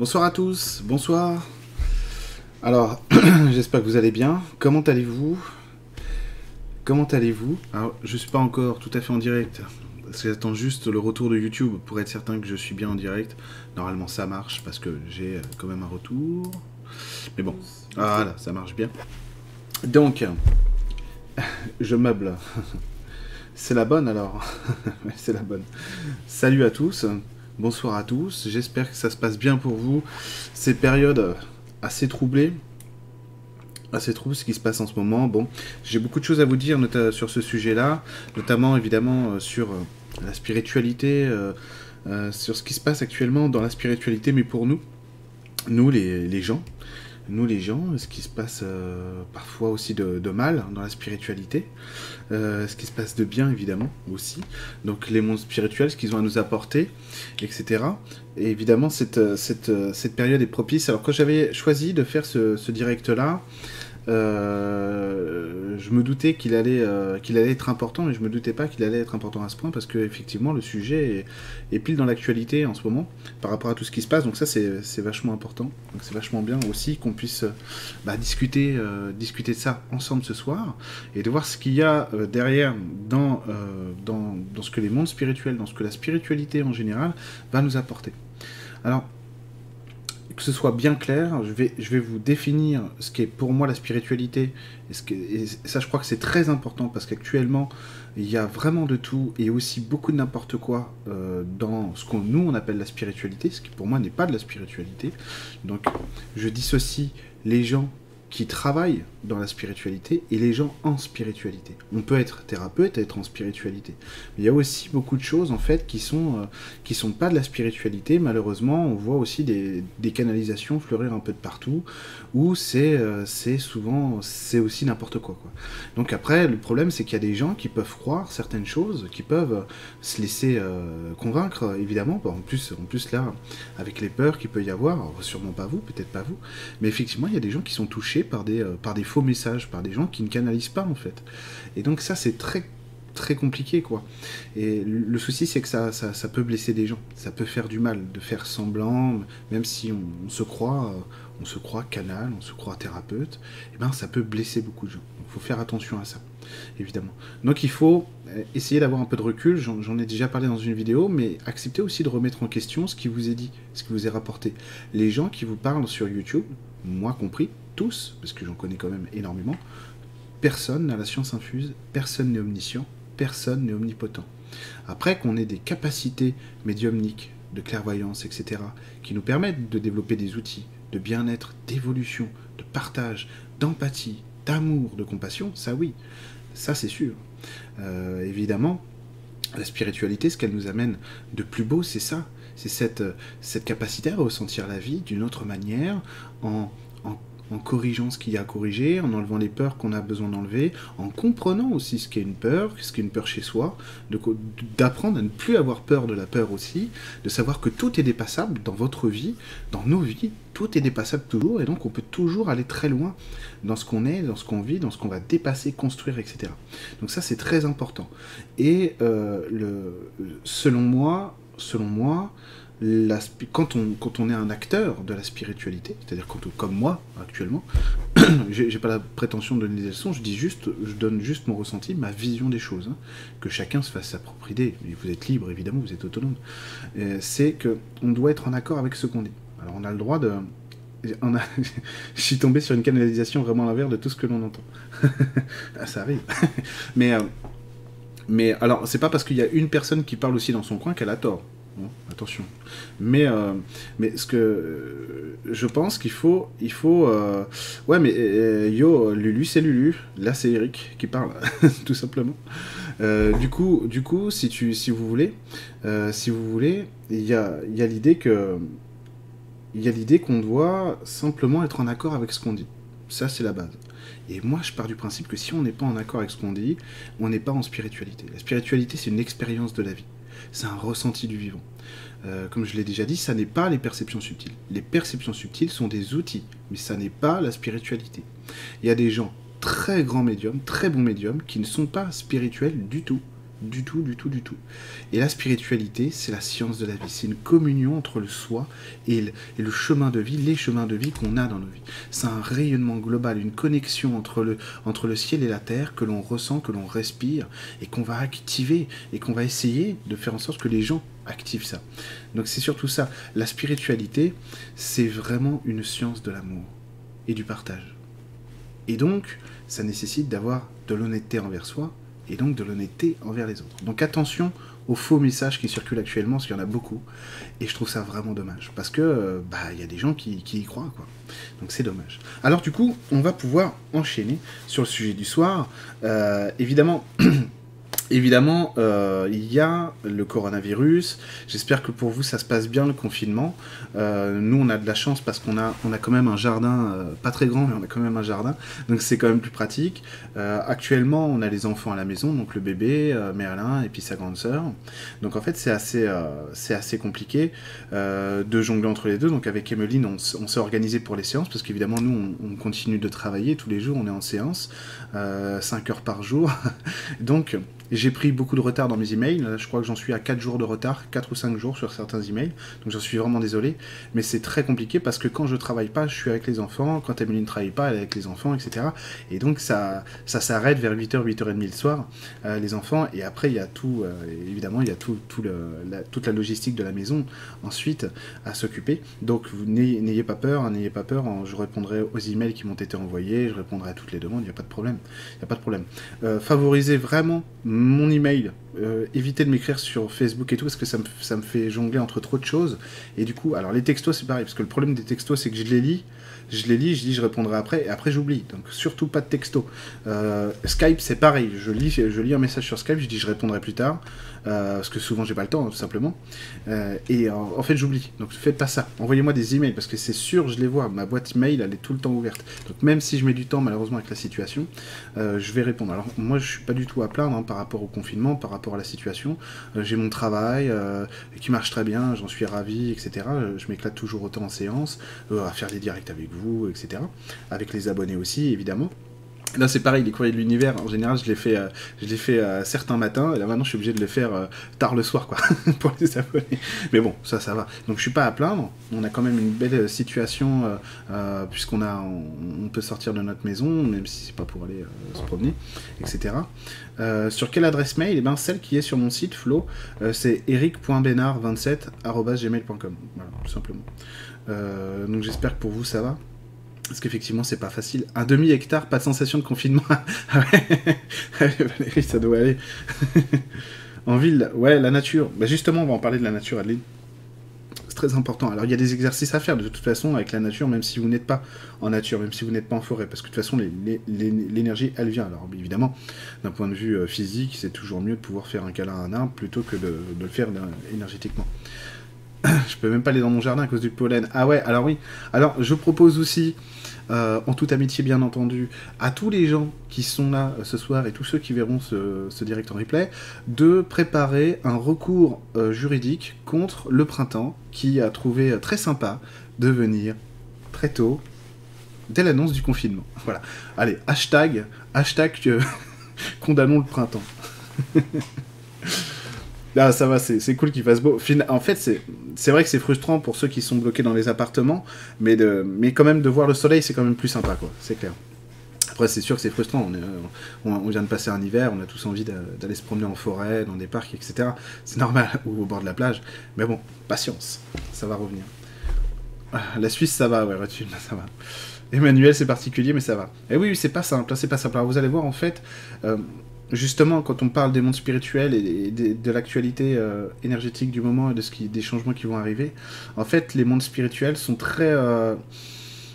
Bonsoir à tous, bonsoir. Alors, j'espère que vous allez bien. Comment allez-vous? Comment allez-vous? Alors, je suis pas encore tout à fait en direct. Parce que j'attends juste le retour de YouTube pour être certain que je suis bien en direct. Normalement, ça marche parce que j'ai euh, quand même un retour. Mais bon, voilà, ça marche bien. Donc, je meuble. C'est la bonne alors. C'est la bonne. Salut à tous. Bonsoir à tous. J'espère que ça se passe bien pour vous. Ces périodes assez troublées. Assez troublées ce qui se passe en ce moment. Bon, j'ai beaucoup de choses à vous dire sur ce sujet-là, notamment évidemment euh, sur euh, la spiritualité, euh, sur ce qui se passe actuellement dans la spiritualité, mais pour nous, nous les gens, nous les gens, ce qui se passe euh, parfois aussi de, mal dans la spiritualité, euh, ce qui se passe de bien évidemment aussi, donc les mondes spirituels, ce qu'ils ont à nous apporter, etc. Et évidemment, cette, cette, cette période est propice. Alors quand j'avais choisi de faire ce, ce direct-là, euh, je me doutais qu'il allait, euh, qu'il allait être important, mais je me doutais pas qu'il allait être important à ce point parce que effectivement le sujet est, pile dans l'actualité en ce moment par rapport à tout ce qui se passe. Donc ça c'est vachement important. Donc c'est vachement bien aussi qu'on puisse bah, discuter, euh, discuter de ça ensemble ce soir et de voir ce qu'il y a derrière dans, dans, dans ce que les mondes spirituels, dans ce que la spiritualité en général va nous apporter. Alors que ce soit bien clair, je vais, vous définir ce qui est pour moi la spiritualité. Et ça, je crois que c'est très important parce qu'actuellement, il y a vraiment de tout et aussi beaucoup de n'importe quoi euh, dans ce qu'on nous on appelle la spiritualité, ce qui pour moi n'est pas de la spiritualité. Donc, je dissocie les gens qui travaillent dans la spiritualité et les gens en spiritualité. On peut être thérapeute et être en spiritualité. Mais il y a aussi beaucoup de choses en fait qui sont euh, qui sont pas de la spiritualité. Malheureusement, on voit aussi des, des canalisations fleurir un peu de partout où c'est euh, c'est souvent c'est aussi n'importe quoi, quoi. Donc après, le problème c'est qu'il y a des gens qui peuvent croire certaines choses, qui peuvent se laisser euh, convaincre évidemment. en plus en plus là avec les peurs qu'il peut y avoir, sûrement pas vous, peut-être pas vous, mais effectivement il y a des gens qui sont touchés par des, euh, par des faux messages, par des gens qui ne canalisent pas en fait. Et donc ça c'est très très compliqué quoi. Et le souci c'est que ça, ça, peut blesser des gens, ça peut faire du mal de faire semblant, même si on, se croit, euh, on se croit canal, on se croit thérapeute, et eh ben ça peut blesser beaucoup de gens. Il faut faire attention à ça, évidemment. Donc il faut euh, essayer d'avoir un peu de recul, j'en ai déjà parlé dans une vidéo, mais accepter aussi de remettre en question ce qui vous est dit, ce qui vous est rapporté. Les gens qui vous parlent sur YouTube, moi compris, tous, parce que j'en connais quand même énormément, personne n'a la science infuse, personne n'est omniscient, personne n'est omnipotent. Après qu'on ait des capacités médiumniques, de clairvoyance, etc., qui nous permettent de développer des outils de bien-être, d'évolution, de partage, d'empathie, d'amour, de compassion, ça oui, ça c'est sûr. Euh, évidemment, la spiritualité, ce qu'elle nous amène de plus beau, c'est ça. C'est cette, cette capacité à ressentir la vie d'une autre manière, en en corrigeant ce qu'il y a à corriger, en enlevant les peurs qu'on a besoin d'enlever, en comprenant aussi ce qu'est une peur, ce qu'est une peur chez soi, d'apprendre à ne plus avoir peur de la peur aussi, de savoir que tout est dépassable dans votre vie, dans nos vies, tout est dépassable toujours, et donc on peut toujours aller très loin dans ce qu'on est, dans ce qu'on vit, dans ce qu'on va dépasser, construire, etc. Donc ça c'est très important. Et euh, le, selon moi, selon moi, quand, on, est un acteur de la spiritualité, c'est-à-dire comme moi actuellement, j'ai pas la prétention de donner des leçons, je dis juste, je donne juste mon ressenti, ma vision des choses, hein. que chacun se fasse sa propre idée. vous êtes libre évidemment, vous êtes autonome. C'est que on doit être en accord avec ce qu'on dit. Alors on a le droit de, on je suis tombé sur une canalisation vraiment à l'envers de tout ce que l'on entend. Ah, ça arrive. mais, euh, mais alors, c'est pas parce qu'il y a une personne qui parle aussi dans son coin qu'elle a tort attention. Mais, euh, mais ce que euh, je pense qu'il faut, il faut, euh, ouais, mais yo, Lulu, c'est Lulu. Là, c'est Eric qui parle, tout simplement. du coup, du coup, si tu, si vous voulez, si vous voulez, il y a, y a l'idée que, il y a l'idée qu'on doit simplement être en accord avec ce qu'on dit. Ça, c'est la base. Et moi, je pars du principe que si on n'est pas en accord avec ce qu'on dit, on n'est pas en spiritualité. La spiritualité, c'est une expérience de la vie c'est un ressenti du vivant. Euh, comme je l'ai déjà dit, ça n'est pas les perceptions subtiles. Les perceptions subtiles sont des outils, mais ça n'est pas la spiritualité. Il y a des gens très grands médiums, très bons médiums, qui ne sont pas spirituels du tout, du tout, du tout, du tout. Et la spiritualité, c'est la science de la vie. C'est une communion entre le soi et le, chemin de vie, les chemins de vie qu'on a dans nos vies. C'est un rayonnement global, une connexion entre le, entre le ciel et la terre que l'on ressent, que l'on respire et qu'on va activer et qu'on va essayer de faire en sorte que les gens activent ça. Donc c'est surtout ça. La spiritualité, c'est vraiment une science de l'amour et du partage. Et donc, ça nécessite d'avoir de l'honnêteté envers soi et donc de l'honnêteté envers les autres. Donc attention aux faux messages qui circulent actuellement, parce qu'il y en a beaucoup, et je trouve ça vraiment dommage, parce que euh, bah il y a des gens qui, y croient, quoi. Donc c'est dommage. Alors du coup, on va pouvoir enchaîner sur le sujet du soir. Euh, évidemment, Évidemment, euh, il y a le coronavirus. J'espère que pour vous, ça se passe bien le confinement. Euh, nous, on a de la chance parce qu'on a, on a quand même un jardin, euh, pas très grand, mais on a quand même un jardin. Donc c'est quand même plus pratique. actuellement, on a les enfants à la maison, donc le bébé, Merlin et puis sa grande sœur. Donc en fait, c'est assez, assez compliqué de jongler entre les deux. Donc avec Emeline, on, s'est organisé pour les séances parce qu'évidemment, nous, on, on, continue de travailler tous les jours. On est en séance, 5 heures par jour. donc j'ai pris beaucoup de retard dans mes emails. Je crois que j'en suis à 4 jours de retard, 4 ou 5 jours sur certains emails. Donc j'en suis vraiment désolé. Mais c'est très compliqué parce que quand je travaille pas, je suis avec les enfants. Quand Emeline ne travaille pas, elle est avec les enfants, etc. Et donc ça, ça s'arrête vers 8h, 8h30 le soir, euh, les enfants. Et après, il y a tout, euh, évidemment, il y a tout, toute la logistique de la maison ensuite à s'occuper. Donc n'ayez pas peur, hein, n'ayez pas peur. Je répondrai aux emails qui m'ont été envoyés, je répondrai à toutes les demandes, il n'y a pas de problème. Il n'y a pas de problème. Euh, favorisez vraiment mon email, euh, évitez de m'écrire sur Facebook et tout, parce que ça me, ça me, fait jongler entre trop de choses. Et du coup, alors les textos, c'est pareil, parce que le problème des textos, c'est que je les lis, je les lis, je dis je répondrai après, et après j'oublie. Donc surtout pas de texto. Euh, Skype, c'est pareil, je lis, je lis un message sur Skype, je dis je répondrai plus tard. Euh, parce que souvent j'ai pas le temps, tout simplement. Euh, et en, fait, j'oublie. Donc faites pas ça. Envoyez-moi des emails parce que c'est sûr, je les vois. Ma boîte mail, elle est tout le temps ouverte. Donc même si je mets du temps, malheureusement, avec la situation, euh, je vais répondre. Alors moi, je suis pas du tout à plaindre hein, par rapport au confinement, par rapport à la situation. j'ai mon travail qui marche très bien, j'en suis ravi, etc. Je m'éclate toujours autant en séance, à faire des directs avec vous, etc. Avec les abonnés aussi, évidemment. Là, c'est pareil, les courriers de l'univers, en général, je les fais, euh, je les fais euh, certains matins, et là maintenant, je suis obligé de les faire euh, tard le soir, quoi, pour les abonnés. Mais bon, ça, ça va. Donc, je suis pas à plaindre. On a quand même une belle situation, puisqu'on a, on, peut sortir de notre maison, même si c'est pas pour aller se promener, etc. sur quelle adresse mail? Eh bien, celle qui est sur mon site, Flo, c'est eric.bénard27.gmail.com. Voilà, tout simplement. donc, j'espère que pour vous, ça va. Parce qu'effectivement, c'est pas facile. Un demi-hectare, pas de sensation de confinement. ah ouais, Valérie, ça doit aller. en ville, ouais, la nature. Bah justement, on va en parler de la nature, Adeline. C'est très important. Alors, il y a des exercices à faire de toute façon avec la nature, même si vous n'êtes pas en nature, même si vous n'êtes pas en forêt. Parce que de toute façon, l'énergie, elle vient. Alors, évidemment, d'un point de vue euh, physique, c'est toujours mieux de pouvoir faire un câlin à un arbre plutôt que de, de le faire énergétiquement. je peux même pas aller dans mon jardin à cause du pollen. Ah ouais, alors oui. Alors, je propose aussi euh, en toute amitié bien entendu, à tous les gens qui sont là euh, ce soir et tous ceux qui verront ce, direct en replay, de préparer un recours euh, juridique contre le printemps qui a trouvé très sympa de venir très tôt dès l'annonce du confinement. Voilà. Allez, hashtag, hashtag condamnons le printemps. Ah, ça va, c'est cool qu'il fasse beau. En fait, c'est vrai que c'est frustrant pour ceux qui sont bloqués dans les appartements, mais, de, mais quand même, de voir le soleil, c'est quand même plus sympa, quoi. C'est clair. Après, c'est sûr que c'est frustrant. On, on, vient de passer un hiver, on a tous envie d'aller se promener en forêt, dans des parcs, etc. C'est normal, ou au bord de la plage. Mais bon, patience, ça va revenir. Ah, la Suisse, ça va, ouais, ça va. Emmanuel, c'est particulier, mais ça va. Et oui, c'est pas simple, hein, c'est pas simple. Alors, vous allez voir, en fait, euh, justement, quand on parle des mondes spirituels et de, l'actualité euh, énergétique du moment et de ce qui, des changements qui vont arriver, en fait, les mondes spirituels sont très, euh,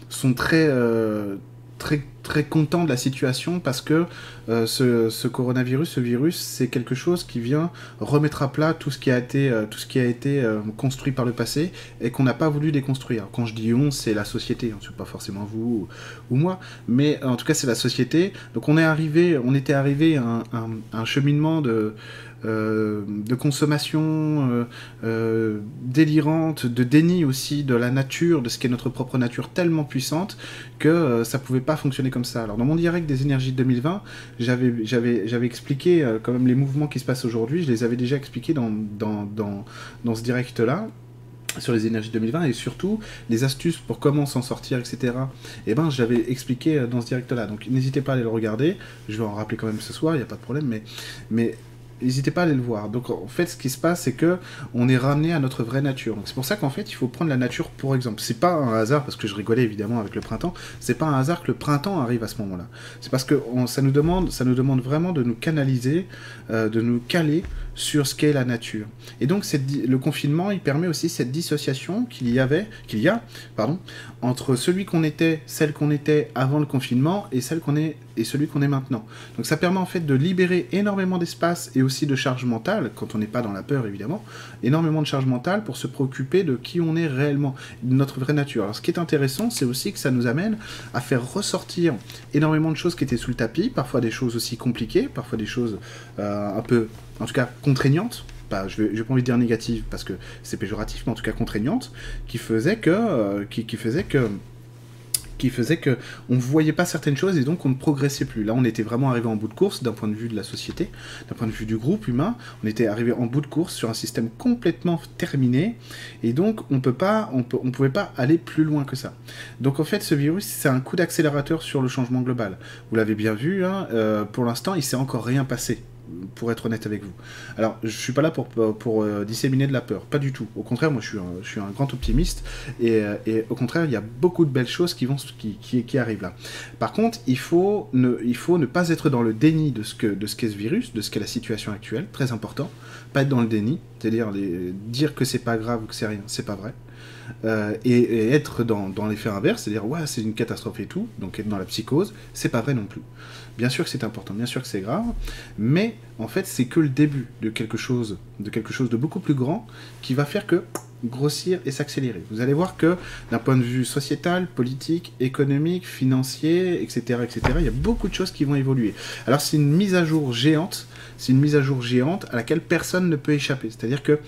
sont très, euh, très très content de la situation parce que euh, ce, coronavirus, ce virus, c'est quelque chose qui vient remettre à plat tout ce qui a été, euh, tout ce qui a été euh, construit par le passé et qu'on n'a pas voulu déconstruire. Quand je dis on, c'est la société, hein, c'est pas forcément vous ou, moi, mais en tout cas c'est la société. Donc on est arrivé, on était arrivé à un, cheminement de de consommation délirante, de déni aussi de la nature, de ce qu'est notre propre nature tellement puissante que ça pouvait pas fonctionner comme ça. Alors dans mon direct des énergies de 2020, j'avais, expliqué quand même les mouvements qui se passent aujourd'hui, je les avais déjà expliqués dans, ce direct-là sur les énergies 2020 et surtout les astuces pour comment s'en sortir, etc. Et eh ben j'avais expliqué euh, dans ce direct-là. Donc n'hésitez pas à aller le regarder. Je vais en rappeler quand même ce soir, il n'y a pas de problème. Mais n'hésitez pas à aller le voir. Donc en fait, ce qui se passe, c'est que on est ramené à notre vraie nature. C'est pour ça qu'en fait, il faut prendre la nature pour exemple. C'est pas un hasard parce que je rigolais évidemment avec le printemps. C'est pas un hasard que le printemps arrive à ce moment-là. C'est parce que ça nous demande, ça nous demande vraiment de nous canaliser, euh, de nous caler sur ce qu'est la nature. Et donc le confinement, il permet aussi cette dissociation qu'il y avait, qu'il y a, pardon, entre celui qu'on était, celle qu'on était avant le confinement et celle qu'on est et celui qu'on est maintenant. Donc ça permet en fait de libérer énormément d'espace et aussi de charge mentale, quand on n'est pas dans la peur évidemment, énormément de charge mentale pour se préoccuper de qui on est réellement, de notre vraie nature. Alors ce qui est intéressant, c'est aussi que ça nous amène à faire ressortir énormément de choses qui étaient sous le tapis, parfois des choses aussi compliquées, parfois des choses euh, un peu en tout cas contraignante, pas, je n'ai pas envie de dire négative parce que c'est péjoratif, mais en tout cas contraignante, qui faisait que, euh, qui, faisait que, faisait que on ne voyait pas certaines choses et donc on ne progressait plus. Là, on était vraiment arrivé en bout de course d'un point de vue de la société, d'un point de vue du groupe humain. On était arrivé en bout de course sur un système complètement terminé et donc on peut pas, on pouvait pas aller plus loin que ça. Donc en fait, ce virus, c'est un coup d'accélérateur sur le changement global. Vous l'avez bien vu, hein, euh, pour l'instant, il s'est encore rien passé pour être honnête avec vous. Alors, je suis pas là pour, pour, euh, disséminer de la peur, pas du tout. Au contraire, moi, je suis un, je suis un grand optimiste, et, euh, et, au contraire, il y a beaucoup de belles choses qui, vont, qui, qui, qui, arrivent là. Par contre, il faut, ne, il faut ne pas être dans le déni de ce qu'est ce, ce virus, de ce qu'est la situation actuelle, très important. Pas être dans le déni, c'est-à-dire dire que c'est pas grave ou que c'est rien, c'est pas vrai. Euh, et, être dans, dans l'effet inverse, c'est-à-dire ouais c'est une catastrophe et tout, donc être dans la psychose, c'est pas vrai non plus. Bien sûr que c'est important, bien sûr que c'est grave, mais en fait c'est que le début de quelque chose, de beaucoup plus grand qui va faire que grossir et s'accélérer. Vous allez voir que d'un point de vue sociétal, politique, économique, financier, etc., etc., il y a beaucoup de choses qui vont évoluer. Alors c'est une mise à jour géante, c'est une mise à jour géante à laquelle personne ne peut échapper. C'est-à-dire que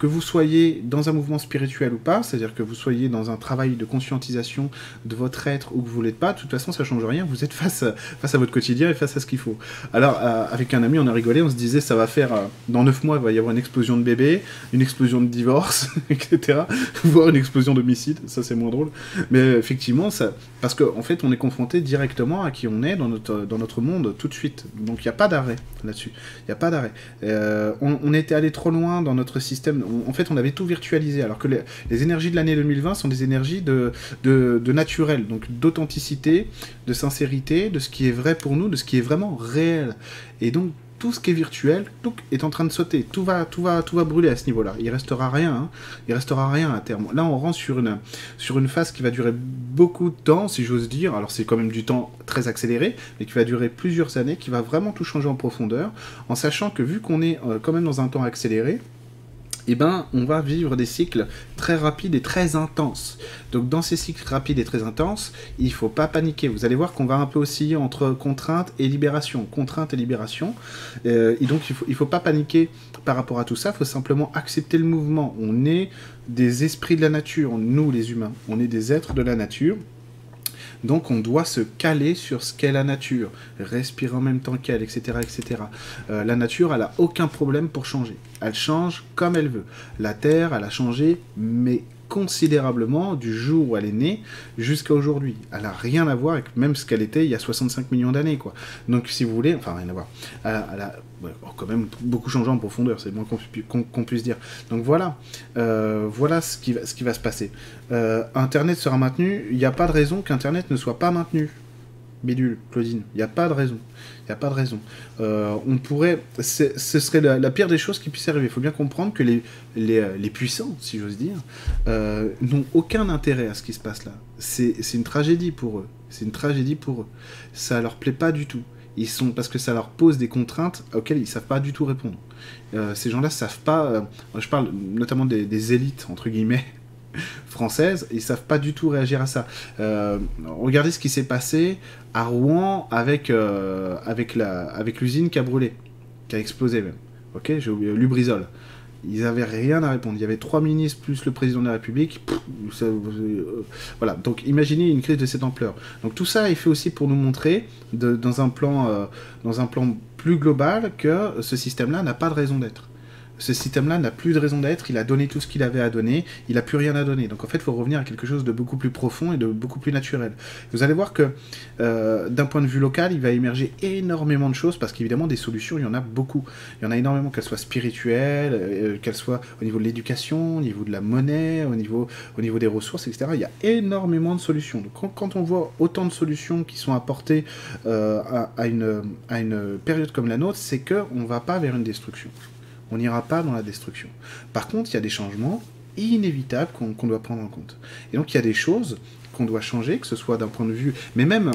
que vous soyez dans un mouvement spirituel ou pas, c'est-à-dire que vous soyez dans un travail de conscientisation de votre être ou que vous l'êtes pas, de toute façon ça change rien, vous êtes face à, face à votre quotidien et face à ce qu'il faut. Alors euh, avec un ami on a rigolé, on se disait ça va faire, euh, dans 9 mois il va y avoir une explosion de bébés, une explosion de divorce, etc. Voire une explosion d'homicide, ça c'est moins drôle. Mais effectivement, ça, parce qu'en en fait on est confronté directement à qui on est dans notre, dans notre monde tout de suite. Donc il n'y a pas d'arrêt là-dessus. Il n'y a pas d'arrêt. Euh, on était allé trop loin dans notre système en fait, on avait tout virtualisé, alors que les, énergies de l'année 2020 sont des énergies de, naturel, donc d'authenticité, de sincérité, de ce qui est vrai pour nous, de ce qui est vraiment réel. Et donc, tout ce qui est virtuel tout est en train de sauter. Tout va, tout va, tout va brûler à ce niveau-là. Il restera rien. Hein. Il restera rien à terme. Là, on rentre sur une, sur une phase qui va durer beaucoup de temps, si j'ose dire. Alors, c'est quand même du temps très accéléré, mais qui va durer plusieurs années, qui va vraiment tout changer en profondeur, en sachant que vu qu'on est euh, quand même dans un temps accéléré, eh ben, on va vivre des cycles très rapides et très intenses. Donc dans ces cycles rapides et très intenses, il ne faut pas paniquer. Vous allez voir qu'on va un peu osciller entre contrainte et libération. Contrainte et libération. Euh, et donc il ne il faut pas paniquer par rapport à tout ça, il faut simplement accepter le mouvement. On est des esprits de la nature, nous les humains. On est des êtres de la nature. Donc on doit se caler sur ce qu'est la nature, respirer en même temps qu'elle, etc. etc. Euh, la nature, elle a aucun problème pour changer. Elle change comme elle veut. La Terre, elle a changé, mais considérablement du jour où elle est née jusqu'à aujourd'hui. Elle n'a rien à voir avec même ce qu'elle était il y a 65 millions d'années, quoi. Donc, si vous voulez, enfin, rien à voir. A, quand même beaucoup changé en profondeur, c'est moins qu'on puisse dire. Donc voilà, euh, voilà ce qui, va, se passer. Euh, Internet sera maintenu, il n'y a pas de raison qu'Internet ne soit pas maintenu. Bidule, Claudine, il n'y a pas de raison. Il n'y a pas de raison. Euh, on pourrait. Ce serait la, pire des choses qui puisse arriver. Il faut bien comprendre que les, les, puissants, si j'ose dire, n'ont aucun intérêt à ce qui se passe là. C'est une tragédie pour eux. C'est une tragédie pour eux. Ça leur plaît pas du tout. Ils sont parce que ça leur pose des contraintes auxquelles ils savent pas du tout répondre. Euh, ces gens-là savent pas. je parle notamment des, élites entre guillemets françaises, ils savent pas du tout réagir à ça. Euh, regardez ce qui s'est passé à Rouen avec, euh, avec, la, avec l'usine qui a brûlé, qui a explosé même. ok J'ai oublié, Lubrizol. Ils n'avaient rien à répondre. Il y avait trois ministres plus le président de la République. voilà. Donc imaginez une crise de cette ampleur. Donc tout ça est fait aussi pour nous montrer, dans, un plan, dans un plan plus global, que ce système-là n'a pas de raison d'être ce système-là n'a plus de raison d'être, il a donné tout ce qu'il avait à donner, il n'a plus rien à donner. Donc en fait, il faut revenir à quelque chose de beaucoup plus profond et de beaucoup plus naturel. Vous allez voir que euh, d'un point de vue local, il va émerger énormément de choses, parce qu'évidemment, des solutions, il y en a beaucoup. Il y en a énormément, qu'elles soient spirituelles, euh, qu'elles soient au niveau de l'éducation, au niveau de la monnaie, au niveau, au niveau des ressources, etc. Il y a énormément de solutions. Donc quand, on voit autant de solutions qui sont apportées euh, à, une, à une période comme la nôtre, c'est qu'on ne va pas vers une destruction on n'ira pas dans la destruction. Par contre, il y a des changements inévitables qu'on doit prendre en compte. Et donc, il y a des choses qu'on doit changer, que ce soit d'un point de vue, mais même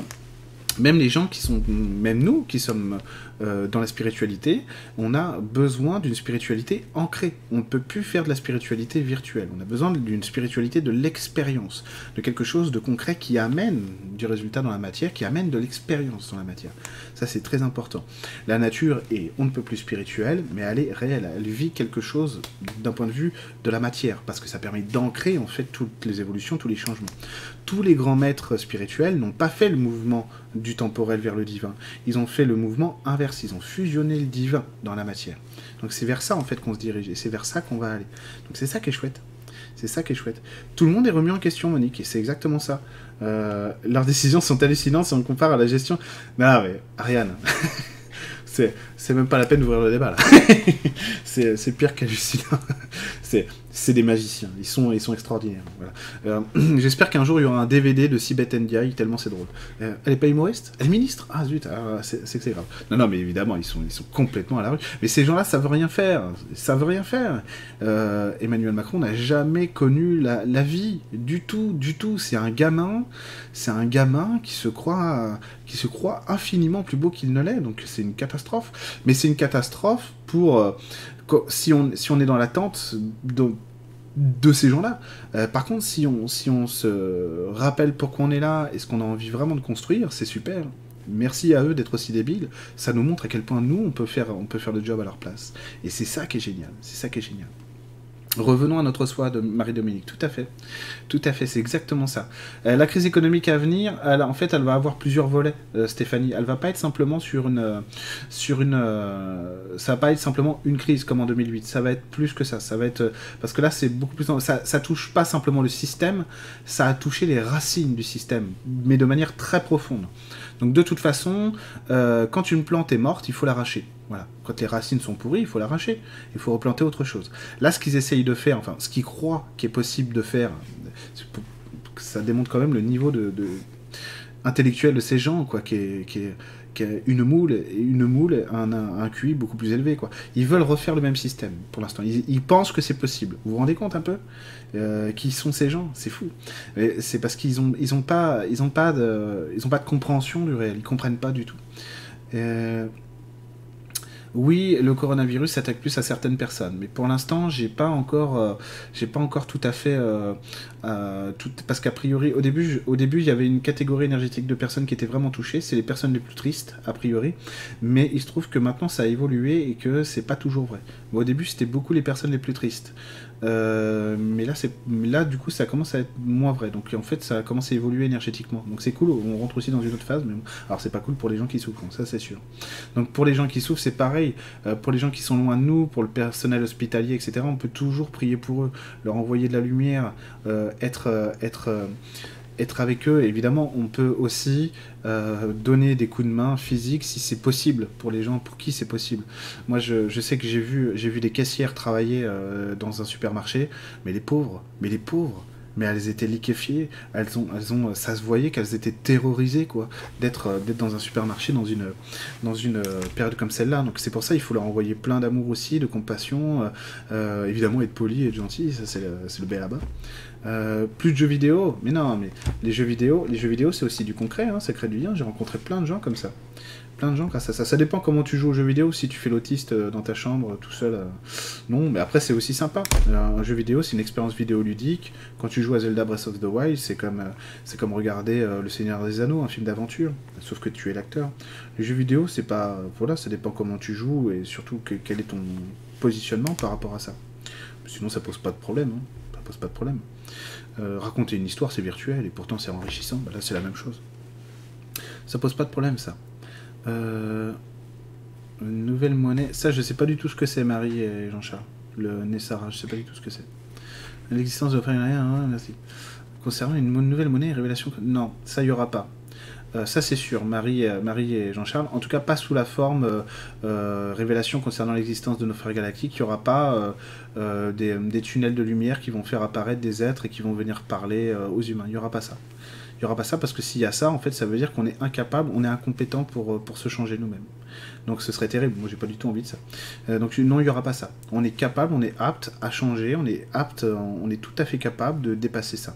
même les gens qui sont, même nous qui sommes euh, dans la spiritualité, on a besoin d'une spiritualité ancrée. On ne peut plus faire de la spiritualité virtuelle. On a besoin d'une spiritualité de l'expérience, de quelque chose de concret qui amène du résultat dans la matière, qui amène de l'expérience dans la matière. Ça, c'est très important. La nature est, on ne peut plus spirituelle, mais elle est réelle. Elle vit quelque chose d'un point de vue de la matière, parce que ça permet d'ancrer en fait toutes les évolutions, tous les changements. Tous les grands maîtres spirituels n'ont pas fait le mouvement du temporel vers le divin. Ils ont fait le mouvement inverse. Ils ont fusionné le divin dans la matière. Donc c'est vers ça en fait qu'on se dirige et c'est vers ça qu'on va aller. Donc c'est ça qui est chouette. C'est ça qui est chouette. Tout le monde est remis en question, Monique, et c'est exactement ça. Euh, leurs décisions sont hallucinantes si on compare à la gestion. Non, mais Ariane, c'est même pas la peine d'ouvrir le débat là. c'est pire qu'hallucinant. C'est des magiciens. Ils sont, sont extraordinaires. Euh, j'espère qu'un jour il y aura un DVD de Sibeth Ndiaye, tellement c'est drôle. Euh, elle est pas humoriste? Elle est ministre? Ah zut, ah, c'est que c'est grave. Non, non, mais évidemment, ils sont, complètement à la rue. Mais ces gens-là, ça veut rien faire. Ça veut rien faire. Euh, Emmanuel Macron n'a jamais connu la, vie du tout, du tout. C'est un gamin, c'est un gamin qui se croit infiniment plus beau qu'il ne l'est. Donc c'est une catastrophe. Mais c'est une catastrophe pour si on, si on est dans l'attente de, de ces gens-là. Euh, par contre, si on, si on se rappelle pourquoi on est là et ce qu'on a envie vraiment de construire, c'est super. Merci à eux d'être aussi débiles. Ça nous montre à quel point nous, on peut faire, on peut faire le job à leur place. Et c'est ça qui est génial. C'est ça qui est génial. Revenons à notre soi de Marie-Dominique, tout à fait. Tout à fait, c'est exactement ça. Euh, la crise économique à venir, elle, en fait, elle va avoir plusieurs volets, euh, Stéphanie. Elle va pas être simplement sur une... Euh, sur une ça va pas être simplement une crise comme en 2008, ça va être plus que ça. Ça va être... parce que là, c'est beaucoup plus... Ça, ça touche pas simplement le système, ça a touché les racines du système, mais de manière très profonde. Donc de toute façon, quand une plante est morte, il faut l'arracher. Voilà. Quand les racines sont pourries, il faut l'arracher. Il faut replanter autre chose. Là, ce qu'ils essayent de faire, enfin, ce qu'ils croient qu'il est possible de faire, ça démontre quand même le niveau de, intellectuel de ces gens, quoi, qui est, une moule, une moule, un, un, QI beaucoup plus élevé, quoi. Ils veulent refaire le même système, pour l'instant. Ils, pensent que c'est possible. Vous vous rendez compte un peu euh, Qui sont ces gens? C'est fou. C'est parce qu'ils ont, ils ont pas, ils ont pas de, ils ont pas de compréhension du réel. Ils comprennent pas du tout. Euh, oui, le coronavirus s'attaque plus à certaines personnes, mais pour l'instant, j'ai pas encore, euh, j'ai pas encore tout à fait, euh, euh, tout, parce qu'a priori, au début, au début, il y avait une catégorie énergétique de personnes qui étaient vraiment touchées, c'est les personnes les plus tristes a priori, mais il se trouve que maintenant ça a évolué et que c'est pas toujours vrai. au début, c'était beaucoup les personnes les plus tristes. Euh, mais là, c'est là du coup, ça commence à être moins vrai. Donc en fait, ça commence à évoluer énergétiquement. Donc c'est cool. On rentre aussi dans une autre phase. Mais alors c'est pas cool pour les gens qui souffrent. Ça c'est sûr. Donc pour les gens qui souffrent, c'est pareil. Euh, pour les gens qui sont loin de nous, pour le personnel hospitalier, etc. On peut toujours prier pour eux, leur envoyer de la lumière, euh, être être être avec eux. évidemment, on peut aussi euh, donner des coups de main physiques si c'est possible pour les gens pour qui c'est possible. Moi, je, sais que j'ai vu, vu des caissières travailler euh, dans un supermarché, mais les pauvres, mais les pauvres, mais elles étaient liquéfiées, elles ont, elles ont, ça se voyait qu'elles étaient terrorisées quoi, d'être, euh, dans un supermarché dans une, dans une période comme celle-là. Donc c'est pour ça il faut leur envoyer plein d'amour aussi, de compassion, évidemment être poli, être gentil, ça c'est le, c'est le B là-bas. Euh, plus de jeux vidéo, mais non, mais les jeux vidéo, les jeux vidéo, c'est aussi du concret, hein, ça crée du lien. J'ai rencontré plein de gens comme ça. plein de gens grâce à ça. Ça dépend comment tu joues aux jeux vidéo. Si tu fais l'autiste euh, dans ta chambre tout seul, euh, non. Mais après, c'est aussi sympa. Un jeu vidéo, c'est une expérience vidéoludique. Quand tu joues à Zelda Breath of the Wild, c'est comme, c'est comme regarder Le Seigneur des Anneaux, un film d'aventure. Sauf que tu es l'acteur. Les jeux vidéo, c'est pas. Voilà, ça dépend comment tu joues et surtout quel est ton positionnement par rapport à ça. Sinon, ça pose pas de problème. Hein. Ça pose pas de problème. Raconter une histoire, c'est virtuel et pourtant c'est enrichissant. Bah, là, c'est la même chose. Ça pose pas de problème, ça. Euh, une nouvelle monnaie. Ça, je sais pas du tout ce que c'est, Marie et Jean-Charles. Le Nessara, je sais pas du tout ce que c'est. L'existence de hein, merci. Concernant une nouvelle monnaie révélation. Non, ça, y aura pas. Euh, ça, c'est sûr, Marie, euh, Marie et Jean-Charles. En tout cas, pas sous la forme révélation concernant l'existence de nos frères galactiques. Il n'y aura pas des, des, tunnels de lumière qui vont faire apparaître des êtres et qui vont venir parler aux humains. Il n'y aura pas ça. Il n'y aura pas ça parce que s'il y a ça, en fait, ça veut dire qu'on est incapable, on est incompétent pour, euh, pour se changer nous-mêmes. Donc ce serait terrible. Moi, j'ai pas du tout envie de ça. Euh, donc non, il n'y aura pas ça. On est capable, on est apte à changer, on est apte, on est tout à fait capable de dépasser ça.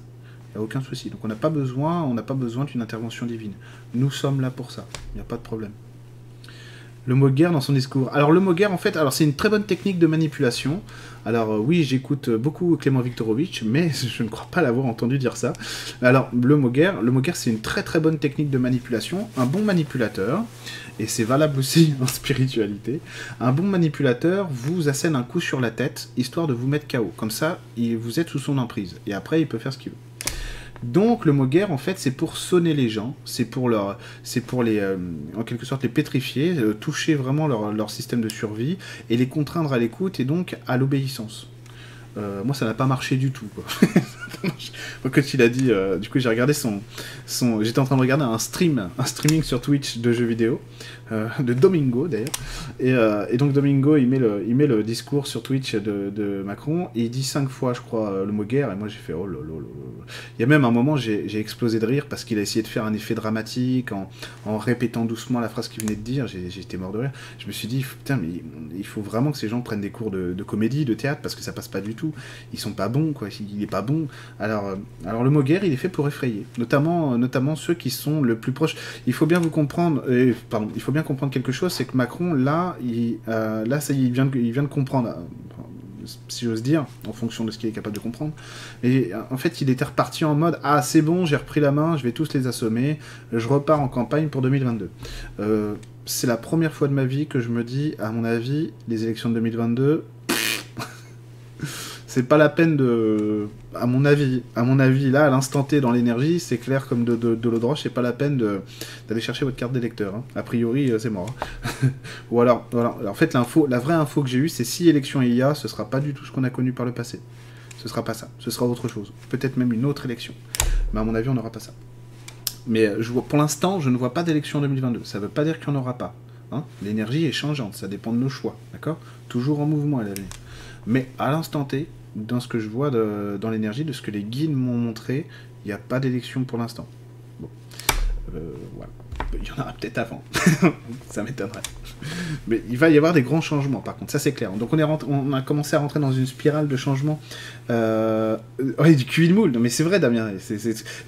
Il n'y a aucun souci. Donc on n'a pas besoin, besoin d'une intervention divine. Nous sommes là pour ça. Il n'y a pas de problème le mot guerre dans son discours. Alors le mot guerre, en fait, alors c'est une très bonne technique de manipulation. Alors euh, oui, j'écoute beaucoup Clément Viktorovitch, mais je ne crois pas l'avoir entendu dire ça. Alors le mot guerre, le mot c'est une très très bonne technique de manipulation. Un bon manipulateur, et c'est valable aussi en spiritualité, un bon manipulateur vous assène un coup sur la tête, histoire de vous mettre KO. Comme ça, vous êtes sous son emprise. Et après, il peut faire ce qu'il veut. Donc le mot guerre, en fait, c'est pour sonner les gens, c'est pour leur, c'est pour les, euh, en quelque sorte, les pétrifier, euh, toucher vraiment leur, leur, système de survie et les contraindre à l'écoute et donc à l'obéissance. Euh, moi, ça n'a pas marché du tout. Quoi. Quand il a dit, du coup, j'ai regardé son, son, j'étais en train de regarder un stream, un streaming sur Twitch de jeux vidéo, euh, de Domingo d'ailleurs. Euh, et, donc Domingo, il met le, il met le discours sur Twitch de, Macron et il dit cinq fois, je crois, euh, le mot guerre. Et moi j'ai fait oh Il y a même un moment, j'ai explosé de rire parce qu'il a essayé de faire un effet dramatique en, répétant doucement la phrase qu'il venait de dire. Été mort de rire. Je me suis dit, putain, mais il faut vraiment que ces gens prennent des cours de, comédie, de théâtre parce que ça passe pas du tout. Ils sont pas bons, quoi. Il est pas bon. Alors, alors le mot guerre, il est fait pour effrayer, notamment, notamment ceux qui sont le plus proches. Il faut bien vous comprendre, pardon, il faut bien comprendre quelque chose, c'est que Macron, là, il, euh, là, il, vient de, il vient de comprendre, euh, si j'ose dire, en fonction de ce qu'il est capable de comprendre. Et euh, en fait, il était reparti en mode Ah, c'est bon, j'ai repris la main, je vais tous les assommer, je repars en campagne pour 2022. c'est la première fois de ma vie que je me dis, à mon avis, les élections de 2022, c'est pas la peine de à mon avis à mon avis là à l'instant T dans l'énergie c'est clair comme de, l'eau de roche c'est pas la peine d'aller chercher votre carte d'électeur hein. a priori euh, c'est mort hein. ou alors voilà. En fait l'info la vraie info que j'ai eue c'est si élection il y a ce sera pas du tout ce qu'on a connu par le passé. Ce sera pas ça. Ce sera autre chose. Peut-être même une autre élection. Mais à mon avis on n'aura pas ça. Mais euh, pour l'instant je ne vois pas d'élection en 2022 ça veut pas dire qu'il n'y en aura pas hein. l'énergie est changeante. Ça dépend de nos choix d'accord? Toujours en mouvement à l'avenir mais à l'instant T, dans ce que je vois dans l'énergie, de ce que les guides m'ont montré, il n'y a pas d'élection pour l'instant. Bon. Euh, voilà. Il y en aura peut-être avant. ça m'étonnerait. Mais il va y avoir des grands changements, par contre, ça c'est clair. Donc on, est on a commencé à rentrer dans une spirale de changement. Euh... Ouais, du QI de moule. Non, mais c'est vrai, Damien.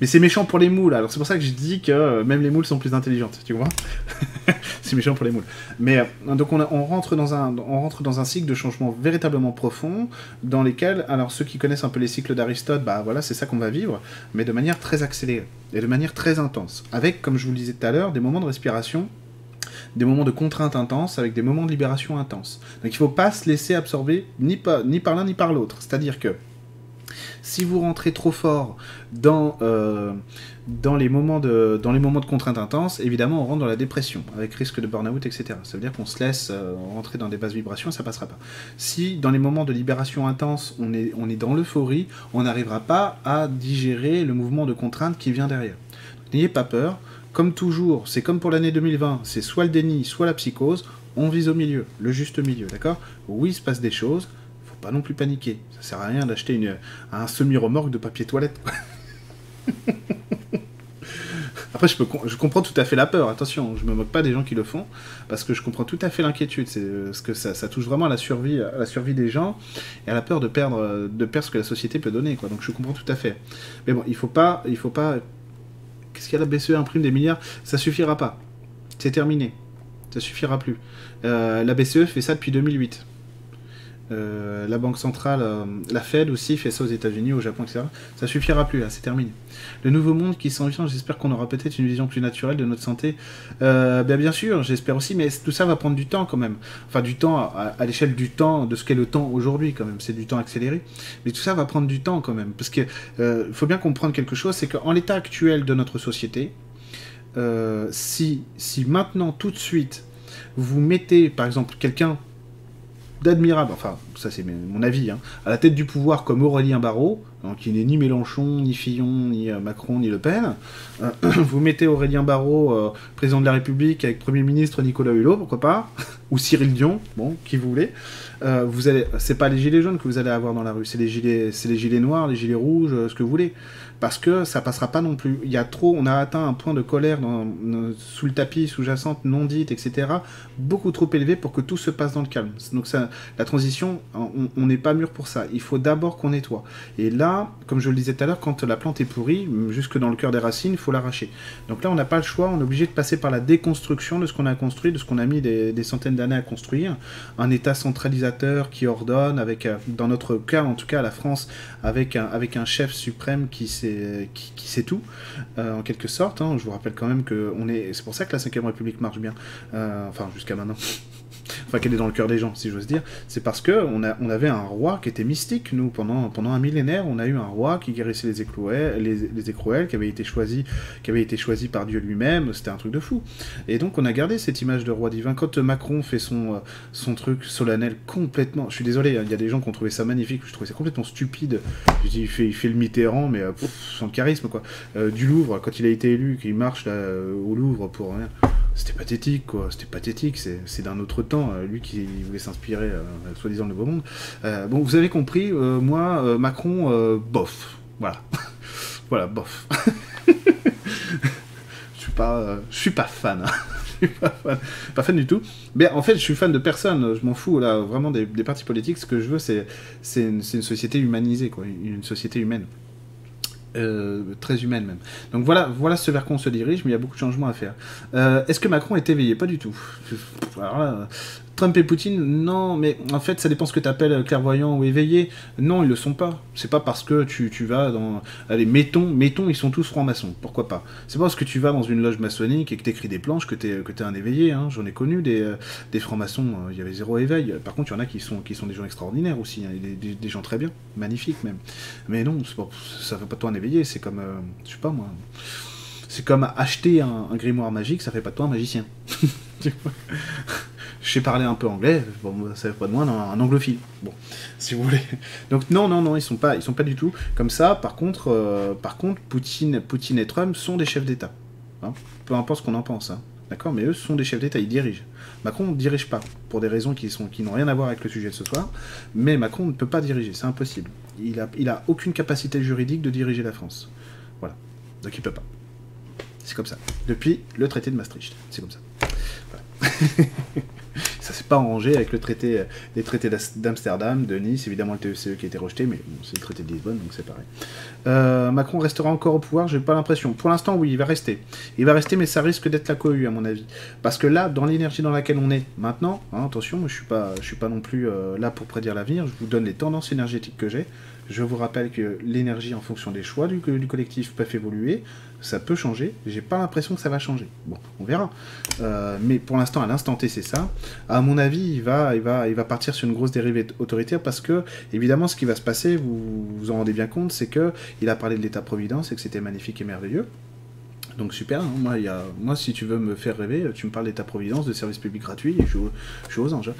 Mais c'est méchant pour les moules. Alors c'est pour ça que je dis que même les moules sont plus intelligentes, tu vois C'est méchant pour les moules. Mais euh, donc on, on, rentre dans un, on rentre dans un cycle de changement véritablement profond, dans lesquels, alors ceux qui connaissent un peu les cycles d'Aristote, bah voilà, c'est ça qu'on va vivre, mais de manière très accélérée et de manière très intense. Avec, comme je vous le disais tout à l'heure, des moments de respiration des moments de contrainte intense avec des moments de libération intense. Donc il ne faut pas se laisser absorber ni, ni par l'un ni par l'autre. C'est-à-dire que si vous rentrez trop fort dans, euh, dans, les moments de, dans les moments de contrainte intense, évidemment on rentre dans la dépression, avec risque de burn-out, etc. Ça veut dire qu'on se laisse euh, rentrer dans des basses vibrations et ça passera pas. Si dans les moments de libération intense, on est, on est dans l'euphorie, on n'arrivera pas à digérer le mouvement de contrainte qui vient derrière. N'ayez pas peur, comme toujours, c'est comme pour l'année 2020, c'est soit le déni, soit la psychose, on vise au milieu, le juste milieu, d'accord? Oui, il se passe des choses, pas non plus paniquer. Ça sert à rien d'acheter une, un semi-remorque de papier toilette. Après, je, peux, je comprends tout à fait la peur, attention, je me moque pas des gens qui le font, parce que je comprends tout à fait l'inquiétude, c'est ce que ça, touche vraiment à la survie, à la survie des gens, et à la peur de perdre, de perdre ce que la société peut donner. Donc je comprends tout à fait. Mais bon, il faut pas, il faut pas Qu'est-ce qu'il y a la BCE imprime des milliards? Ça suffira pas. C'est terminé. Ça suffira plus. la BCE fait ça depuis 2008. Euh, la Banque centrale, euh, la Fed aussi fait ça aux États-Unis, au Japon, etc. Ça suffira plus, c'est terminé. Le nouveau monde qui s'en vient, j'espère qu'on aura peut-être une vision plus naturelle de notre santé. Euh, bien, bien sûr, j'espère aussi, mais tout ça va prendre du temps quand même. Enfin, du temps à, l'échelle du temps, de ce qu'est le temps aujourd'hui quand même. C'est du temps accéléré. Mais tout ça va prendre du temps quand même. Parce qu'il faut bien comprendre quelque chose, c'est qu'en l'état actuel de notre société, si, si maintenant, tout de suite, vous mettez, par exemple, quelqu'un d'admirable, enfin, ça c'est mon avis, hein, à la tête du pouvoir comme Aurélien Barraud, hein, qui n'est ni Mélenchon, ni Fillon, ni euh, Macron, ni Le Pen, euh, vous mettez Aurélien Barraud, euh, président de la République, avec Premier ministre Nicolas Hulot, pourquoi pas, ou Cyril Dion, bon, qui vous voulez, vous allez, c'est pas les gilets jaunes que vous allez avoir dans la rue, c'est les gilets, c'est les gilets noirs, les gilets rouges, ce que vous voulez parce que ça passera pas non plus. Il y a trop, on a atteint un point de colère sous le tapis, sous-jacente, non dite, etc. Beaucoup trop élevé pour que tout se passe dans le calme. Donc ça, la transition, on n'est pas mûr pour ça. Il faut d'abord qu'on nettoie. Et là, comme je le disais tout à l'heure, quand la plante est pourrie, jusque dans le cœur des racines, il faut l'arracher. Donc là, on n'a pas le choix, on est obligé de passer par la déconstruction de ce qu'on a construit, de ce qu'on a mis des, centaines d'années à construire. Un État centralisateur qui ordonne, avec, euh, dans notre cas, en tout cas, la France, avec un, chef suprême qui sait tout, euh, en quelque sorte. Hein. Je vous rappelle quand même que c'est pour ça que la 5 République marche bien, euh, enfin jusqu'à maintenant enfin qu'elle est dans le cœur des gens, si j'ose dire, c'est parce que on, a, on avait un roi qui était mystique, nous, pendant, pendant un millénaire, on a eu un roi qui guérissait les écrouelles, les, les qui avait été choisi, qui avait été choisi par Dieu lui-même, c'était un truc de fou. Et donc on a gardé cette image de roi divin. Quand Macron fait son, son truc solennel complètement, je suis désolé, hein, il y a des gens qui ont trouvé ça magnifique, je trouvais ça complètement stupide. Je dis, il fait, il fait le Mitterrand, mais euh, sans charisme, quoi. Euh, du Louvre, quand il a été élu, qu'il marche euh, au Louvre pour rien c'était pathétique, quoi. C'était pathétique. C'est d'un autre temps. Euh, lui qui voulait s'inspirer, euh, soi-disant, le nouveau monde. Euh, bon, vous avez compris, moi, Macron, bof. Voilà. voilà, bof. je suis pas, je suis pas fan. je suis pas fan. Pas fan du tout. Mais en fait, je suis fan de personne. Je m'en fous, là, vraiment des, des, partis politiques. Ce que je veux, c'est une, une société humanisée, quoi. Une société humaine. Euh, très humaine même. Donc voilà, voilà ce vers quoi on se dirige, mais il y a beaucoup de changements à faire. Euh, est-ce que Macron est éveillé? Pas du tout. Alors Trump et Poutine, non, mais en fait, ça dépend ce que tu appelles clairvoyant ou éveillé. Non, ils le sont pas. C'est pas parce que tu, tu, vas dans. Allez, mettons, mettons, ils sont tous francs-maçons. Pourquoi pas? C'est pas parce que tu vas dans une loge maçonnique et que t'écris des planches que t'es que es un éveillé. Hein. J'en ai connu des, euh, des francs-maçons, euh, il y avait zéro éveil. Par contre, il y en a qui sont, qui sont des gens extraordinaires aussi, hein. des, des, gens très bien, magnifiques même. Mais non, pas, ça fait pas toi un éveillé, c'est comme. Euh, je sais pas moi. C'est comme acheter un, un grimoire magique, ça fait pas de toi un magicien. je sais parler un peu anglais, bon, ça fait pas de moi un, anglophile. Bon, si vous voulez. Donc non, non, non, ils sont pas, ils sont pas du tout comme ça. Par contre, euh, par contre, Poutine, Poutine et Trump sont des chefs d'État. Hein. Peu importe ce qu'on en pense, hein. d'accord? Mais eux sont des chefs d'État, ils dirigent. Macron ne dirige pas pour des raisons qui qui n'ont rien à voir avec le sujet de ce soir. Mais Macron ne peut pas diriger, c'est impossible. Il a, il a aucune capacité juridique de diriger la France. Voilà. Donc il peut pas. C'est comme ça. Depuis le traité de Maastricht, c'est comme ça. Voilà. ça s'est pas arrangé avec le traité, euh, les traités d'Amsterdam, de Nice, évidemment le TECE qui a été rejeté, mais c'est le traité de Lisbonne, donc c'est pareil. Euh, Macron restera encore au pouvoir, j'ai pas l'impression. Pour l'instant, oui, il va rester. Il va rester, mais ça risque d'être la cohue, à mon avis. Parce que là, dans l'énergie dans laquelle on est maintenant, hein, attention, je suis pas, je suis pas non plus euh, là pour prédire l'avenir, je vous donne les tendances énergétiques que j'ai. Je vous rappelle que l'énergie, en fonction des choix du, collectif, peut évoluer ça peut changer. J'ai pas l'impression que ça va changer. Bon, on verra. Euh, mais pour l'instant, à l'instant T, c'est ça. À mon avis, il va, il va, il va partir sur une grosse dérive autoritaire parce que, évidemment, ce qui va se passer, vous vous en rendez bien compte, c'est que il a parlé de l'État-providence et que c'était magnifique et merveilleux. Donc super, hein. moi, moi si tu veux me faire rêver, tu me parles d'État-providence, de services publics gratuits, et je, je suis aux anges.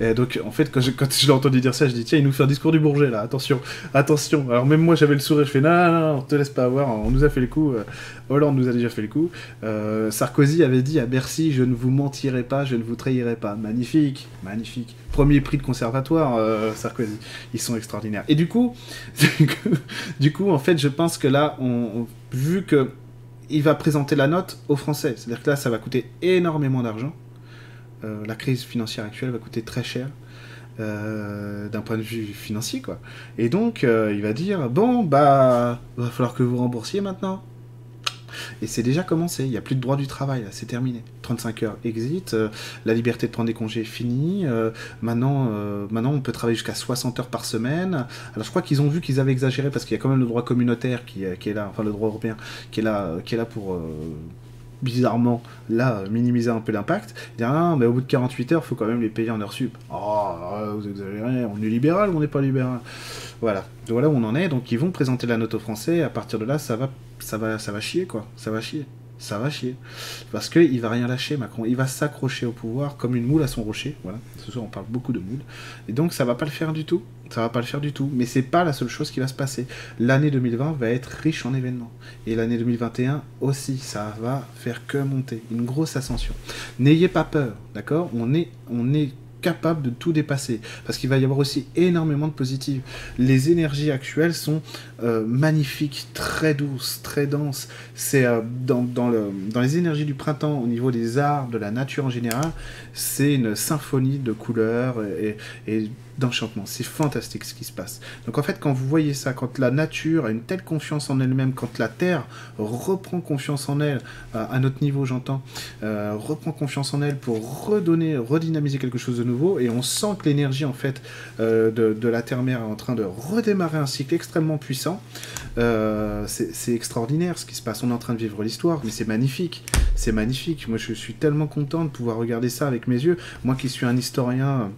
Et donc, en fait, quand je, quand l'ai entendu dire ça, je dis tiens, il nous fait un discours du Bourget là, attention, attention. Alors, même moi, j'avais le sourire, je fais non, non, on te laisse pas avoir, on nous a fait le coup, euh, Hollande nous a déjà fait le coup. Euh, Sarkozy avait dit à Bercy je ne vous mentirai pas, je ne vous trahirai pas. Magnifique, magnifique. Premier prix de conservatoire, euh, Sarkozy. Ils sont extraordinaires. Et du coup, du coup, en fait, je pense que là, vu que il va présenter la note aux Français, c'est-à-dire que là, ça va coûter énormément d'argent la crise financière actuelle va coûter très cher euh, d'un point de vue financier, quoi. Et donc, euh, il va dire bon, bah, va falloir que vous remboursiez maintenant. Et c'est déjà commencé. Il n'y a plus de droit du travail, c'est terminé. 35 heures exit, euh, la liberté de prendre des congés est finie. Euh, maintenant, euh, maintenant, on peut travailler jusqu'à 60 heures par semaine. Alors, je crois qu'ils ont vu qu'ils avaient exagéré parce qu'il y a quand même le droit communautaire qui, qui, est là, enfin le droit européen, qui est là, qui est là pour bizarrement, là, minimiser un peu l'impact. Dire, ah, mais au bout de 48 heures, il faut quand même les payer en heure sup. Oh, vous exagérez, on est libéral ou on n'est pas libéral? Voilà. Voilà où on en est. Donc, ils vont présenter la note aux Français. À partir de là, ça va, ça va, ça va chier, quoi. Ça va chier ça va chier. Parce qu'il va rien lâcher, Macron. Il va s'accrocher au pouvoir comme une moule à son rocher. Voilà. Ce soir, on parle beaucoup de moule. Et donc, ça va pas le faire du tout. Ça va pas le faire du tout. Mais c'est pas la seule chose qui va se passer. L'année 2020 va être riche en événements. Et l'année 2021 aussi. Ça va faire que monter. Une grosse ascension. N'ayez pas peur, d'accord? On est, on est capable de tout dépasser. Parce qu'il va y avoir aussi énormément de positives. Les énergies actuelles sont euh, magnifiques, très douces, très denses. C'est euh, dans, dans, le, dans les énergies du printemps, au niveau des arts, de la nature en général, c'est une symphonie de couleurs et, d'enchantement. C'est fantastique ce qui se passe. Donc en fait, quand vous voyez ça, quand la nature a une telle confiance en elle-même, quand la Terre reprend confiance en elle, euh, à notre niveau j'entends, reprend confiance en elle pour redonner, redynamiser quelque chose de nouveau, et on sent que l'énergie en fait euh, de, la Terre-Mère est en train de redémarrer un cycle extrêmement puissant, c'est extraordinaire ce qui se passe. On est en train de vivre l'histoire, mais c'est magnifique. C'est magnifique. Moi je suis tellement content de pouvoir regarder ça avec mes yeux. Moi qui suis un historien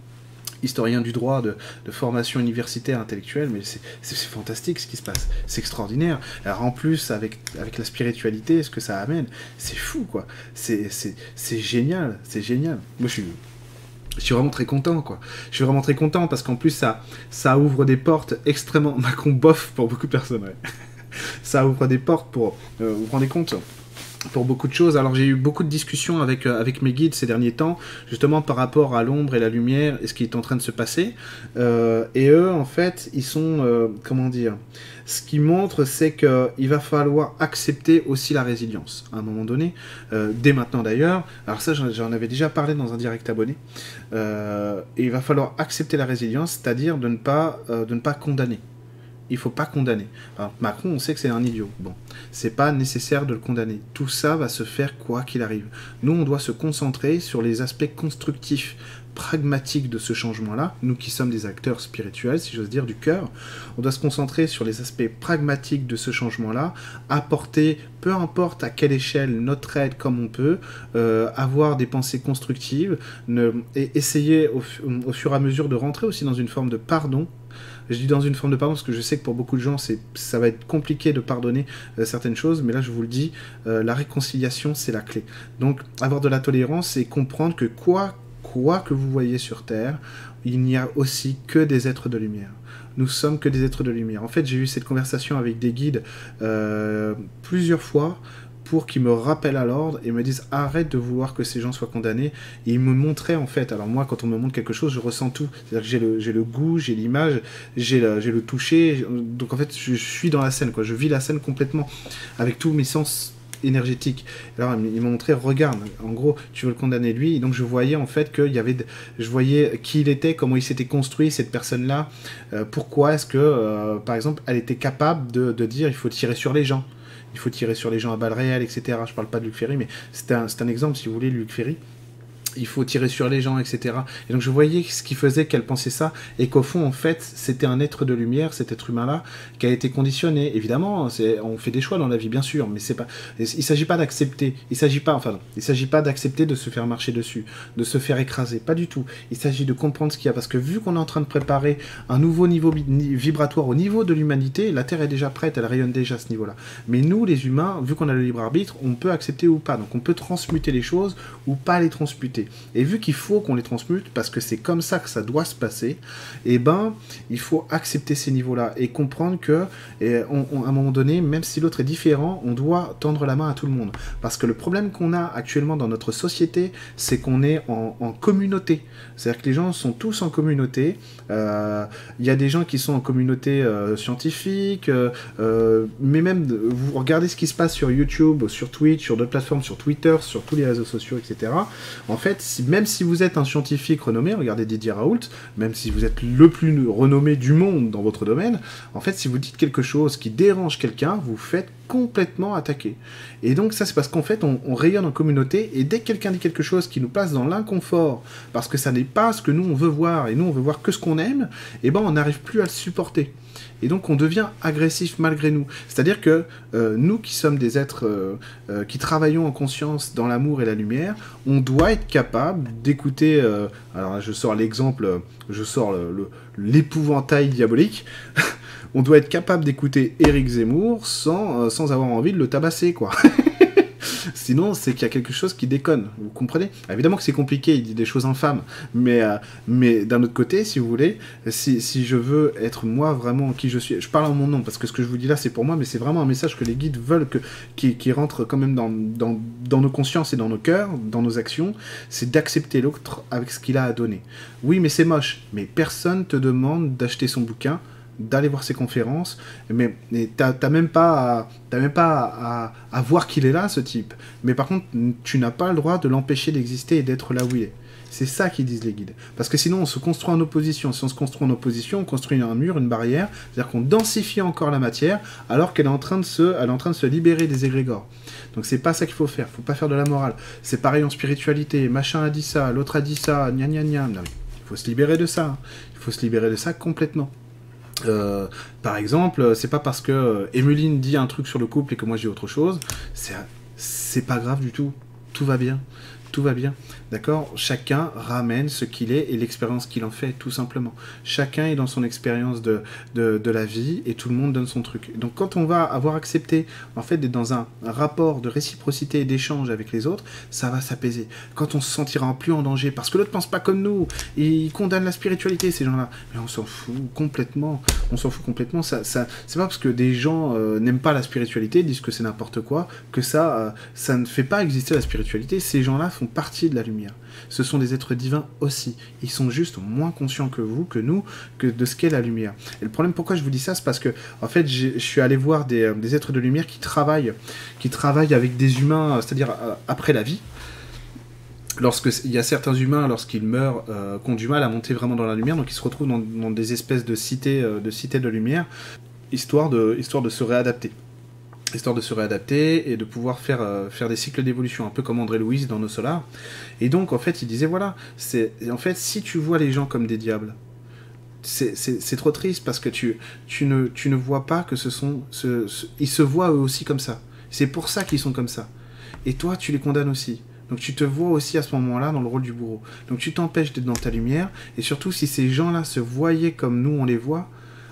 historien du droit, de, formation universitaire, intellectuelle, mais c'est fantastique ce qui se passe. C'est extraordinaire. Alors en plus, avec, avec la spiritualité, ce que ça amène, c'est fou, quoi. C'est génial, c'est génial. Moi, je suis... Je suis vraiment très content, quoi. Je suis vraiment très content parce qu'en plus, ça, ça ouvre des portes extrêmement... Macron bof pour beaucoup de personnes, ouais. ça ouvre des portes pour... Euh, vous vous rendez compte pour beaucoup de choses. Alors j'ai eu beaucoup de discussions avec, euh, avec mes guides ces derniers temps, justement par rapport à l'ombre et la lumière et ce qui est en train de se passer. Euh, et eux, en fait, ils sont, euh, comment dire, ce qui montre, c'est qu'il va falloir accepter aussi la résilience à un moment donné, dès maintenant d'ailleurs. Alors ça, j'en avais déjà parlé dans un direct abonné. et il va falloir accepter la résilience, c'est-à-dire de de ne pas condamner il faut pas condamner. Macron, on sait que c'est un idiot. Bon, c'est pas nécessaire de le condamner. Tout ça va se faire quoi qu'il arrive. Nous, on doit se concentrer sur les aspects constructifs, pragmatiques de ce changement-là. Nous qui sommes des acteurs spirituels, si j'ose dire, du cœur, on doit se concentrer sur les aspects pragmatiques de ce changement-là, apporter, peu importe à quelle échelle, notre aide comme on peut, euh, avoir des pensées constructives, et essayer au fur et à mesure de rentrer aussi dans une forme de pardon je dis dans une forme de pardon parce que je sais que pour beaucoup de gens, ça va être compliqué de pardonner euh, certaines choses, mais là, je vous le dis, euh, la réconciliation, c'est la clé. Donc, avoir de la tolérance et comprendre que quoi, quoi que vous voyez sur Terre, il n'y a aussi que des êtres de lumière nous sommes que des êtres de lumière. En fait, j'ai eu cette conversation avec des guides euh, plusieurs fois pour qu'ils me rappellent à l'ordre et me disent arrête de vouloir que ces gens soient condamnés. Et ils me montraient en fait, alors moi quand on me montre quelque chose, je ressens tout. C'est-à-dire que j'ai le, goût, j'ai l'image, j'ai le, toucher. Donc en fait, je, suis dans la scène. Je vis la scène complètement avec tous mes sens énergétiques. Alors ils m'ont montré, regarde, en gros, tu veux le condamner lui. Et donc je voyais en fait qu'il y avait, je voyais qui il était, comment il s'était construit cette personne-là. Euh, pourquoi est-ce que, euh, par exemple, elle était capable de dire il faut tirer sur les gens il faut tirer sur les gens à balles réelles, etc. Je parle pas de Luc Ferry, mais c'est un, un, exemple, si vous voulez, Luc Ferry il faut tirer sur les gens, etc. Et donc je voyais ce qui faisait qu'elle pensait ça, et qu'au fond, en fait, c'était un être de lumière, cet être humain-là, qui a été conditionné. Évidemment, on fait des choix dans la vie, bien sûr, mais c'est pas, il s'agit pas d'accepter, il s'agit s'agit pas d'accepter de se faire marcher dessus, de se faire écraser, pas du tout. Il s'agit de comprendre ce qu'il y a, parce que vu qu'on est en train de préparer un nouveau niveau vibratoire au niveau de l'humanité, la Terre est déjà prête, elle rayonne déjà à ce niveau-là. Mais nous, les humains, vu qu'on a le libre arbitre, on peut accepter ou pas. Donc on peut transmuter les choses ou pas les transmuter. Et vu qu'il faut qu'on les transmute, parce que c'est comme ça que ça doit se passer, eh ben, il faut accepter ces niveaux-là et comprendre que, et à un moment donné, même si l'autre est différent, on doit tendre la main à tout le monde. Parce que le problème qu'on a actuellement dans notre société, c'est qu'on est en, communauté. C'est-à-dire que les gens sont tous en communauté. Euh, il y a des gens qui sont en communauté euh, scientifique, euh, mais même, vous regardez ce qui se passe sur YouTube, sur Twitch, sur d'autres plateformes, sur Twitter, sur tous les réseaux sociaux, etc. En fait, même si vous êtes un scientifique renommé, regardez Didier Raoult, même si vous êtes le plus renommé du monde dans votre domaine, en fait, si vous dites quelque chose qui dérange quelqu'un, vous faites complètement attaquer. Et donc ça c'est parce qu'en fait on, rayonne en communauté et dès que quelqu'un dit quelque chose qui nous place dans l'inconfort parce que ça n'est pas ce que nous on veut voir et nous on veut voir que ce qu'on aime, et eh ben on n'arrive plus à le supporter et donc on devient agressif malgré nous. C'est-à-dire que euh, nous qui sommes des êtres euh, euh, qui travaillons en conscience dans l'amour et la lumière, on doit être capable d'écouter. alors je sors l'exemple, je sors l'épouvantail diabolique. on doit être capable d'écouter Eric Zemmour sans, sans avoir envie de le tabasser, quoi. Sinon, c'est qu'il y a quelque chose qui déconne. Vous comprenez? Évidemment que c'est compliqué, il dit des choses infâmes. Mais, euh, mais d'un autre côté, si vous voulez, si, si, je veux être moi vraiment qui je suis, je parle en mon nom parce que ce que je vous dis là, c'est pour moi, mais c'est vraiment un message que les guides veulent que, qui, qui rentre quand même dans, dans, dans nos consciences et dans nos cœurs, dans nos actions, c'est d'accepter l'autre avec ce qu'il a à donner. Oui, mais c'est moche. Mais personne te demande d'acheter son bouquin d'aller voir ses conférences, mais t'as même pas, à, même pas à, voir qu'il est là, ce type. Mais par contre, tu n'as pas le droit de l'empêcher d'exister et d'être là où il est. C'est ça qu'ils disent les guides. Parce que sinon, on se construit en opposition. Si on se construit en opposition, on construit un mur, une barrière, c'est-à-dire qu'on densifie encore la matière, alors qu'elle est en train de se, est en train de se libérer des égrégores. Donc c'est pas ça qu'il faut faire. Faut pas faire de la morale. C'est pareil en spiritualité. Machin a dit ça, l'autre a dit ça, gna gna gna. il faut se libérer de ça. Il faut se libérer de ça complètement. Euh, par exemple, c'est pas parce que euh, Emeline dit un truc sur le couple et que moi j'ai autre chose, c'est pas grave du tout. Tout va bien. Tout va bien. D'accord? Chacun ramène ce qu'il est et l'expérience qu'il en fait, tout simplement. Chacun est dans son expérience de, de, la vie et tout le monde donne son truc. Donc quand on va avoir accepté, en fait, d'être dans un, rapport de réciprocité et d'échange avec les autres, ça va s'apaiser. Quand on se sentira plus en danger, parce que l'autre pense pas comme nous, et il condamne la spiritualité, ces gens-là. Mais on s'en fout complètement. On s'en fout complètement. Ça, c'est pas parce que des gens euh, n'aiment pas la spiritualité, disent que c'est n'importe quoi, que ça, euh, ça ne fait pas exister la spiritualité. Ces gens-là font partie de la lumière ce sont des êtres divins aussi. Ils sont juste moins conscients que vous, que nous, que de ce qu'est la lumière. Et le problème, pourquoi je vous dis ça, c'est parce que, en fait, je suis allé voir des, euh, des, êtres de lumière qui travaillent, qui travaillent avec des humains, euh, c'est-à-dire euh, après la vie. Lorsqu'il y a certains humains, lorsqu'ils meurent, qui ont du mal à monter vraiment dans la lumière, donc ils se retrouvent dans, des espèces de cités, de cités de lumière, histoire de, histoire de se réadapter histoire de se réadapter et de pouvoir faire, euh, faire des cycles d'évolution, un peu comme André Louise dans nos solars. Et donc, en fait, il disait, voilà, c'est en fait, si tu vois les gens comme des diables, c'est trop triste parce que tu, tu, ne, tu ne vois pas que ce sont... Ce, ils se voient eux aussi comme ça. C'est pour ça qu'ils sont comme ça. Et toi, tu les condamnes aussi. Donc tu te vois aussi à ce moment-là dans le rôle du bourreau. Donc tu t'empêches d'être dans ta lumière. Et surtout, si ces gens-là se voyaient comme nous, on les voit,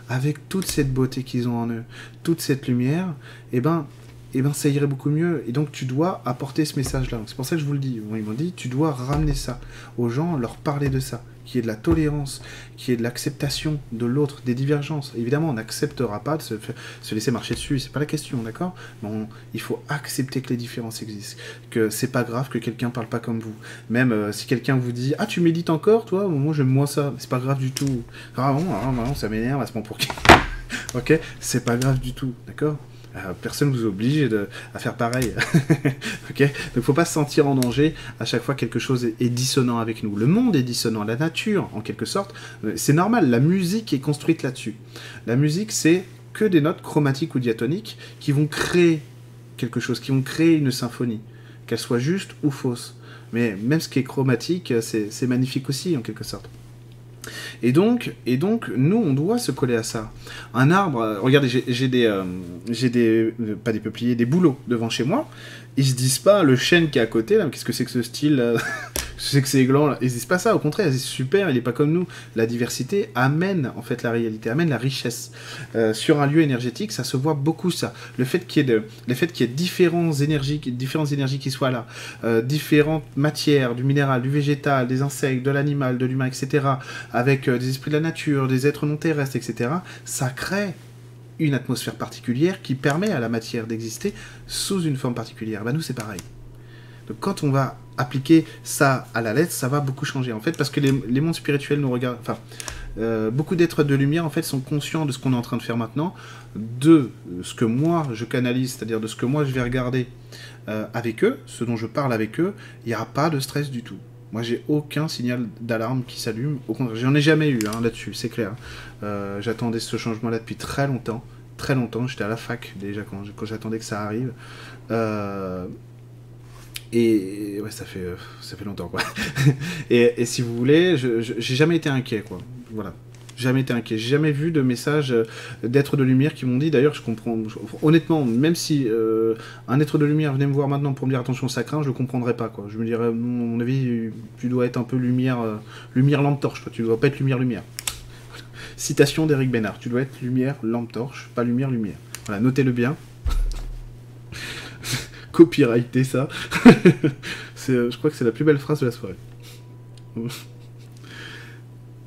avec toute cette beauté qu'ils ont en eux, toute cette lumière, eh ben, eh ben ça irait beaucoup mieux. Et donc tu dois apporter ce message-là. C'est pour ça que je vous le dis. Ils m'ont dit, tu dois ramener ça aux gens, leur parler de ça qui est de la tolérance, qui est de l'acceptation de l'autre, des divergences. Évidemment, on n'acceptera pas de se, se, laisser marcher dessus, c'est pas la question, d'accord? Mais il faut accepter que les différences existent, que c'est pas grave que quelqu'un parle pas comme vous. Même euh, si quelqu'un vous dit Ah, tu médites encore, toi? Moi, j'aime moins ça, c'est pas grave du tout. Ah bon, ah, non, ça m'énerve à ce moment pour qui? Ok? C'est pas grave du tout, d'accord? Personne ne vous oblige à faire pareil. ok Donc faut pas se sentir en danger à chaque fois quelque chose est, dissonant avec nous. Le monde est dissonant, la nature en quelque sorte. Euh, c'est normal, la musique est construite là-dessus. La musique, c'est que des notes chromatiques ou diatoniques qui vont créer quelque chose, qui vont créer une symphonie, qu'elle soit juste ou fausse. Mais même ce qui est chromatique, c'est magnifique aussi en quelque sorte. Et donc, et donc, nous, on doit se coller à ça. Un arbre, euh, regardez, j'ai des, euh, des, euh, pas des peupliers, des bouleaux devant chez moi. Ils se disent pas, le chêne qui est à côté, là, qu'est-ce que c'est que ce style sais que c'est gland, là. Ils disent pas ça, au contraire, c'est super, il est pas comme nous. La diversité amène, en fait, la réalité, amène la richesse. sur un lieu énergétique, ça se voit beaucoup, ça. Le fait qu'il y ait, le fait qu'il y ait différentes énergies, différentes énergies qui soient là, différentes matières, du minéral, du végétal, des insectes, de l'animal, de l'humain, etc., avec des esprits de la nature, des êtres non terrestres, etc., ça crée une atmosphère particulière qui permet à la matière d'exister sous une forme particulière. Ben nous, c'est pareil. Donc quand on va appliquer ça à la lettre, ça va beaucoup changer en fait, parce que les, mondes spirituels nous regardent. Enfin, euh, beaucoup d'êtres de lumière en fait sont conscients de ce qu'on est en train de faire maintenant, de ce que moi je canalise, c'est-à-dire de ce que moi je vais regarder euh, avec eux, ce dont je parle avec eux. Il n'y aura pas de stress du tout. Moi, j'ai aucun signal d'alarme qui s'allume. Au contraire, j'en ai jamais eu hein, là-dessus, c'est clair. Euh, j'attendais ce changement-là depuis très longtemps. Très longtemps. J'étais à la fac déjà quand, j'attendais que ça arrive. Euh, et ouais, ça fait, ça fait longtemps, quoi. et, si vous voulez, j'ai jamais été inquiet, quoi. Voilà. Jamais été inquiet. J'ai jamais vu de messages euh, d'êtres de lumière qui m'ont dit. D'ailleurs, je comprends. honnêtement, même si un être de lumière venait me voir maintenant pour me dire attention, ça craint, je le comprendrais pas. Quoi. Je me dirais, à mon avis, tu dois être un peu lumière, lumière lampe torche. Toi. Tu dois pas être lumière lumière. Citation d'Eric Bénard. Tu dois être lumière lampe torche, pas lumière lumière. Voilà, notez-le bien. Copyrighter ça. je crois que c'est la plus belle phrase de la soirée.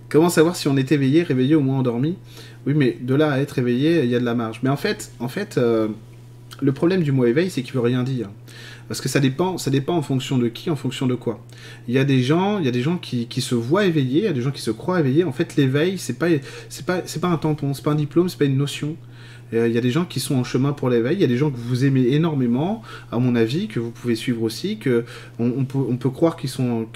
Comment savoir si on est éveillé, réveillé ou moins endormi? Oui, mais de là à être éveillé, il y a de la marge. Mais en fait, en fait euh, le problème du mot éveil, c'est qu'il veut rien dire. Parce que ça dépend, ça dépend en fonction de qui, en fonction de quoi. Il y a des gens, il y a des gens qui, se voient éveillés, il y a des gens qui se croient éveillés. En fait, l'éveil, c'est pas, pas, pas un tampon, c'est pas un diplôme, c'est pas une notion. Euh, il y a des gens qui sont en chemin pour l'éveil, il y a des gens que vous aimez énormément, à mon avis, que vous pouvez suivre aussi, que on, peut, croire qu'ils sont,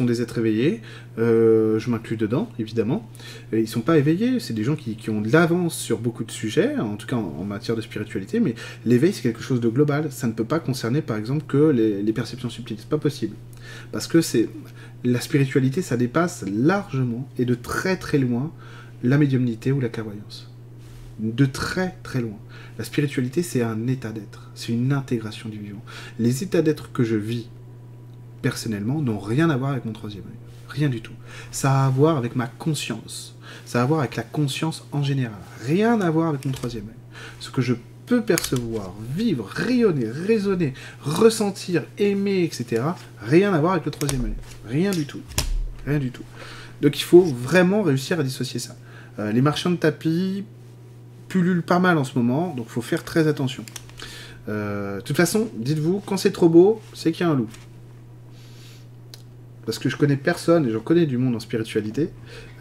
des êtres éveillés. Euh, je m'inclus dedans, évidemment. Ils ils sont pas éveillés, c'est des gens qui, ont de l'avance sur beaucoup de sujets, en tout cas en, matière de spiritualité, mais l'éveil c'est quelque chose de global. Ça ne peut pas concerner par exemple que les, les perceptions subtiles, c'est pas possible. Parce que c'est la spiritualité, ça dépasse largement et de très très loin la médiumnité ou la clairvoyance de très très loin. La spiritualité, c'est un état d'être, c'est une intégration du vivant. Les états d'être que je vis personnellement n'ont rien à voir avec mon troisième œil. Rien du tout. Ça a à voir avec ma conscience. Ça a à voir avec la conscience en général. Rien à voir avec mon troisième œil. Ce que je peux percevoir, vivre, rayonner, raisonner, ressentir, aimer, etc. Rien à voir avec le troisième œil. Rien du tout. Rien du tout. Donc il faut vraiment réussir à dissocier ça. Euh, les marchands de tapis pullule pas mal en ce moment, donc faut faire très attention. Euh, de toute façon, dites-vous, quand c'est trop beau, c'est qu'il y a un loup. Parce que je connais personne, et j'en connais du monde en spiritualité,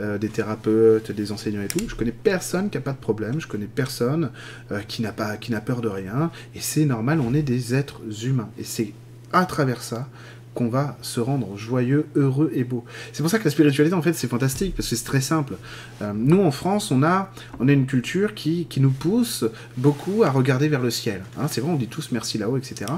euh, des thérapeutes, des enseignants et tout, je connais personne qui n'a pas de problème, je connais personne euh, qui n'a qui n'a peur de rien, et c'est normal, on est des êtres humains. Et c'est à travers ça qu'on va se rendre joyeux, heureux et beau. C'est pour ça que la spiritualité, en fait, c'est fantastique, parce que c'est très simple. Euh, nous, en France, on a, on a une culture qui, qui nous pousse beaucoup à regarder vers le ciel. Hein, c'est vrai, on dit tous merci là-haut, etc.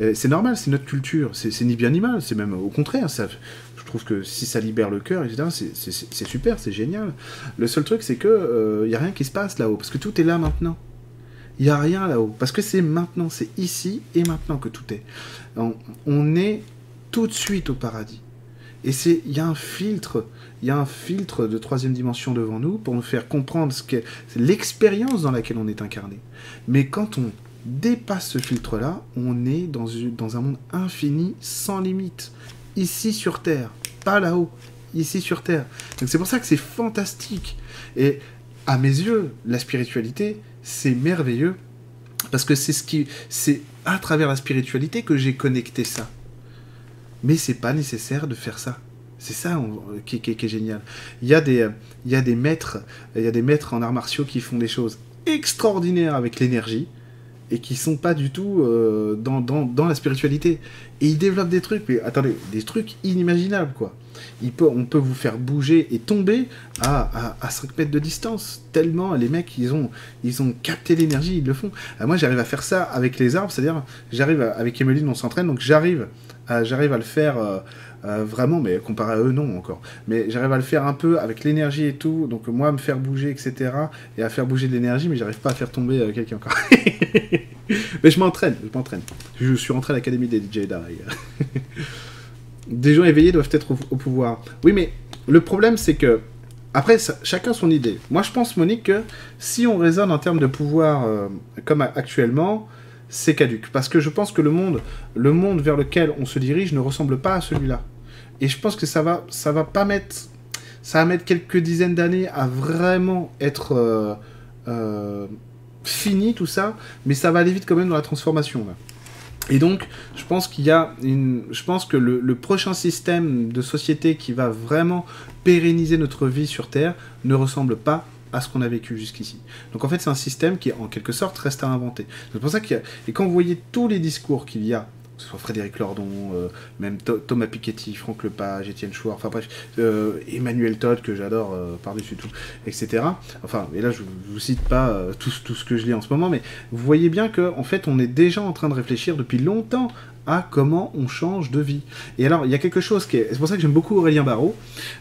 Euh, c'est normal, c'est notre culture. C'est ni bien ni mal, c'est même au contraire. Ça, je trouve que si ça libère le cœur, etc., c'est super, c'est génial. Le seul truc, c'est que il euh, n'y a rien qui se passe là-haut, parce que tout est là maintenant. Il n'y a rien là-haut. Parce que c'est maintenant, c'est ici et maintenant que tout est. on est tout de suite au paradis. Et c'est, il y a un filtre, il y a un filtre de troisième dimension devant nous pour nous faire comprendre ce qu'est l'expérience dans laquelle on est incarné. Mais quand on dépasse ce filtre-là, on est dans, dans un monde infini, sans limite. Ici sur Terre, pas là-haut, ici sur Terre. Donc c'est pour ça que c'est fantastique. Et à mes yeux, la spiritualité, c'est merveilleux. Parce que c'est ce qui, c'est à travers la spiritualité que j'ai connecté ça. Mais c'est pas nécessaire de faire ça. C'est ça qui, est génial. Il y, a des, il y a des maîtres, il y a des maîtres en arts martiaux qui font des choses extraordinaires avec l'énergie et qui sont pas du tout euh, dans, dans, la spiritualité. Et ils développent des trucs, mais attendez, des trucs inimaginables, quoi. On peut vous faire bouger et tomber à, à, 5 mètres de distance. Tellement les mecs, ils ont, ils ont capté l'énergie, ils le font. Euh, moi, j'arrive à faire ça avec les arbres, c'est-à-dire, j'arrive, avec Emeline, on s'entraîne, donc j'arrive j'arrive à le faire euh, euh, vraiment, mais comparé à eux, non encore. Mais j'arrive à le faire un peu avec l'énergie et tout, donc moi, me faire bouger, etc. Et à faire bouger de l'énergie, mais j'arrive pas à faire tomber euh, quelqu'un encore. mais je m'entraîne, je m'entraîne. Je suis rentré à l'académie des Jedi. des gens éveillés doivent être au, pouvoir. Oui, mais le problème, c'est que après, chacun son idée. Moi, je pense, Monique, que si on raisonne en termes de pouvoir comme actuellement, c'est caduque. Parce que je pense que le monde, le monde vers lequel on se dirige ne ressemble pas à celui-là. Et je pense que ça va, ça va pas mettre, ça va mettre quelques dizaines d'années à vraiment être euh, euh, fini tout ça, mais ça va aller vite quand même dans la transformation. Et donc, je pense qu'il y a une, je pense que le, prochain système de société qui va vraiment pérenniser notre vie sur Terre ne ressemble pas à ce qu'on a vécu jusqu'ici. Donc en fait, c'est un système qui, en quelque sorte, reste à inventer. C'est pour ça a... Et quand vous voyez tous les discours qu'il y a que ce soit Frédéric Lordon, euh, même Thomas Piketty, Franck Lepage, Étienne Chouard, enfin bref, euh, Emmanuel Todd, que j'adore euh, par-dessus tout, etc. Enfin, et là, je vous cite pas tout, tout, ce que je lis en ce moment, mais vous voyez bien qu'en en fait, on est déjà en train de réfléchir depuis longtemps à comment on change de vie. Et alors, il y a quelque chose qui est... C'est pour ça que j'aime beaucoup Aurélien Barraud.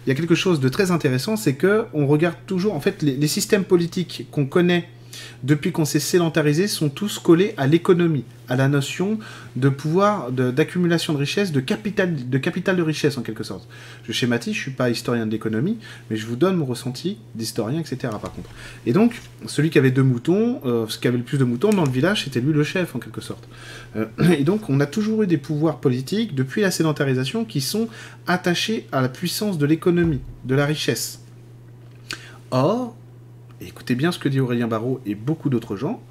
Il y a quelque chose de très intéressant, c'est que on regarde toujours... En fait, les systèmes politiques qu'on connaît depuis qu'on s'est sédentarisé, sont tous collés à l'économie, à la notion de pouvoir, d'accumulation de, richesse, de capital, de capital de richesse en quelque sorte. Je schématise, je suis pas historien de l'économie, mais je vous donne mon ressenti d'historien, etc. Par contre. Et donc, celui qui avait deux moutons, euh, ce qui avait le plus de moutons dans le village, c'était lui le chef en quelque sorte. Euh, et donc, on a toujours eu des pouvoirs politiques depuis la sédentarisation qui sont attachés à la puissance de l'économie, de la richesse. Or, écoutez bien ce que dit Aurélien Barraud et beaucoup d'autres gens,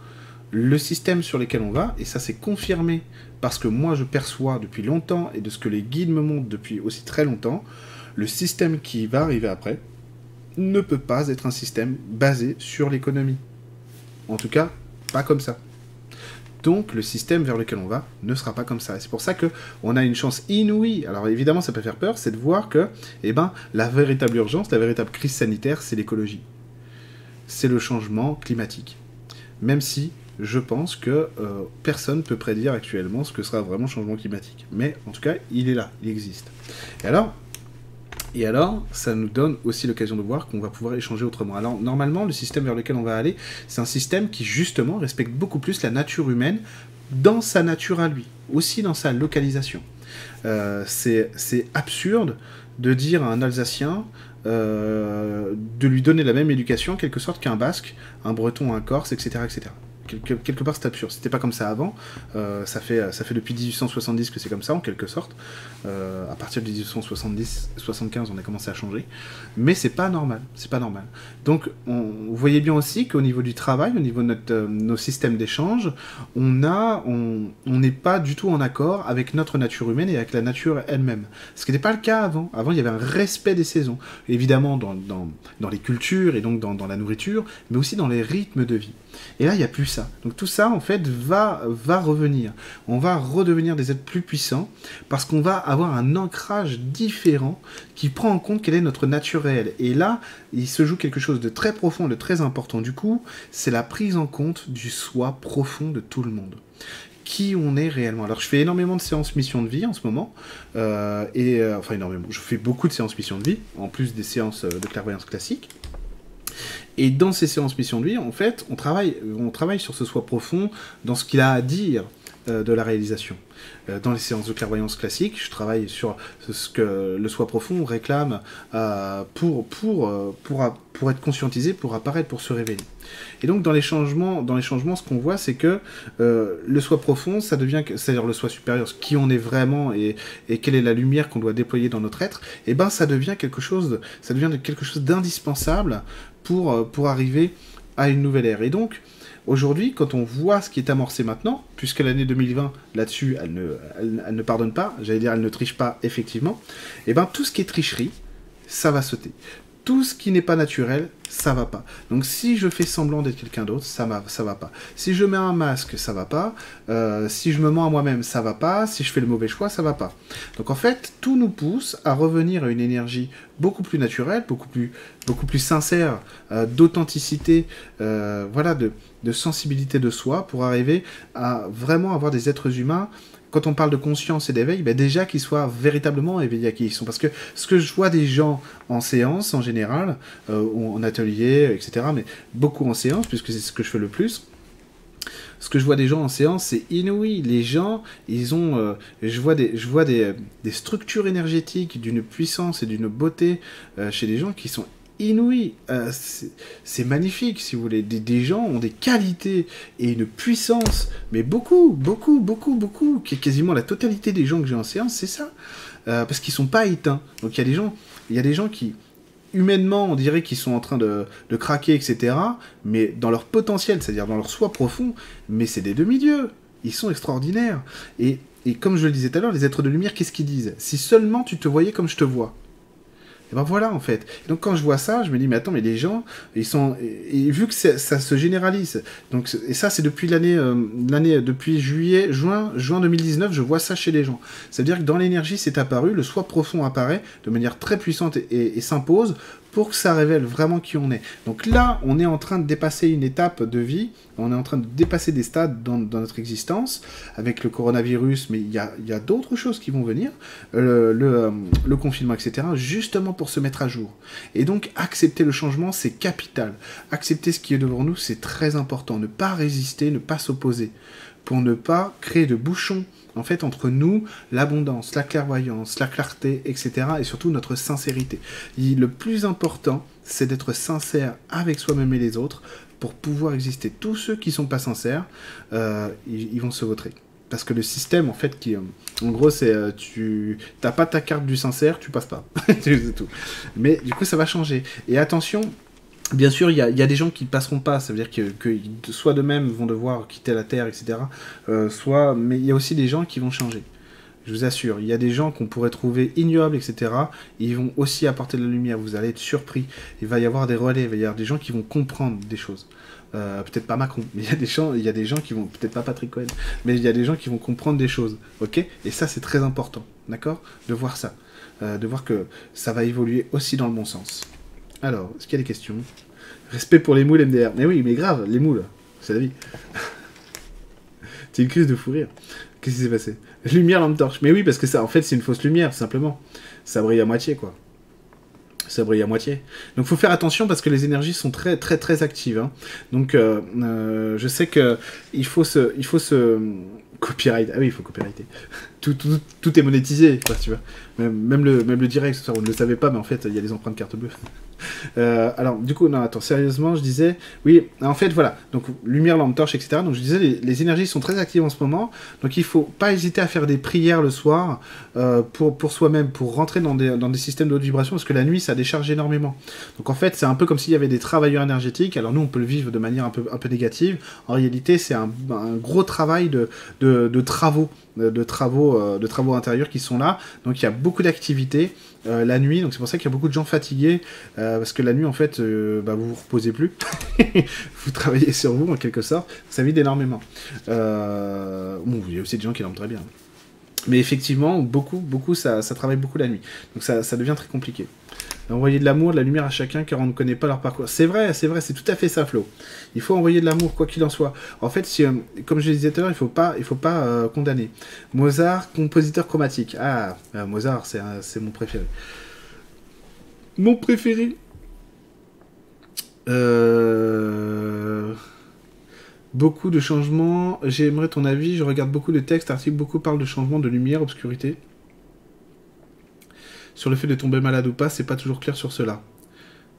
le système sur lequel on va, et ça c'est confirmé parce que moi je perçois depuis longtemps et de ce que les guides me montrent depuis aussi très longtemps, le système qui va arriver après ne peut pas être un système basé sur l'économie. En tout cas, pas comme ça. Donc le système vers lequel on va ne sera pas comme ça. Et c'est pour ça que on a une chance inouïe. Alors évidemment, ça peut faire peur, c'est de voir que, eh ben, la véritable urgence, la véritable crise sanitaire, c'est l'écologie c'est le changement climatique. Même si je pense que euh, personne ne peut prédire actuellement ce que sera vraiment le changement climatique. Mais en tout cas, il est là, il existe. Et alors, et alors, ça nous donne aussi l'occasion de voir qu'on va pouvoir échanger autrement. Alors, normalement, le système vers lequel on va aller, c'est un système qui, justement, respecte beaucoup plus la nature humaine dans sa nature à lui, aussi dans sa localisation. Euh, c'est absurde de dire à un Alsacien, de lui donner la même éducation, en quelque sorte, qu'un basque, un breton, un corse, etc. etc quelque, part c'est absurde. C'était pas comme ça avant. Euh, ça, fait, ça fait depuis 1870 que c'est comme ça en quelque sorte. Euh, à partir de 1870, 75, on a commencé à changer. Mais c'est pas normal. C'est pas normal. Donc on, vous voyez bien aussi qu'au niveau du travail, au niveau de euh, nos systèmes d'échange, on on n'est pas du tout en accord avec notre nature humaine et avec la nature elle-même. Ce qui n'était pas le cas avant. Avant, il y avait un respect des saisons. Évidemment dans, dans, dans les cultures et donc dans, dans la nourriture, mais aussi dans les rythmes de vie. Et là, il n'y a plus ça. Donc tout ça, en fait, va, va revenir. On va redevenir des êtres plus puissants parce qu'on va avoir un ancrage différent qui prend en compte quelle est notre nature réelle. Et là, il se joue quelque chose de très profond, de très important. Du coup, c'est la prise en compte du soi profond de tout le monde qui on est réellement. Alors je fais énormément de séances mission de vie en ce moment, euh, et euh, enfin énormément, je fais beaucoup de séances mission de vie, en plus des séances euh, de clairvoyance classique. Et dans ces séances mission de vie, en fait, on travaille, sur ce soi profond, dans ce qu'il a à dire euh, de la réalisation. Euh, dans les séances de clairvoyance classique, je travaille sur ce que le soi profond réclame euh, pour, pour, pour, pour être conscientisé, pour apparaître, pour se révéler. Et donc dans les changements, dans les changements ce qu'on voit, c'est que le soi profond, ça devient, c'est-à-dire le soi supérieur, qui on est vraiment et, quelle est la lumière qu'on doit déployer dans notre être, et eh ben ça devient quelque chose, ça devient quelque chose d'indispensable pour, euh, pour arriver à une nouvelle ère. Et donc, aujourd'hui, quand on voit ce qui est amorcé maintenant, puisque l'année 2020, là-dessus, elle ne, elle, ne pardonne pas, j'allais dire, elle ne triche pas, effectivement, et eh bien tout ce qui est tricherie, ça va sauter. Tout ce qui n'est pas naturel, ça va pas. Donc si je fais semblant d'être quelqu'un d'autre, ça va, ça va pas. Si je mets un masque, ça va pas. Euh, si je me mens à moi-même, ça va pas. Si je fais le mauvais choix, ça va pas. Donc en fait, tout nous pousse à revenir à une énergie beaucoup plus naturelle, beaucoup plus, beaucoup plus sincère, euh, d'authenticité, euh, voilà, de, de sensibilité de soi, pour arriver à vraiment avoir des êtres humains quand on parle de conscience et d'éveil, ben déjà qu'ils soient véritablement éveillés à qui ils sont. Parce que ce que je vois des gens en séance, en général, euh, en atelier, etc., mais beaucoup en séance, puisque c'est ce que je fais le plus, ce que je vois des gens en séance, c'est inouï. Les gens, ils ont, euh, je vois des, je vois des, des structures énergétiques d'une puissance et d'une beauté euh, chez des gens qui sont inouï. Euh, c'est magnifique, si vous voulez. Des, gens ont des qualités et une puissance, mais beaucoup, beaucoup, beaucoup, beaucoup. Quasiment la totalité des gens que j'ai en séance, c'est ça. Euh, parce qu'ils sont pas éteints. Donc il y a des gens, il y a des gens qui, humainement, on dirait qu'ils sont en train de, craquer, etc. Mais dans leur potentiel, c'est-à-dire dans leur soi profond, mais c'est des demi-dieux. Ils sont extraordinaires. Et, et comme je le disais tout à l'heure, les êtres de lumière, qu'est-ce qu'ils disent? Si seulement tu te voyais comme je te vois. Et ben voilà en fait. donc quand je vois ça, je me dis mais attends mais les gens ils sont et, vu que ça se généralise donc et ça c'est depuis l'année euh, l'année depuis juillet juin juin 2019 je vois ça chez les gens. C'est à dire que dans l'énergie c'est apparu le soi profond apparaît de manière très puissante et s'impose pour que ça révèle vraiment qui on est. Donc là, on est en train de dépasser une étape de vie, on est en train de dépasser des stades dans, notre existence, avec le coronavirus, mais il y a, d'autres choses qui vont venir, euh, euh, le, confinement, etc., justement pour se mettre à jour. Et donc, accepter le changement, c'est capital. Accepter ce qui est devant nous, c'est très important. Ne pas résister, ne pas s'opposer, pour ne pas créer de bouchons en fait, entre nous, l'abondance, la clairvoyance, la clarté, etc., et surtout notre sincérité. le plus important, c'est d'être sincère avec soi-même et les autres pour pouvoir exister. Tous ceux qui sont pas sincères, euh, ils, vont se voter. Parce que le système, en fait, qui, euh, en gros, c'est euh, tu t'as pas ta carte du sincère, tu passes pas. c'est tout. Mais du coup, ça va changer. Et attention, Bien sûr, il y, a, des gens qui ne passeront pas, ça veut dire que, soit de même vont devoir quitter la Terre, etc. Euh, soit, mais il y a aussi des gens qui vont changer. Je vous assure, il y a des gens qu'on pourrait trouver ignobles, etc. ils vont aussi apporter de la lumière. Vous allez être surpris. Il va y avoir des relais, il va y avoir des gens qui vont comprendre des choses. Euh, peut-être pas Macron, mais il y a des gens, il y a des gens qui vont, peut-être pas Patrick Cohen, mais il y a des gens qui vont comprendre des choses, ok? Et ça, c'est très important, d'accord? De voir ça, euh, de voir que ça va évoluer aussi dans le bon sens. Alors, est-ce qu'il y a des questions? Respect pour les moules MDR. Mais oui, mais grave, les moules, c'est la vie. c'est une crise de fou rire. Qu'est-ce qui s'est passé? Lumière, lampe torche. Mais oui, parce que ça, en fait, c'est une fausse lumière, simplement. Ça brille à moitié, quoi. Ça brille à moitié. Donc, faut faire attention parce que les énergies sont très, très, très actives. Hein. Donc, euh, euh, je sais que il faut se, il faut se copyright. Ah oui, il faut copyrighter. Tout, est monétisé, tu vois. Même, le, direct, on ne le savait pas, mais en fait, il y a les empreintes carte bleue. Euh, alors, du coup, non, attends, sérieusement, je disais, oui, en fait, voilà, donc lumière, lampe torche, etc. Donc, je disais, les, énergies sont très actives en ce moment, donc il faut pas hésiter à faire des prières le soir euh, pour, pour soi-même, pour rentrer dans des, dans des systèmes de haute vibration, parce que la nuit, ça décharge énormément. Donc, en fait, c'est un peu comme s'il y avait des travailleurs énergétiques. Alors, nous, on peut le vivre de manière un peu, un peu négative. En réalité, c'est un, gros travail de, de travaux, de, travaux, euh, de travaux intérieurs qui sont là. Donc, il y a beaucoup d'activités. Euh, la nuit, donc c'est pour ça qu'il y a beaucoup de gens fatigués, euh, parce que la nuit, en fait, bah, vous vous reposez plus, vous travaillez sur vous, en quelque sorte, ça vide énormément. bon, il y a aussi des gens qui dorment très bien. Mais effectivement, beaucoup, beaucoup, ça, travaille beaucoup la nuit. Donc ça devient très compliqué. Envoyer de l'amour, de la lumière à chacun car on ne connaît pas leur parcours. C'est vrai, c'est vrai, c'est tout à fait ça, Flo. Il faut envoyer de l'amour, quoi qu'il en soit. En fait, si, euh, comme je disais tout à l'heure, il ne faut pas, il faut pas euh, condamner. Mozart, compositeur chromatique. Ah, euh, Mozart, c'est mon préféré. Mon préféré Beaucoup de changements. J'aimerais ton avis. Je regarde beaucoup de textes, articles, beaucoup parlent de changements de lumière, obscurité sur le fait de tomber malade ou pas, c'est pas toujours clair sur cela.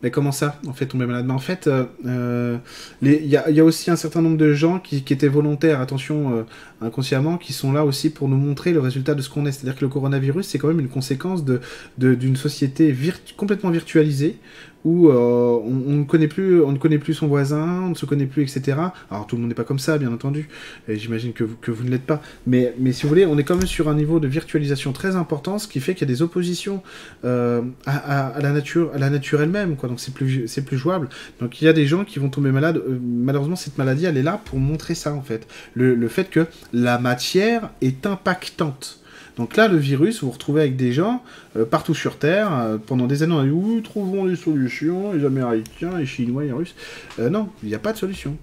Mais comment ça, en fait, tomber malade? Mais en fait, euh, euh, il y, a aussi un certain nombre de gens qui, étaient volontaires, attention, euh, inconsciemment, qui sont là aussi pour nous montrer le résultat de ce qu'on est. C'est-à-dire que le coronavirus, c'est quand même une conséquence d'une de, d'une société complètement virtualisée, où euh, on, ne connaît plus, on ne connaît plus son voisin, on ne se connaît plus, etc. Alors tout le monde n'est pas comme ça, bien entendu. Et j'imagine que, que, vous ne l'êtes pas. Mais, mais si vous voulez, on est quand même sur un niveau de virtualisation très important, ce qui fait qu'il y a des oppositions euh, à, à, la nature, à la nature elle-même. Donc c'est plus, c'est plus jouable. Donc il y a des gens qui vont tomber malades. Euh, malheureusement, cette maladie, elle est là pour montrer ça, en fait. Le, le fait que la matière est impactante. Donc là, le virus, vous vous retrouvez avec des gens euh, partout sur Terre. Euh, pendant des années, on a dit oui, trouvons des solutions, les Américains, les Chinois, les Russes. Euh, non, il n'y a pas de solution.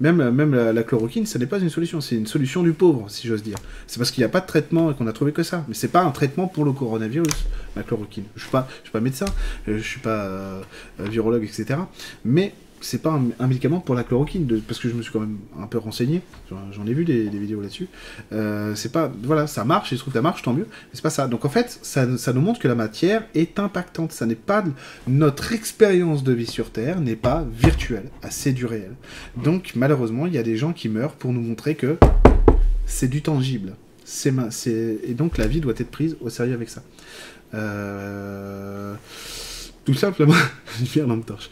Même, la, chloroquine, ce n'est pas une solution, c'est une solution du pauvre, si j'ose dire. C'est parce qu'il n'y a pas de traitement et qu'on a trouvé que ça. Mais c'est pas un traitement pour le coronavirus, la chloroquine. Je ne pas, suis pas médecin, je ne suis pas virologue, etc. Mais c'est pas un, médicament pour la chloroquine, parce que je me suis quand même un peu renseigné, j'en ai vu des, vidéos là-dessus. Euh, c'est pas, voilà, ça marche, il se trouve que ça marche, tant mieux, mais c'est pas ça. Donc en fait, ça, nous montre que la matière est impactante. Ça n'est pas notre expérience de vie sur Terre n'est pas virtuelle, assez du réel. Donc malheureusement, il y a des gens qui meurent pour nous montrer que c'est du tangible. C'est, et donc la vie doit être prise au sérieux avec ça. Euh, tout simplement, je viens lampe torche.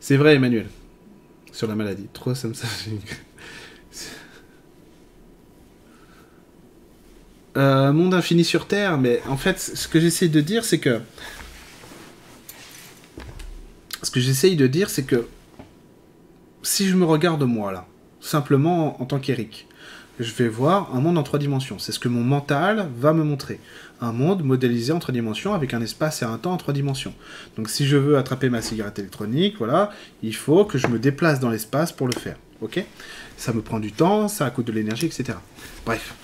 C'est vrai, Emmanuel. Sur la maladie. Trop ça me Euh, monde infini sur Terre, mais en fait, ce que j'essaie de dire, c'est que. Ce que j'essaye de dire, c'est que. Si je me regarde moi, là, simplement en tant qu'Eric, je vais voir un monde en trois dimensions. C'est ce que mon mental va me montrer. Un monde modélisé en trois dimensions avec un espace et un temps en trois dimensions. Donc si je veux attraper ma cigarette électronique, voilà, il faut que je me déplace dans l'espace pour le faire. Ok? Ça me prend du temps, ça coûte de l'énergie, etc. Bref.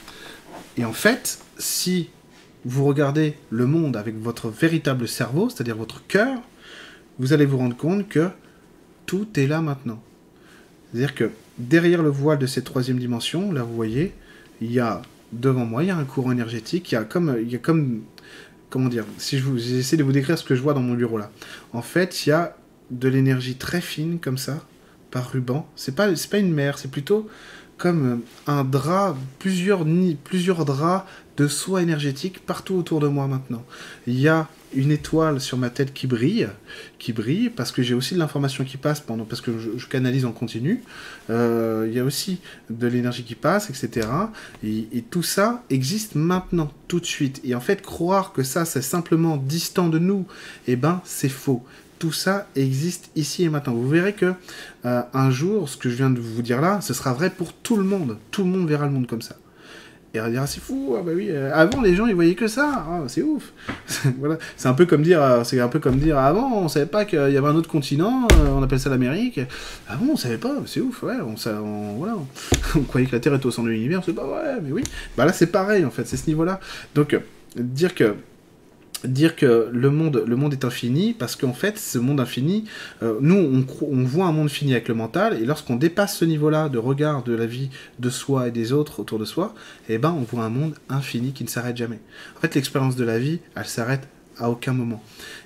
Et en fait, si vous regardez le monde avec votre véritable cerveau, c'est-à-dire votre cœur, vous allez vous rendre compte que tout est là maintenant. C'est-à-dire que derrière le voile de cette troisième dimension, là vous voyez, il y a devant moi, il y a un courant énergétique, il y a comme, il y a comme, comment dire, si je j'essaie de vous décrire ce que je vois dans mon bureau là. En fait, il y a de l'énergie très fine comme ça, par ruban. C'est pas, pas une mer, c'est plutôt comme un drap, plusieurs, plusieurs draps de soie énergétique partout autour de moi maintenant. Il y a une étoile sur ma tête qui brille, qui brille, parce que j'ai aussi de l'information qui passe pendant, parce que je, canalise en continu. Euh, il y a aussi de l'énergie qui passe, etc. Et, tout ça existe maintenant, tout de suite. Et en fait, croire que ça, c'est simplement distant de nous, eh ben, c'est faux tout ça existe ici et maintenant. Vous verrez que euh, un jour, ce que je viens de vous dire là, ce sera vrai pour tout le monde. Tout le monde verra le monde comme ça. On dira c'est fou, ah bah oui. Euh, avant les gens ils voyaient que ça, ah, c'est ouf. voilà, c'est un peu comme dire, euh, c'est un peu comme dire avant on savait pas qu'il y avait un autre continent, on appelle ça l'Amérique. Avant on savait pas, c'est ouf, ouais. On, on, voilà, on, croyait que la Terre était au centre de l'univers, c'est pas vrai, mais oui. Bah là c'est pareil en fait, c'est ce niveau-là. Donc dire que dire que le monde, le monde est infini, parce qu'en fait, ce monde infini, euh, nous, on, voit un monde fini avec le mental, et lorsqu'on dépasse ce niveau-là de regard de la vie de soi et des autres autour de soi, eh ben, on voit un monde infini qui ne s'arrête jamais. En fait, l'expérience de la vie, elle s'arrête à aucun moment.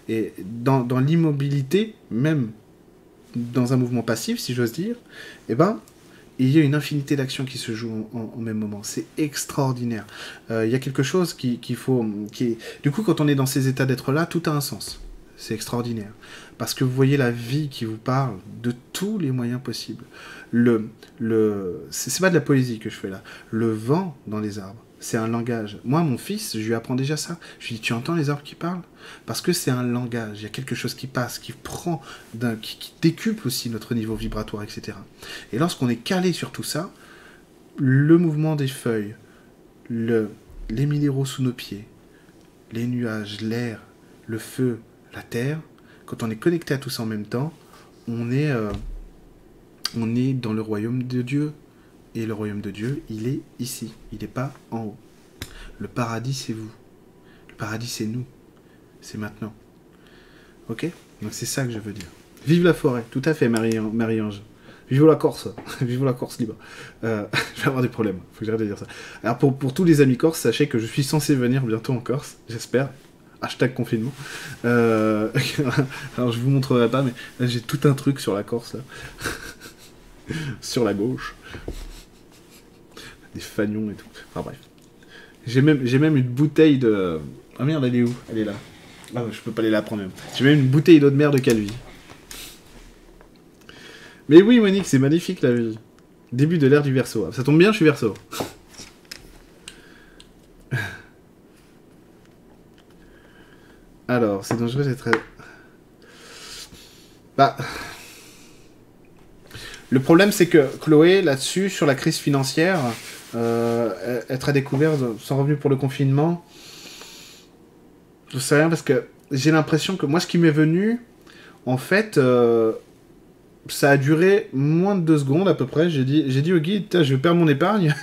Et dans, dans l'immobilité, même dans un mouvement passif, si j'ose dire, eh ben, il y a une infinité d'actions qui se jouent en, même moment. C'est extraordinaire. Euh, il y a quelque chose qu'il qui faut... Qui Du coup, quand on est dans ces états d'être-là, tout a un sens. C'est extraordinaire. Parce que vous voyez la vie qui vous parle de tous les moyens possibles. Le, le... C'est pas de la poésie que je fais là. Le vent dans les arbres c'est un langage. Moi, mon fils, je lui apprends déjà ça. Je lui dis, tu entends les arbres qui parlent? Parce que c'est un langage. Il y a quelque chose qui passe, qui prend, qui, qui décuple aussi notre niveau vibratoire, etc. Et lorsqu'on est calé sur tout ça, le mouvement des feuilles, le, les minéraux sous nos pieds, les nuages, l'air, le feu, la terre, quand on est connecté à tout ça en même temps, on est, euh, on est dans le royaume de Dieu, et le royaume de Dieu, il est ici, il n'est pas en haut. Le paradis, c'est vous. Le paradis, c'est nous. C'est maintenant. Ok? Donc c'est ça que je veux dire. Vive la forêt, tout à fait, Marie-Ange. Vive la Corse, vive la Corse libre. Euh, je vais avoir des problèmes, faut que j'arrête de dire ça. Alors pour, tous les amis corses, sachez que je suis censé venir bientôt en Corse, j'espère. Hashtag confinement. Euh, alors je vous montrerai pas, mais j'ai tout un truc sur la Corse, sur la gauche des fagnons et tout. Enfin bref. J'ai même, même une bouteille de. Ah merde, elle est où? Elle est là. Ah, je peux pas aller la prendre même. J'ai même une bouteille d'eau de mer de Calvi. Mais oui, Monique, c'est magnifique la vie. Début de l'ère du verso. Ça tombe bien, je suis verso. Alors, c'est dangereux, c'est très. Bah. Le problème, c'est que Chloé, là-dessus, sur la crise financière, euh, être à découvert sans revenu pour le confinement, je sais rien parce que j'ai l'impression que moi, ce qui m'est venu, en fait, euh, ça a duré moins de deux secondes à peu près. J'ai dit, dit au guide, je vais perdre mon épargne.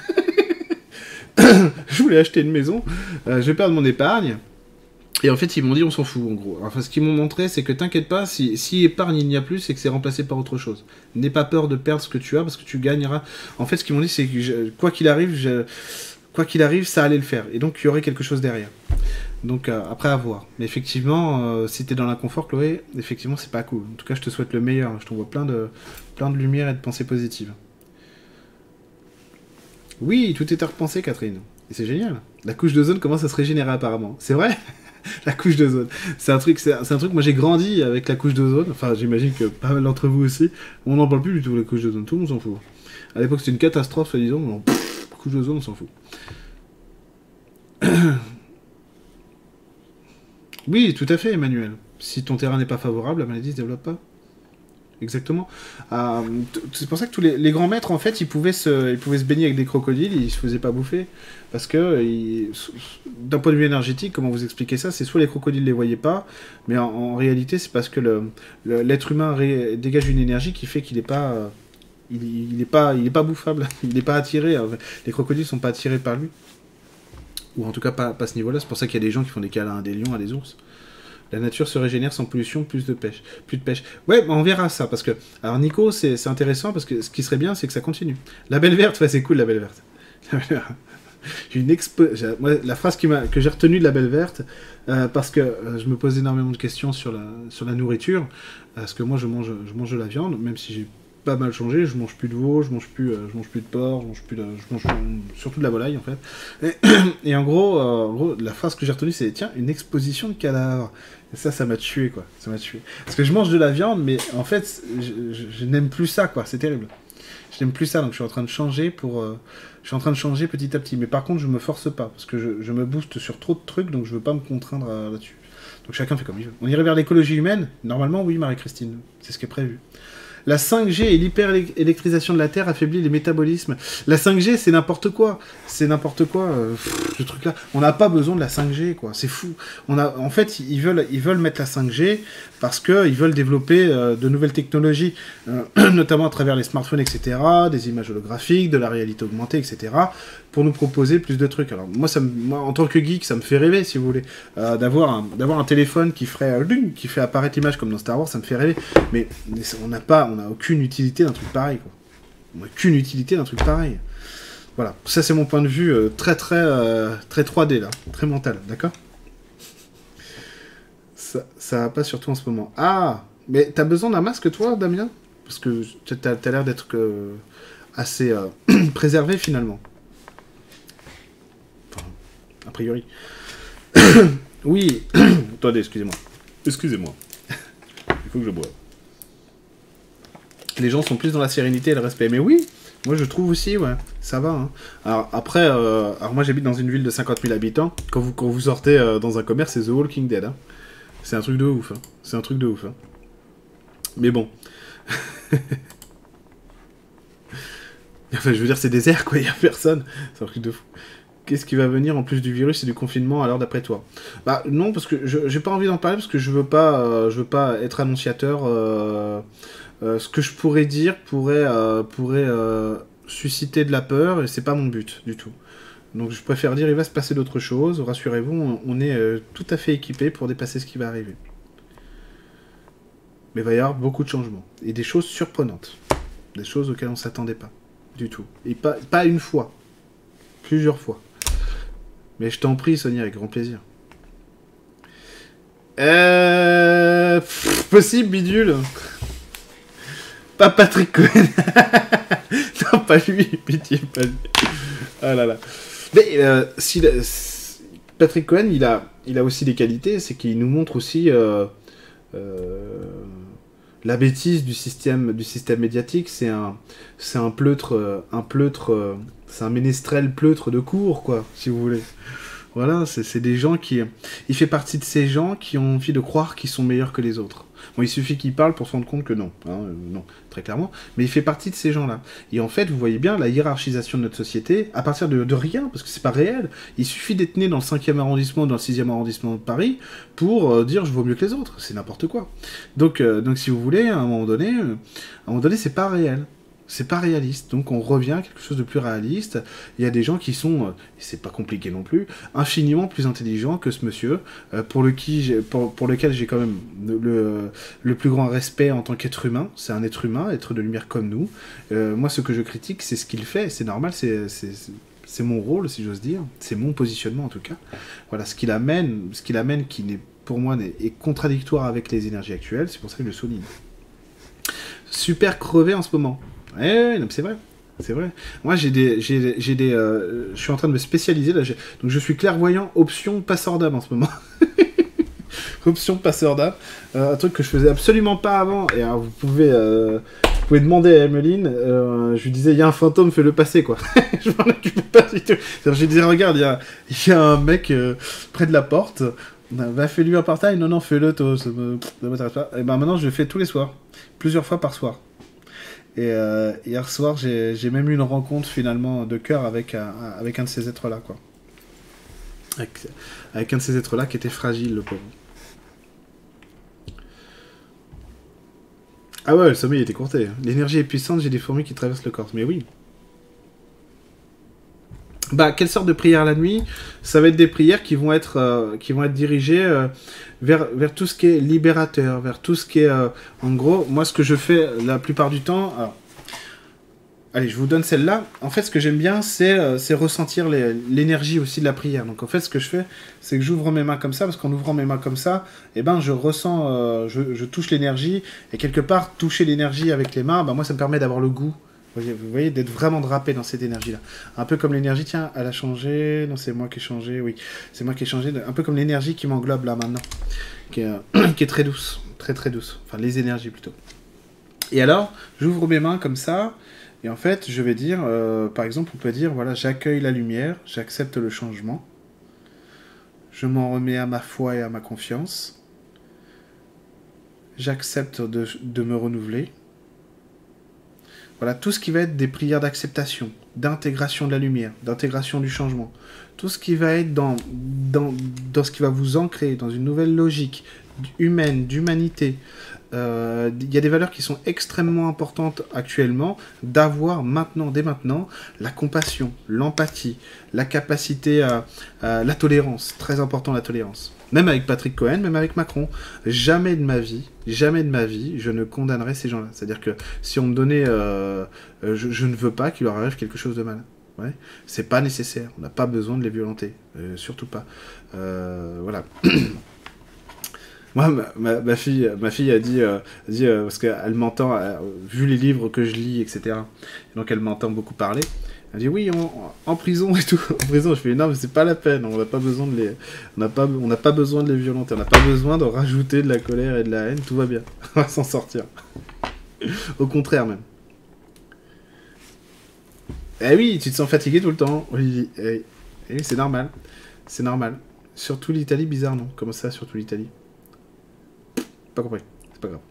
je voulais acheter une maison, euh, je vais perdre mon épargne. Et en fait, ils m'ont dit on s'en fout en gros. Enfin, ce qu'ils m'ont montré, c'est que t'inquiète pas, si, si, épargne il n'y a plus, c'est que c'est remplacé par autre chose. N'aie pas peur de perdre ce que tu as parce que tu gagneras. En fait, ce qu'ils m'ont dit, c'est que quoi qu'il arrive, quoi qu'il arrive, ça allait le faire. Et donc, il y aurait quelque chose derrière. Donc, euh, après à voir. Mais effectivement, euh, si t'es dans l'inconfort, Chloé, effectivement, c'est pas cool. En tout cas, je te souhaite le meilleur. Je t'envoie plein de, plein de lumière et de pensées positives. Oui, tout est à repenser, Catherine. Et c'est génial. La couche de zone commence à se régénérer apparemment? C'est vrai? la couche d'ozone. C'est un truc, c'est un truc. Moi, j'ai grandi avec la couche d'ozone. Enfin, j'imagine que pas mal d'entre vous aussi. On n'en parle plus du tout la couche d'ozone. Tout le monde s'en fout. À l'époque, c'était une catastrophe, disons. couche d'ozone, on s'en fout. oui, tout à fait, Emmanuel. Si ton terrain n'est pas favorable, la maladie ne se développe pas. Exactement. Euh, c'est pour ça que tous les, grands maîtres, en fait, ils pouvaient, se, ils pouvaient se baigner avec des crocodiles, ils se faisaient pas bouffer. Parce que, d'un point de vue énergétique, comment vous expliquez ça C'est soit les crocodiles les voyaient pas, mais en, réalité, c'est parce que l'être humain dégage une énergie qui fait qu'il n'est pas, il, pas, il est pas bouffable, il n'est pas attiré. Les crocodiles sont pas attirés par lui. Ou en tout cas, pas, pas à ce niveau-là. C'est pour ça qu'il y a des gens qui font des câlins à des lions, à des ours. La nature se régénère sans pollution, plus de pêche. Plus de pêche. Ouais, on verra ça, parce que... Alors Nico, c'est intéressant, parce que ce qui serait bien, c'est que ça continue. La belle verte, ouais, c'est cool, la belle verte. une expo... la phrase que j'ai retenue de la belle verte, euh, parce que euh, je me pose énormément de questions sur la, sur la nourriture, parce que moi je mange, je mange de la viande, même si j'ai pas mal changé. Je mange plus de veau, je mange plus, euh, je mange plus de porc, je mange plus, de, je mange surtout de la volaille en fait. Et, en, gros, en gros, la phrase que j'ai retenue, c'est tiens, une exposition de cadavres. Et ça, ça m'a tué, quoi. Ça m'a tué. Parce que je mange de la viande, mais en fait, je, n'aime plus ça, quoi. C'est terrible. Je n'aime plus ça, donc je suis en train de changer pour. Euh, je suis en train de changer petit à petit. Mais par contre, je me force pas, parce que je, je me booste sur trop de trucs, donc je veux pas me contraindre là-dessus. Donc chacun fait comme il veut. On irait vers l'écologie humaine? Normalement, oui, Marie-Christine. C'est ce qui est prévu. La 5G et l'hyper-électrisation de la Terre affaiblit les métabolismes. La 5G, c'est n'importe quoi. C'est n'importe quoi, euh, ce truc-là. On n'a pas besoin de la 5G, quoi. C'est fou. On a, en fait, ils veulent, mettre la 5G parce qu'ils veulent développer euh, de nouvelles technologies, euh, notamment à travers les smartphones, etc., des images holographiques, de la réalité augmentée, etc., pour nous proposer plus de trucs. Alors moi, ça en tant que geek, ça me fait rêver, si vous voulez, d'avoir un, d'avoir un téléphone qui ferait, qui fait apparaître l'image comme dans Star Wars, ça me fait rêver. Mais, on n'a pas, on n'a aucune utilité d'un truc pareil, quoi. On n'a aucune utilité d'un truc pareil. Voilà, ça c'est mon point de vue euh, très très euh, très 3D là, très mental, d'accord? Ça, ça va pas surtout en ce moment. Ah Mais t'as besoin d'un masque toi, Damien? Parce que t'as as, l'air d'être euh, assez préservé finalement. A priori. oui. Attendez, excusez-moi. Excusez-moi. Il faut que je boive les gens sont plus dans la sérénité et le respect. Mais oui, moi je trouve aussi, ouais, ça va. Hein. Alors après, euh, alors moi j'habite dans une ville de 50 000 habitants. Quand vous, quand vous sortez euh, dans un commerce, c'est The Walking Dead. Hein. C'est un truc de ouf. Hein. C'est un truc de ouf. Mais bon. enfin, je veux dire, c'est désert quoi, il n'y a personne. C'est un truc de fou. Qu'est-ce qui va venir en plus du virus et du confinement alors d'après toi Bah non, parce que j'ai pas envie d'en parler parce que je veux pas, euh, je veux pas être annonciateur euh, ce que je pourrais dire pourrait, euh, pourrait euh, susciter de la peur et c'est pas mon but du tout. Donc je préfère dire il va se passer d'autres choses. Rassurez-vous, on, est tout à fait équipé pour dépasser ce qui va arriver. Mais il va y avoir beaucoup de changements et des choses surprenantes, des choses auxquelles on s'attendait pas du tout et pas, pas une fois, plusieurs fois. Mais je t'en prie, Sonia, avec grand plaisir. Euh... possible, bidule pas Patrick Cohen. non, pas lui, pitié, pas lui. Ah là là. Mais euh, si, Patrick Cohen, il a, il a aussi des qualités, c'est qu'il nous montre aussi euh, euh, la bêtise du système, du système médiatique. C'est un, c'est un pleutre, un pleutre, c'est un ménestrel pleutre de cours, quoi, si vous voulez. Voilà, c'est des gens qui. Il fait partie de ces gens qui ont envie de croire qu'ils sont meilleurs que les autres. Bon, il suffit qu'il parle pour se rendre compte que non, hein, euh, non, très clairement. Mais il fait partie de ces gens-là. Et en fait, vous voyez bien la hiérarchisation de notre société à partir de, rien, parce que c'est pas réel. Il suffit d'être né dans le 5e arrondissement, dans le 6e arrondissement de Paris, pour euh, dire je vaux mieux que les autres. C'est n'importe quoi. Donc, euh, donc, si vous voulez, à un moment donné, à un moment donné, c'est pas réel c'est pas réaliste. Donc on revient à quelque chose de plus réaliste. Il y a des gens qui sont, euh, c'est pas compliqué non plus, infiniment plus intelligents que ce monsieur, euh, pour, le qui pour, pour, lequel j'ai quand même le, le, plus grand respect en tant qu'être humain. C'est un être humain, être de lumière comme nous. Euh, moi, ce que je critique, c'est ce qu'il fait. C'est normal, c'est c'est mon rôle, si j'ose dire. C'est mon positionnement en tout cas. Voilà, ce qu'il amène, ce qu'il amène qui n'est pour moi est contradictoire avec les énergies actuelles. C'est pour ça que je le souligne. Super crevé en ce moment. Ouais, c'est vrai. C'est vrai. Moi, j'ai des, j'ai, des, euh, je suis en train de me spécialiser. Donc, je suis clairvoyant option passeur d'âme en ce moment. option passeur d'âme, euh, un truc que je faisais absolument pas avant. Et alors, vous pouvez, euh, demander à Emeline, je lui disais, il y a un fantôme, fais-le passer, quoi. je m'en occupais pas du tout. Je lui disais, regarde, il y a, un mec près de la porte, va fais-lui un partage, non, non, fais-le, toi, ça pas. Ben maintenant, je le fais tous les soirs, plusieurs fois par soir. Et euh, hier soir, j'ai même eu une rencontre finalement de cœur avec, avec un de ces êtres-là, quoi. Avec, avec un de ces êtres-là qui était fragile, le pauvre. Ah ouais, le sommeil était courté. L'énergie est puissante, j'ai des fourmis qui traversent le corps. Mais oui. Bah, quelle sorte de prière la nuit? Ça va être des prières qui vont être, euh, qui vont être dirigées euh, vers, vers tout ce qui est libérateur, vers tout ce qui est... Euh, en gros, moi, ce que je fais la plupart du temps... Allez, je vous donne celle-là. En fait, ce que j'aime bien, c'est ressentir l'énergie aussi de la prière. Donc, en fait, ce que je fais, c'est que j'ouvre mes mains comme ça, parce qu'en ouvrant mes mains comme ça, eh ben, je ressens, je, touche l'énergie, et quelque part, toucher l'énergie avec les mains, ben, moi, ça me permet d'avoir le goût. Vous voyez, d'être vraiment drapé dans cette énergie-là. Un peu comme l'énergie, tiens, elle a changé. Non, c'est moi qui ai changé, oui. C'est moi qui ai changé. Un peu comme l'énergie qui m'englobe là maintenant. Qui est, très douce. Très, très douce. Enfin, les énergies plutôt. Et alors, j'ouvre mes mains comme ça. Et en fait, je vais dire, euh, par exemple, on peut dire, voilà, j'accueille la lumière, j'accepte le changement, je m'en remets à ma foi et à ma confiance, j'accepte de, me renouveler. Voilà, tout ce qui va être des prières d'acceptation, d'intégration de la lumière, d'intégration du changement, tout ce qui va être dans, ce qui va vous ancrer dans une nouvelle logique humaine, d'humanité, euh, il y a des valeurs qui sont extrêmement importantes actuellement d'avoir maintenant, dès maintenant, la compassion, l'empathie, la capacité à, la tolérance, très important la tolérance. Même avec Patrick Cohen, même avec Macron, jamais de ma vie, jamais de ma vie, je ne condamnerai ces gens-là. C'est-à-dire que si on me donnait, euh, euh, je, ne veux pas qu'il leur arrive quelque chose de mal. Ouais. C'est pas nécessaire. On n'a pas besoin de les violenter, surtout pas. voilà. Moi, ma, fille, ma fille a dit, euh, dit euh, parce qu'elle m'entend, euh, vu les livres que je lis, etc. donc elle m'entend beaucoup parler. Elle dit oui, en prison et tout. En prison, je fais non, mais c'est pas la peine. On n'a pas besoin de les, on pas, on n'a pas besoin de les violenter. On n'a pas besoin de rajouter de la colère et de la haine. Tout va bien. On va s'en sortir. Au contraire même. Eh oui, tu te sens fatigué tout le temps. Oui, eh, eh, c'est normal. C'est normal. Surtout l'Italie, bizarre non? Comment ça, surtout l'Italie? Pas compris. C'est pas grave.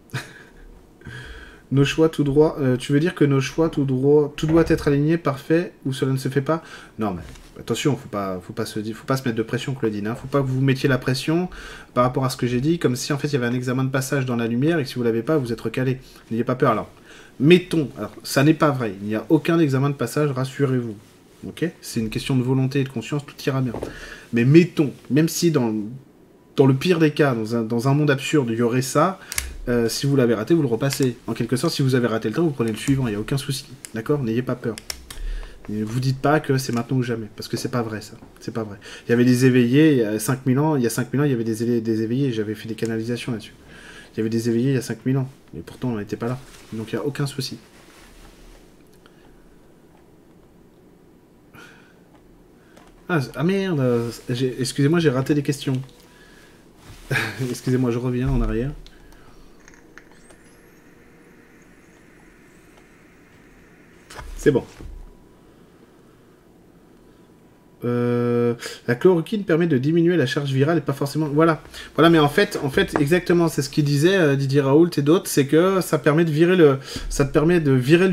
Nos choix tout droit. Euh, tu veux dire que nos choix tout droit, tout doit être aligné, parfait, ou cela ne se fait pas? Non, mais attention, faut pas, faut pas se, faut pas se mettre de pression, Claudine. Hein. Faut pas que vous mettiez la pression par rapport à ce que j'ai dit, comme si en fait il y avait un examen de passage dans la lumière et que si vous l'avez pas, vous êtes recalé. N'ayez pas peur. Alors, mettons. Alors, ça n'est pas vrai. Il n'y a aucun examen de passage. Rassurez-vous. Ok? C'est une question de volonté et de conscience. Tout ira bien. Mais mettons, même si dans dans le pire des cas, dans un, monde absurde, il y aurait ça. Euh, si vous l'avez raté, vous le repassez. En quelque sorte, si vous avez raté le temps, vous prenez le suivant, il n'y a aucun souci. D'accord? N'ayez pas peur. Ne vous dites pas que c'est maintenant ou jamais, parce que c'est pas vrai ça. C'est pas vrai. Il y avait des éveillés il y a 5000 ans, il y a 5000 ans, il y avait des, des éveillés, j'avais fait des canalisations là-dessus. Il y avait des éveillés il y a 5000 ans, mais pourtant on n'était pas là. Donc il n'y a aucun souci. Ah, ah merde, excusez-moi, j'ai raté des questions. Excusez-moi, je reviens en arrière. C'est bon. Euh, la chloroquine permet de diminuer la charge virale et pas forcément. Voilà, voilà. Mais en fait, en fait, exactement, c'est ce qu'il disait euh, Didier Raoult et d'autres, c'est que ça permet de virer le,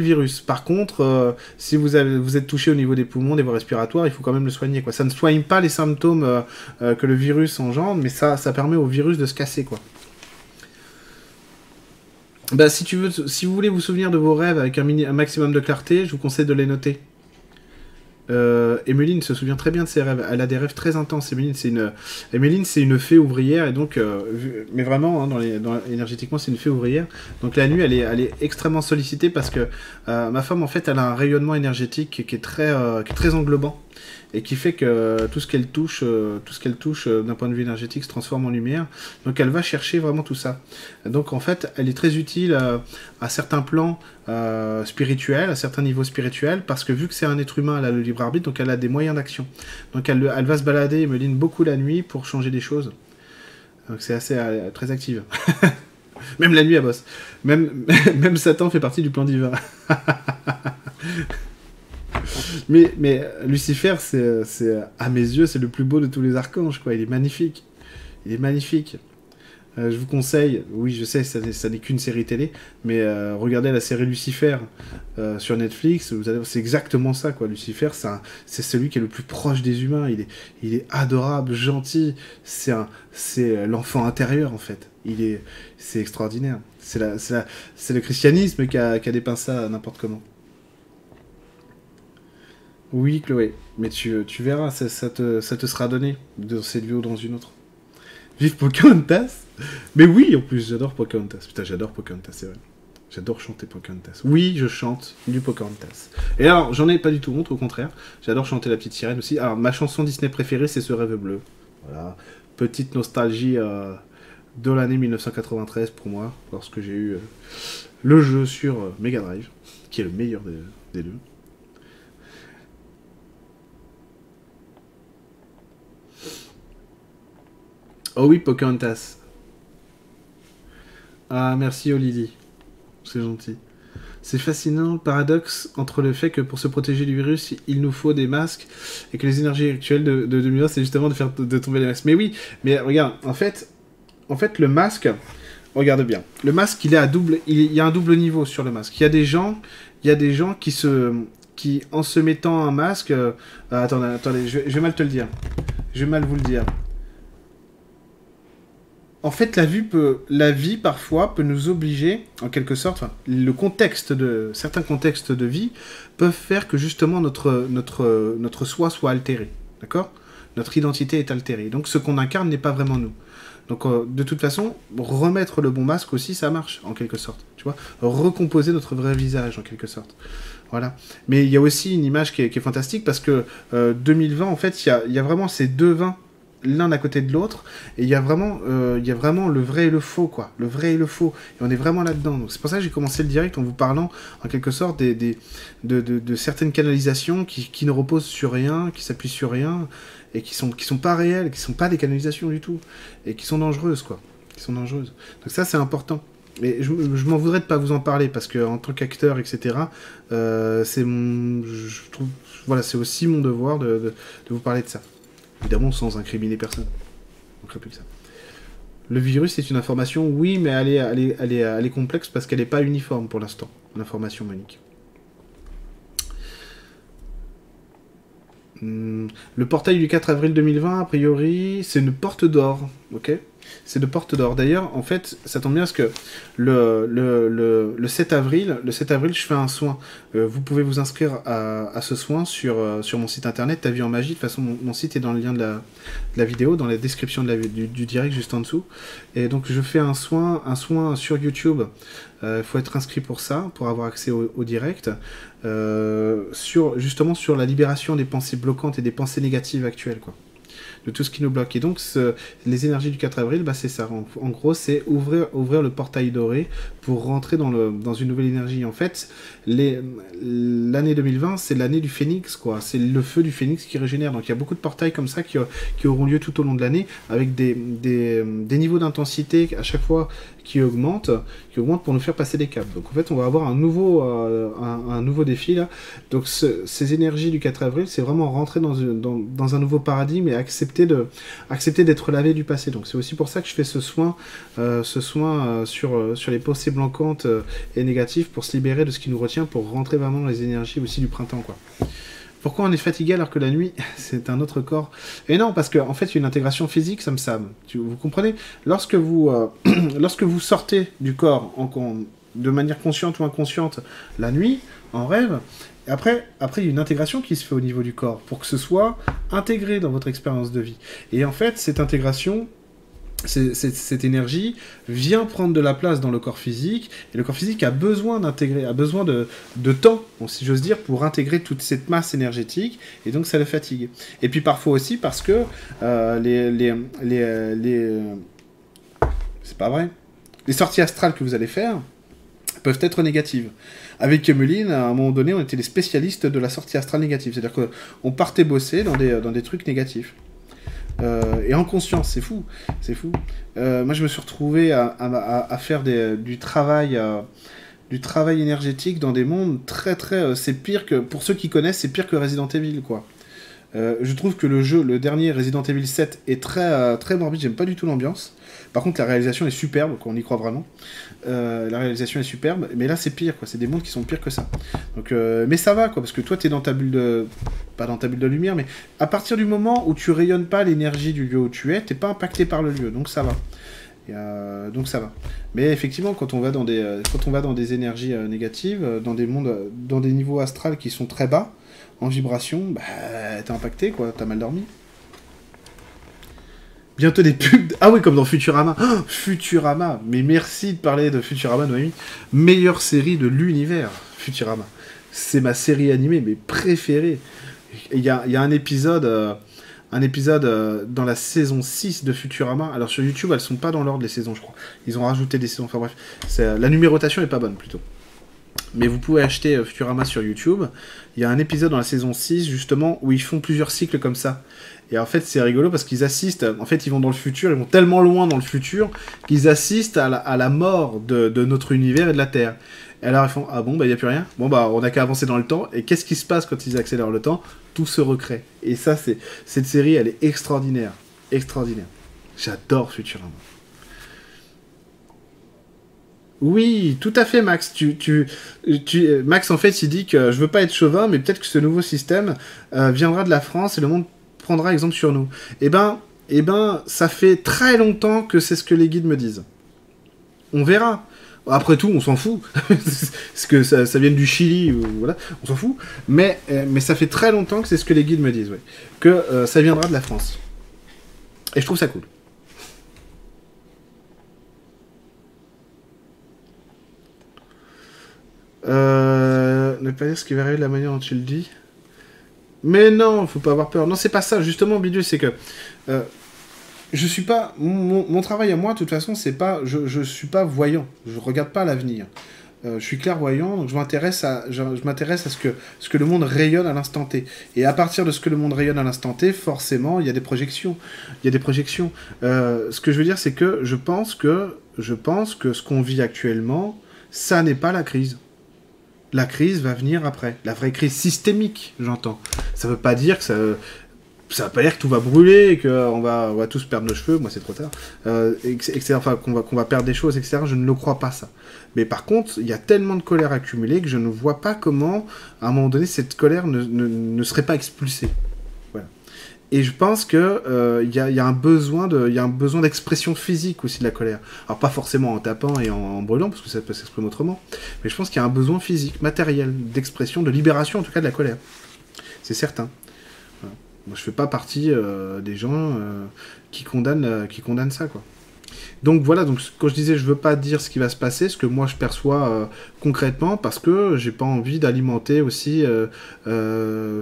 virus. Par contre, euh, si vous êtes touché au niveau des poumons, des voies respiratoires, il faut quand même le soigner. Quoi. Ça ne soigne pas les symptômes que le virus engendre, mais ça, ça permet au virus de se casser, quoi. Bah, si tu veux, si vous voulez vous souvenir de vos rêves avec un, un maximum de clarté, je vous conseille de les noter. Euh, Emeline se souvient très bien de ses rêves. Elle a des rêves très intenses. Emeline, c'est une, c'est une fée ouvrière et donc, euh, mais vraiment, hein, dans les, énergétiquement, c'est une fée ouvrière. Donc la nuit, elle est, elle est extrêmement sollicitée parce que euh, ma femme, en fait, elle a un rayonnement énergétique qui est très, qui est très englobant et qui fait que tout ce qu'elle touche, euh, tout ce qu'elle touche euh, d'un point de vue énergétique se transforme en lumière. Donc elle va chercher vraiment tout ça. Donc en fait, elle est très utile à, certains plans euh, spirituels, à certains niveaux spirituels, parce que vu que c'est un être humain, elle a le libre arbitre, donc elle a des moyens d'action. Donc elle, va se balader et me line beaucoup la nuit pour changer des choses. Donc c'est assez très active. Même la nuit, elle bosse. Même Satan fait partie du plan divin. mais, Lucifer, c'est, à mes yeux, c'est le plus beau de tous les archanges. Il est magnifique. Il est magnifique. Euh, je vous conseille, oui, je sais, ça, n'est qu'une série télé, mais euh, regardez la série Lucifer euh, sur Netflix. C'est exactement ça, quoi. Lucifer, c'est, celui qui est le plus proche des humains. Il est, adorable, gentil. C'est l'enfant intérieur, en fait. Il est, c'est extraordinaire. C'est le christianisme qui a dépeint ça n'importe comment. Oui, Chloé, mais tu, tu verras, ça, te, sera donné dans cette vie ou dans une autre. Vive Pocahontas Mais oui, en plus, j'adore Pocahontas. Putain, j'adore Pocahontas, c'est vrai. J'adore chanter Pocahontas. Oui, je chante du Pocahontas. Et alors, j'en ai pas du tout honte, au contraire. J'adore chanter la petite sirène aussi. Alors, ma chanson Disney préférée, c'est Ce rêve bleu. Voilà. Petite nostalgie euh, de l'année 1993 pour moi, lorsque j'ai eu euh, le jeu sur euh, Mega Drive, qui est le meilleur des deux. Oh oui, Pocahontas. Ah, merci Olili. C'est gentil. C'est fascinant le paradoxe entre le fait que pour se protéger du virus, il nous faut des masques et que les énergies actuelles de, de 2020, c'est justement de faire de tomber les masques. Mais oui, mais regarde, en fait, en fait, le masque, regarde bien, le masque, il est à double, il y a un double niveau sur le masque. Il y a des gens, il y a des gens qui se, qui en se mettant un masque, euh, attendez, attendez, je, je vais mal te le dire, je vais mal vous le dire en fait, la vie, parfois, peut nous obliger, en quelque sorte, le contexte de, certains contextes de vie peuvent faire que justement notre, soi soit altéré. D'accord? Notre identité est altérée. Donc ce qu'on incarne n'est pas vraiment nous. Donc euh, de toute façon, remettre le bon masque aussi, ça marche, en quelque sorte. Tu vois? Recomposer notre vrai visage, en quelque sorte. Voilà. Mais il y a aussi une image qui est, fantastique parce que euh, 2020, en fait, il y a, y a, vraiment ces deux vins l'un à côté de l'autre. Et il y a vraiment euh, il y vraiment le vrai et le faux quoi. Le vrai et le faux. Et on est vraiment là dedans donc c'est pour ça que j'ai commencé le direct en vous parlant en quelque sorte des, des de, de, certaines canalisations qui, qui, ne reposent sur rien qui s'appuient sur rien et qui sont qui sont pas réelles qui sont pas des canalisations du tout et qui sont dangereuses quoi. Qui sont dangereuses. Donc ça c'est important. Mais je, je m'en voudrais de pas vous en parler parce que en tant qu'acteur etc euh, c'est mon je trouve voilà c'est aussi mon devoir de, de, de vous parler de ça évidemment sans incriminer personne. Plus que ça. Le virus est une information, oui, mais elle est, elle est, elle est, elle est complexe parce qu'elle n'est pas uniforme pour l'instant, l'information Monique. Hmm. Le portail du 4 avril 2020, a priori, c'est une porte d'or, ok? C'est de porte d'or. D'ailleurs, en fait, ça tombe bien parce que le, le, le, le, 7 avril, le 7 avril, je fais un soin. Euh, vous pouvez vous inscrire à, à ce soin sur, euh, sur mon site internet, Ta vie en magie. De toute façon, mon, site est dans le lien de la, la vidéo, dans la description de la, du, direct juste en dessous. Et donc, je fais un soin, un soin sur YouTube. Il euh, faut être inscrit pour ça, pour avoir accès au, au direct. Sur, justement sur la libération des pensées bloquantes et des pensées négatives actuelles, quoi de tout ce qui nous bloque. Et donc, les énergies du 4 avril, bah, c'est ça. En, en gros, c'est ouvrir, le portail doré pour rentrer dans, une nouvelle énergie. En fait, l'année 2020, c'est l'année du phénix, quoi. C'est le feu du phénix qui régénère. Donc, il y a beaucoup de portails comme ça qui, auront lieu tout au long de l'année avec des niveaux d'intensité à chaque fois qui augmentent, qui augmentent pour nous faire passer des caps. Donc, en fait, on va avoir un nouveau, euh, un, nouveau défi là. Donc, ce, ces énergies du 4 avril, c'est vraiment rentrer dans un nouveau paradigme et accepter de accepter d'être lavé du passé. Donc, c'est aussi pour ça que je fais ce soin, euh, ce soin euh, sur, euh, sur les pensées blancantes euh, et négatives pour se libérer de ce qui nous retient, pour rentrer vraiment dans les énergies aussi du printemps, quoi. Pourquoi on est fatigué alors que la nuit, c'est un autre corps? Et non, parce qu'en en fait, il y a une intégration physique, ça me Sam. Vous comprenez? Lorsque vous, euh, lorsque vous sortez du corps de manière consciente ou inconsciente la nuit, en rêve, après, après, il y a une intégration qui se fait au niveau du corps pour que ce soit intégré dans votre expérience de vie. Et en fait, cette intégration, cette énergie vient prendre de la place dans le corps physique, et le corps physique a besoin d'intégrer, a besoin de, de temps, si j'ose dire, pour intégrer toute cette masse énergétique, et donc ça le fatigue. Et puis parfois aussi parce que euh, les, les, les, les c'est pas vrai, les sorties astrales que vous allez faire peuvent être négatives. Avec Emeline, à un moment donné, on était les spécialistes de la sortie astrale négative, c'est-à-dire qu'on partait bosser dans des, dans des trucs négatifs. Et en conscience, c'est fou, c'est fou. moi, je me suis retrouvé à, faire du travail du travail énergétique dans des mondes très très c'est pire que pour ceux qui connaissent c'est pire que Resident Evil quoi je trouve que le jeu le dernier Resident Evil 7 est très très morbide j'aime pas du tout l'ambiance par contre, la réalisation est superbe, on y croit vraiment. Euh, la réalisation est superbe, mais là c'est pire, quoi. C'est des mondes qui sont pires que ça. Euh, mais ça va, quoi, parce que toi, tu es dans ta bulle de, pas dans ta bulle de lumière, mais à partir du moment où tu rayonnes pas l'énergie du lieu où tu es, t'es pas impacté par le lieu, donc ça va. Euh, donc ça va. Mais effectivement, quand on va dans des, des énergies négatives, dans des mondes, dans des niveaux astrales qui sont très bas en vibration, bah, t'es impacté, quoi. T'as mal dormi. Bientôt des pubs. Ah oui, comme dans Futurama. Futurama. Mais merci de parler de Futurama, Noémie. Meilleure série de l'univers, Futurama. C'est ma série animée, mais préférée. Il y a, un épisode, euh, un épisode euh, dans la saison 6 de Futurama. Alors sur YouTube, elles sont pas dans l'ordre des saisons, je crois. Ils ont rajouté des saisons. Enfin bref, la numérotation est pas bonne plutôt. Mais vous pouvez acheter euh, Futurama sur YouTube. Il y a un épisode dans la saison 6, justement, où ils font plusieurs cycles comme ça. Et en fait, c'est rigolo parce qu'ils assistent, en fait, ils vont dans le futur, ils vont tellement loin dans le futur qu'ils assistent à la, mort de, notre univers et de la Terre. Et alors ils font Ah bon, bah il n'y a plus rien Bon, bah on n'a qu'à avancer dans le temps. Et qu'est-ce qui se passe quand ils accélèrent le temps? Tout se recrée. Et ça, c'est cette série, elle est extraordinaire. Extraordinaire. J'adore Futurama. Oui, tout à fait, Max. Tu, tu, tu, Max, en fait, il dit que je veux pas être chauvin, mais peut-être que ce nouveau système euh, viendra de la France et le monde prendra exemple sur nous. Eh ben, eh ben, ça fait très longtemps que c'est ce que les guides me disent. On verra. Après tout, on s'en fout. Parce que ça, ça du Chili, voilà, on s'en fout. Mais, euh, mais ça fait très longtemps que c'est ce que les guides me disent, Que euh, ça viendra de la France. Et je trouve ça cool. Euh, ne pas dire ce qui va arriver de la manière dont tu le dis. Mais non, faut pas avoir peur. Non, c'est pas ça. Justement, Bidule, c'est que euh, je suis pas. Mon, travail à moi, de toute façon, c'est pas. Je, je suis pas voyant. Je regarde pas l'avenir. Euh, je suis clairvoyant, donc je m'intéresse à, je, m'intéresse à ce que, ce que le monde rayonne à l'instant T. Et à partir de ce que le monde rayonne à l'instant T, forcément, il y a des projections. Il y a des projections. Euh, ce que je veux dire, c'est que je pense que, je pense que ce qu'on vit actuellement, ça n'est pas la crise la crise va venir après. La vraie crise systémique, j'entends. Ça veut pas dire que ça. Ça veut pas dire que tout va brûler et qu'on va, on va tous perdre nos cheveux, moi c'est trop tard, euh, etc. Enfin, qu'on va, qu'on va perdre des choses, etc. Je ne le crois pas ça. Mais par contre, il y a tellement de colère accumulée que je ne vois pas comment, à un moment donné, cette colère ne, ne serait pas expulsée. Et je pense qu'il euh, y, a, un besoin de, y a un besoin d'expression physique aussi de la colère. Alors pas forcément en tapant et en, brûlant, parce que ça peut s'exprimer autrement, mais je pense qu'il y a un besoin physique, matériel, d'expression, de libération en tout cas de la colère. C'est certain. Moi je fais pas partie euh, des gens euh, qui, condamnent, qui condamnent ça, quoi. Donc voilà, donc quand je disais je veux pas dire ce qui va se passer, ce que moi je perçois concrètement, parce que j'ai pas envie d'alimenter aussi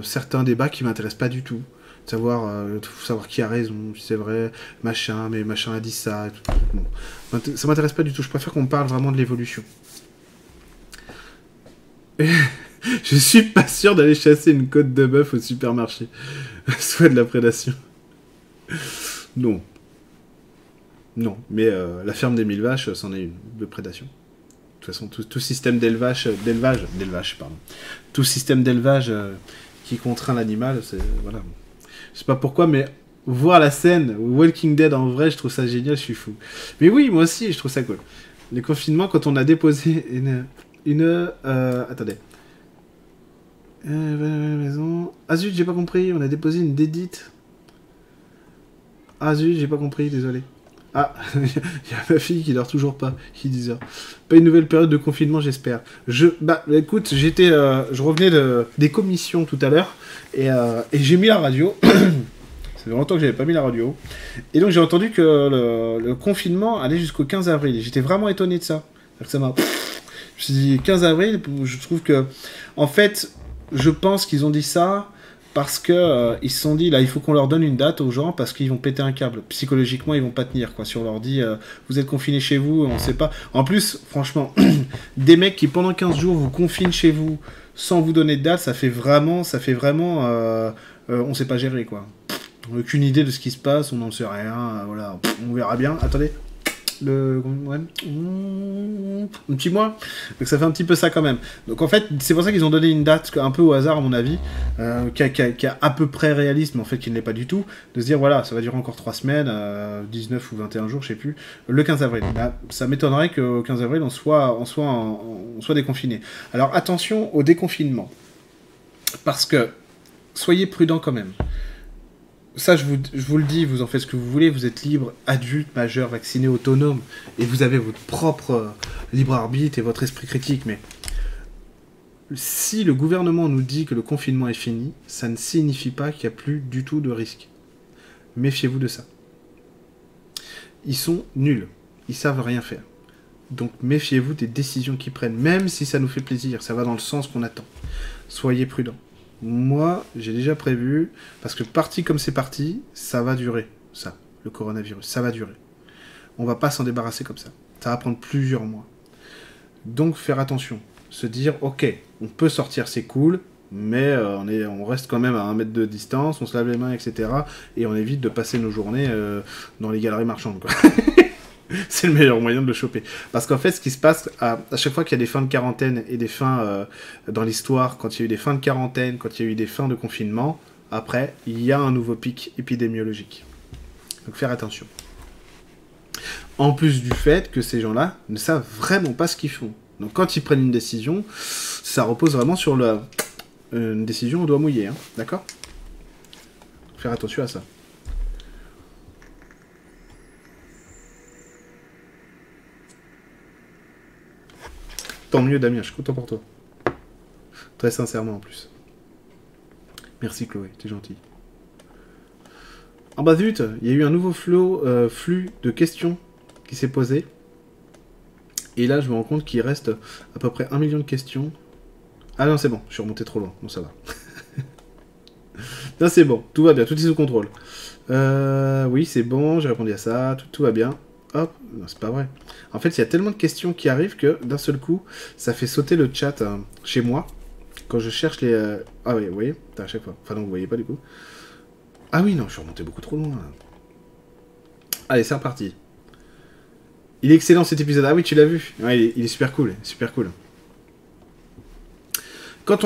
certains débats qui m'intéressent pas du tout savoir, euh, savoir qui a raison, si c'est vrai, machin, mais machin a dit ça. Bon. Ça m'intéresse pas du tout, je préfère qu'on parle vraiment de l'évolution. je suis pas sûr d'aller chasser une côte de bœuf au supermarché. Soit de la prédation. Non. Non, mais euh, la ferme des mille vaches, c'en est une, de prédation. De toute façon, tout, système d'élevage, d'élevage, d'élevage, pardon. Tout système d'élevage euh, qui contraint l'animal, c'est voilà. Je sais pas pourquoi, mais voir la scène Walking Dead en vrai, je trouve ça génial, je suis fou. Mais oui, moi aussi, je trouve ça cool. Les confinements, quand on a déposé une. une euh, attendez. Euh. Ah zut, j'ai pas compris, on a déposé une dédite. Ah zut, j'ai pas compris, désolé. Ah, il y a ma fille qui dort toujours pas, qui disait. Pas une nouvelle période de confinement, j'espère. Je, bah, écoute, j'étais, euh, je revenais de, des commissions tout à l'heure et, euh, et j'ai mis la radio. Ça fait longtemps que j'avais pas mis la radio. Et donc j'ai entendu que le, confinement allait jusqu'au 15 avril. J'étais vraiment étonné de ça. Je me suis dit 15 avril. Je trouve que, en fait, je pense qu'ils ont dit ça parce que euh, ils se sont dit là il faut qu'on leur donne une date aux gens parce qu'ils vont péter un câble psychologiquement ils vont pas tenir quoi si on leur dit euh, vous êtes confinés chez vous on sait pas en plus franchement des mecs qui pendant 15 jours vous confinent chez vous sans vous donner de date ça fait vraiment ça fait vraiment euh, on sait pas gérer quoi. Aucune idée de ce qui se passe, on n'en sait rien, voilà, on verra bien. Attendez, le un petit mois. Donc ça fait un petit peu ça quand même. Donc en fait, c'est pour ça qu'ils ont donné une date un peu au hasard, à mon avis, euh, qui, est à peu près réaliste, mais en fait qui ne l'est pas du tout, de se dire voilà, ça va durer encore 3 semaines, 19 euh, ou 21 jours, je sais plus, le 15 avril. ça m'étonnerait qu'au 15 avril, on soit déconfiné. Alors attention au déconfinement. Parce que, soyez prudents quand même ça, je vous, le dis, vous en faites ce que vous voulez, vous êtes libre, adulte, majeur, vacciné, autonome, et vous avez votre propre euh, libre arbitre et votre esprit critique, mais si le gouvernement nous dit que le confinement est fini, ça ne signifie pas qu'il n'y a plus du tout de risque. Méfiez-vous de ça. Ils sont nuls, ils savent rien faire. Donc méfiez-vous des décisions qu'ils prennent, même si ça nous fait plaisir, ça va dans le sens qu'on attend. Soyez prudents moi, j'ai déjà prévu, parce que parti comme c'est parti, ça va durer, ça, le coronavirus, ça va durer. On va pas s'en débarrasser comme ça. Ça va prendre plusieurs mois. Donc faire attention, se dire, ok, on peut sortir, c'est cool, mais euh, on, est, on reste quand même à un mètre de distance, on se lave les mains, etc. Et on évite de passer nos journées euh, dans les galeries marchandes. Quoi. c'est le meilleur moyen de le choper. Parce qu'en fait, ce qui se passe, à, chaque fois qu'il y a des fins de quarantaine et des fins euh, dans l'histoire, quand il y a eu des fins de quarantaine, quand il y a eu des fins de confinement, après, il y a un nouveau pic épidémiologique. Donc faire attention. En plus du fait que ces gens-là ne savent vraiment pas ce qu'ils font. Donc quand ils prennent une décision, ça repose vraiment sur le, une décision au doigt mouillé. Hein. D'accord? Faire attention à ça. Tant mieux, Damien, je suis content pour toi. Très sincèrement en plus. Merci Chloé, t'es gentil. En bas zut, il y a eu un nouveau euh, flux de questions qui s'est posé. Et là, je me rends compte qu'il reste à peu près un million de questions. Ah non, c'est bon, je suis remonté trop loin. Bon, ça va. non, c'est bon, tout va bien, tout est sous contrôle. Euh, oui, c'est bon, j'ai répondu à ça, tout va bien. Hop, c'est pas vrai. En fait, il y a tellement de questions qui arrivent que d'un seul coup, ça fait sauter le chat euh, chez moi. Quand je cherche les. Euh, ah oui, vous voyez À chaque fois. Enfin, non, vous voyez pas du coup. Ah oui, non, je suis remonté beaucoup trop loin. Allez, c'est reparti. Il est excellent cet épisode. Ah oui, tu l'as vu. Il est, super cool. Super cool.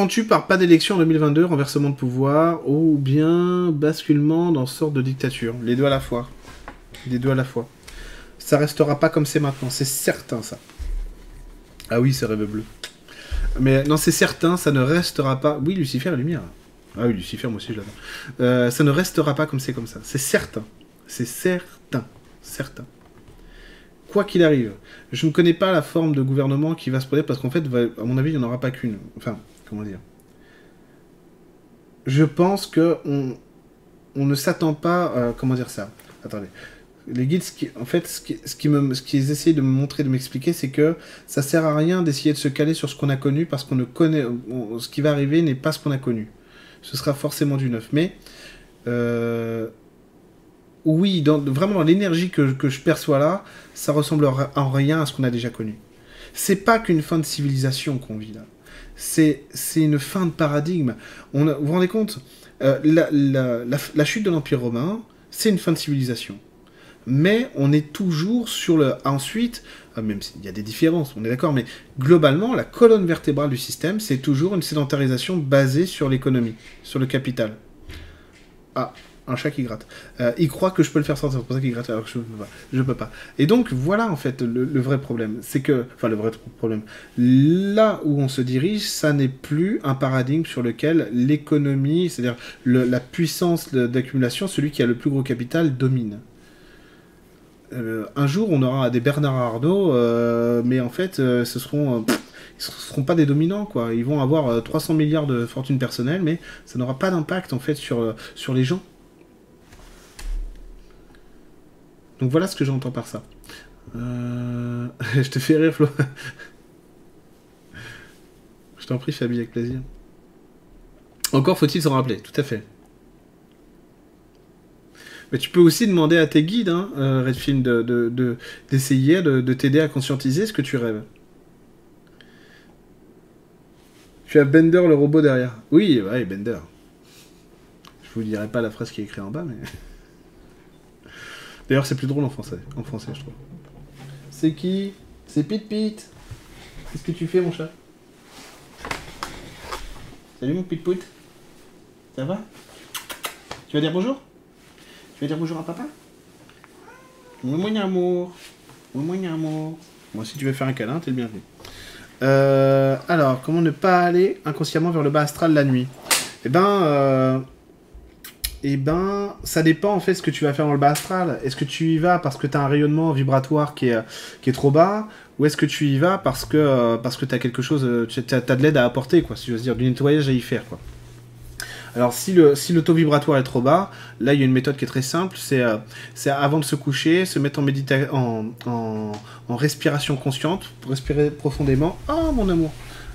Tue par pas d'élection en 2022, renversement de pouvoir, ou bien basculement dans sorte de dictature. Les deux à la fois. Les deux à la fois ça restera pas comme c'est maintenant, c'est certain ça. Ah oui, c'est rêve bleu. Mais non, c'est certain, ça ne restera pas. Oui, Lucifer et Lumière. Ah oui, Lucifer, moi aussi je l'adore. Euh, ça ne restera pas comme c'est comme ça. C'est certain. C'est certain. Certain. Quoi qu'il arrive, je ne connais pas la forme de gouvernement qui va se produire parce qu'en fait, à mon avis, il n'y en aura pas qu'une. Enfin, comment dire? Je pense que on, on ne s'attend pas. Euh, comment dire ça? Attendez les guides, en fait, ce qu'ils ce qui me, essayent de me montrer, de m'expliquer, c'est que ça sert à rien d'essayer de se caler sur ce qu'on a connu parce qu'on ne connaît, ce qui va arriver n'est pas ce qu'on a connu. Ce sera forcément du neuf. Mais euh, oui, vraiment l'énergie que, que, je perçois là, ça ressemble en rien à ce qu'on a déjà connu. C'est pas qu'une fin de civilisation qu'on vit là. C'est une fin de paradigme. Vous vous rendez compte euh, la, la, la chute de l'Empire romain, c'est une fin de civilisation mais on est toujours sur le. Ensuite, euh, même s'il y a des différences, on est d'accord, mais globalement, la colonne vertébrale du système, c'est toujours une sédentarisation basée sur l'économie, sur le capital. Ah, un chat qui gratte. Euh, il croit que je peux le faire sortir, c'est pour ça qu'il gratte alors que je. Je peux pas. Et donc, voilà en fait le, vrai problème. C'est que. Enfin, le vrai problème. Là où on se dirige, ça n'est plus un paradigme sur lequel l'économie, c'est-à-dire la puissance d'accumulation, celui qui a le plus gros capital, domine. Euh, un jour, on aura des Bernard Arnault, euh, mais en fait, euh, ce seront, seront pas des dominants, quoi. Ils vont avoir 300 milliards de fortune personnelle, mais ça n'aura pas d'impact en fait sur, sur les gens. Donc voilà ce que j'entends par ça. Je te fais rire, Flo. Je t'en prie, Fabi, avec plaisir. Encore faut-il s'en rappeler, tout à fait. Mais tu peux aussi demander à tes guides, hein, euh, Redfilm, d'essayer de, de, t'aider à conscientiser ce que tu rêves. Tu as Bender le robot derrière. Oui, ouais, Bender. vous dirai pas la phrase qui est écrite en bas, mais. D'ailleurs, c'est plus drôle en français, en français, je trouve. C'est qui? C'est Pete Pete. Qu'est-ce que tu fais, mon chat? Salut, mon Pete Pete. Ça va? Tu vas dire bonjour? Tu vas dire bonjour à papa? Oui, mon amour. Oui, mon amour. Moi, si tu veux faire un câlin, t'es le bienvenu. Euh, alors, comment ne pas aller inconsciemment vers le bas astral la nuit? Eh ben, euh, eh ben, ça dépend en fait ce que tu vas faire dans le bas astral. Est-ce que tu y vas parce que tu as un rayonnement vibratoire qui est, est trop bas? Ou est-ce que tu y vas parce que, euh, parce que tu as quelque chose, tu as, de l'aide à apporter, quoi, si je veux dire, du nettoyage à y faire, quoi. Alors si le, si le taux vibratoire est trop bas, là il y a une méthode qui est très simple, c'est c'est avant de se coucher, se mettre en, médita en, en, respiration consciente, respirer profondément. Oh mon amour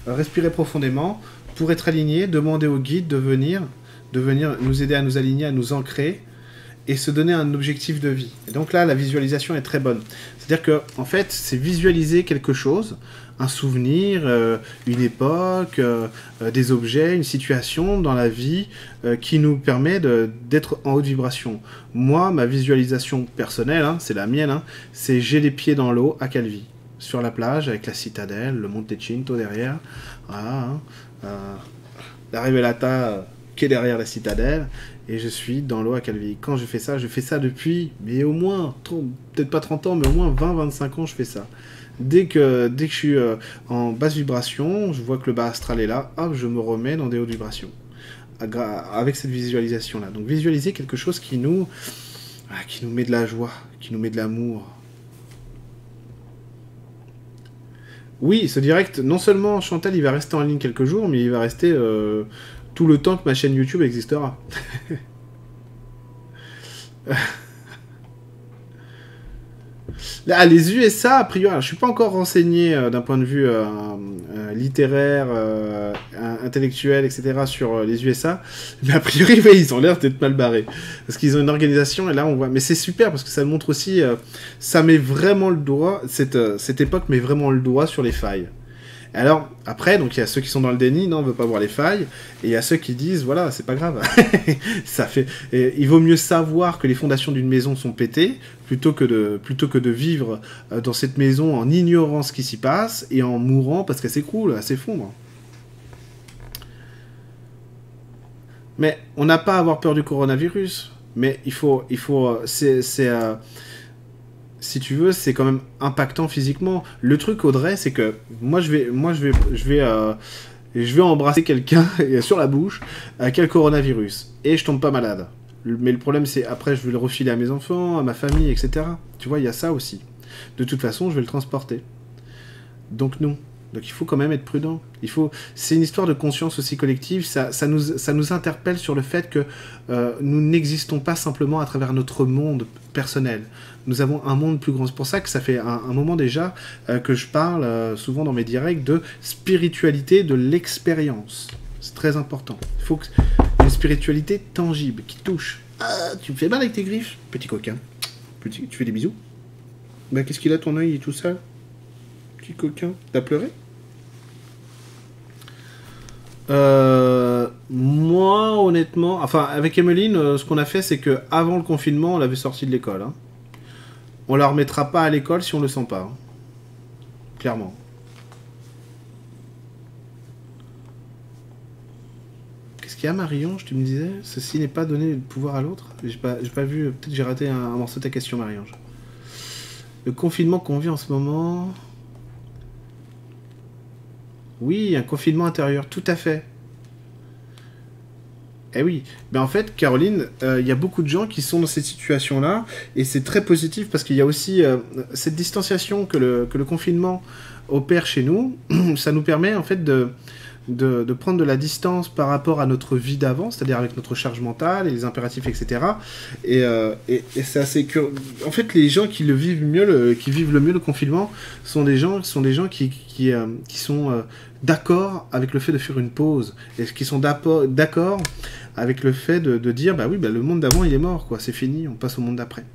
Respirer profondément, pour être aligné, demander au guide de venir, de venir nous aider à nous aligner, à nous ancrer et se donner un objectif de vie. Et donc là, la visualisation est très bonne. C'est-à-dire que, en fait, c'est visualiser quelque chose, un souvenir, euh, une époque, euh, euh, des objets, une situation dans la vie qui nous permet d'être en haute vibration. Moi, ma visualisation personnelle, hein, c'est la mienne, hein, c'est j'ai les pieds dans l'eau à Calvi, sur la plage avec la citadelle, le Monte Cinto derrière. Voilà, hein, la Revelata qui est derrière la citadelle, et je suis dans l'eau à Calvi. Quand je fais ça, je fais ça depuis, mais au moins, peut-être pas 30 ans, mais au moins 20-25 ans, je fais ça. Dès que, dès que je suis euh, en basse vibration, je vois que le bas astral est là, hop, je me remets dans des hautes vibrations. Avec cette visualisation-là. Donc visualiser quelque chose qui nous, ah, qui nous met de la joie, qui nous met de l'amour, Oui, ce direct, non seulement Chantal, il va rester en ligne quelques jours, mais il va rester euh, tout le temps que ma chaîne YouTube existera. Ah, les USA, a priori, je suis pas encore renseigné euh, d'un point de vue euh, euh, littéraire, intellectuel, etc. sur les USA, mais a priori, ils ont l'air d'être mal barrés. Parce qu'ils ont une organisation, et là, on voit. Mais c'est super, parce que ça montre aussi. ça met vraiment le doigt, cette, cette époque met vraiment le doigt sur les failles. Alors, après, donc il y a ceux qui sont dans le déni, non, on veut pas voir les failles, et il y a ceux qui disent, voilà, c'est pas grave. ça fait, il vaut mieux savoir que les fondations d'une maison sont pétées, plutôt que de, vivre euh, dans cette maison en ignorant ce qui s'y passe, et en mourant parce qu'elle s'écroule, elle s'effondre. Mais on n'a pas à avoir peur du coronavirus. Mais il faut, il faut, euh, c'est, euh, si tu veux, c'est quand même impactant physiquement. Le truc, Audrey, c'est que moi, je vais, moi, je vais, je vais, euh, je vais embrasser quelqu'un sur la bouche avec le coronavirus et je tombe pas malade. Mais le problème, c'est après, je vais le refiler à mes enfants, à ma famille, etc. Tu vois, il y a ça aussi. De toute façon, je vais le transporter. Donc non. Donc il faut quand même être prudent. Il faut, c'est une histoire de conscience aussi collective. Ça, ça, nous, ça nous interpelle sur le fait que euh, nous n'existons pas simplement à travers notre monde personnel. Nous avons un monde plus grand. C'est pour ça que ça fait un, moment déjà euh, que je parle euh, souvent dans mes directs de spiritualité de l'expérience. C'est très important. Il faut que une spiritualité tangible qui touche. Ah, tu me fais mal avec tes griffes, petit coquin. Petit, tu fais des bisous. Bah, qu'est-ce qu'il a ton œil et tout ça? Petit coquin. T'as pleuré? Euh, moi, honnêtement, enfin, avec Emeline, euh, ce qu'on a fait, c'est que avant le confinement, on l'avait sorti de l'école. Hein. On la remettra pas à l'école si on le sent pas. Hein. Clairement. Qu'est-ce qu'il y a, Marion? Te me disais, ceci n'est pas donné le pouvoir à l'autre? J'ai pas, pas vu. Peut-être j'ai raté un, un, morceau de ta question, Marion. Le confinement qu'on vit en ce moment. Oui, un confinement intérieur, tout à fait. Eh oui, mais en fait, Caroline, euh, il y a beaucoup de gens qui sont dans cette situation-là, et c'est très positif parce qu'il y a aussi euh, cette distanciation que le, que le confinement opère chez nous. Ça nous permet en fait de, de, prendre de la distance par rapport à notre vie d'avant, c'est-à-dire avec notre charge mentale et les impératifs, etc. Euh, et, et, c'est assez curieux. En fait, les gens qui le vivent mieux, le, qui vivent le mieux le confinement, sont des gens, sont des gens qui, qui, qui sont d'accord avec le fait de faire une pause et qui sont d'accord avec le fait de, de, dire, bah oui, bah, le monde d'avant il est mort, quoi, c'est fini, on passe au monde d'après.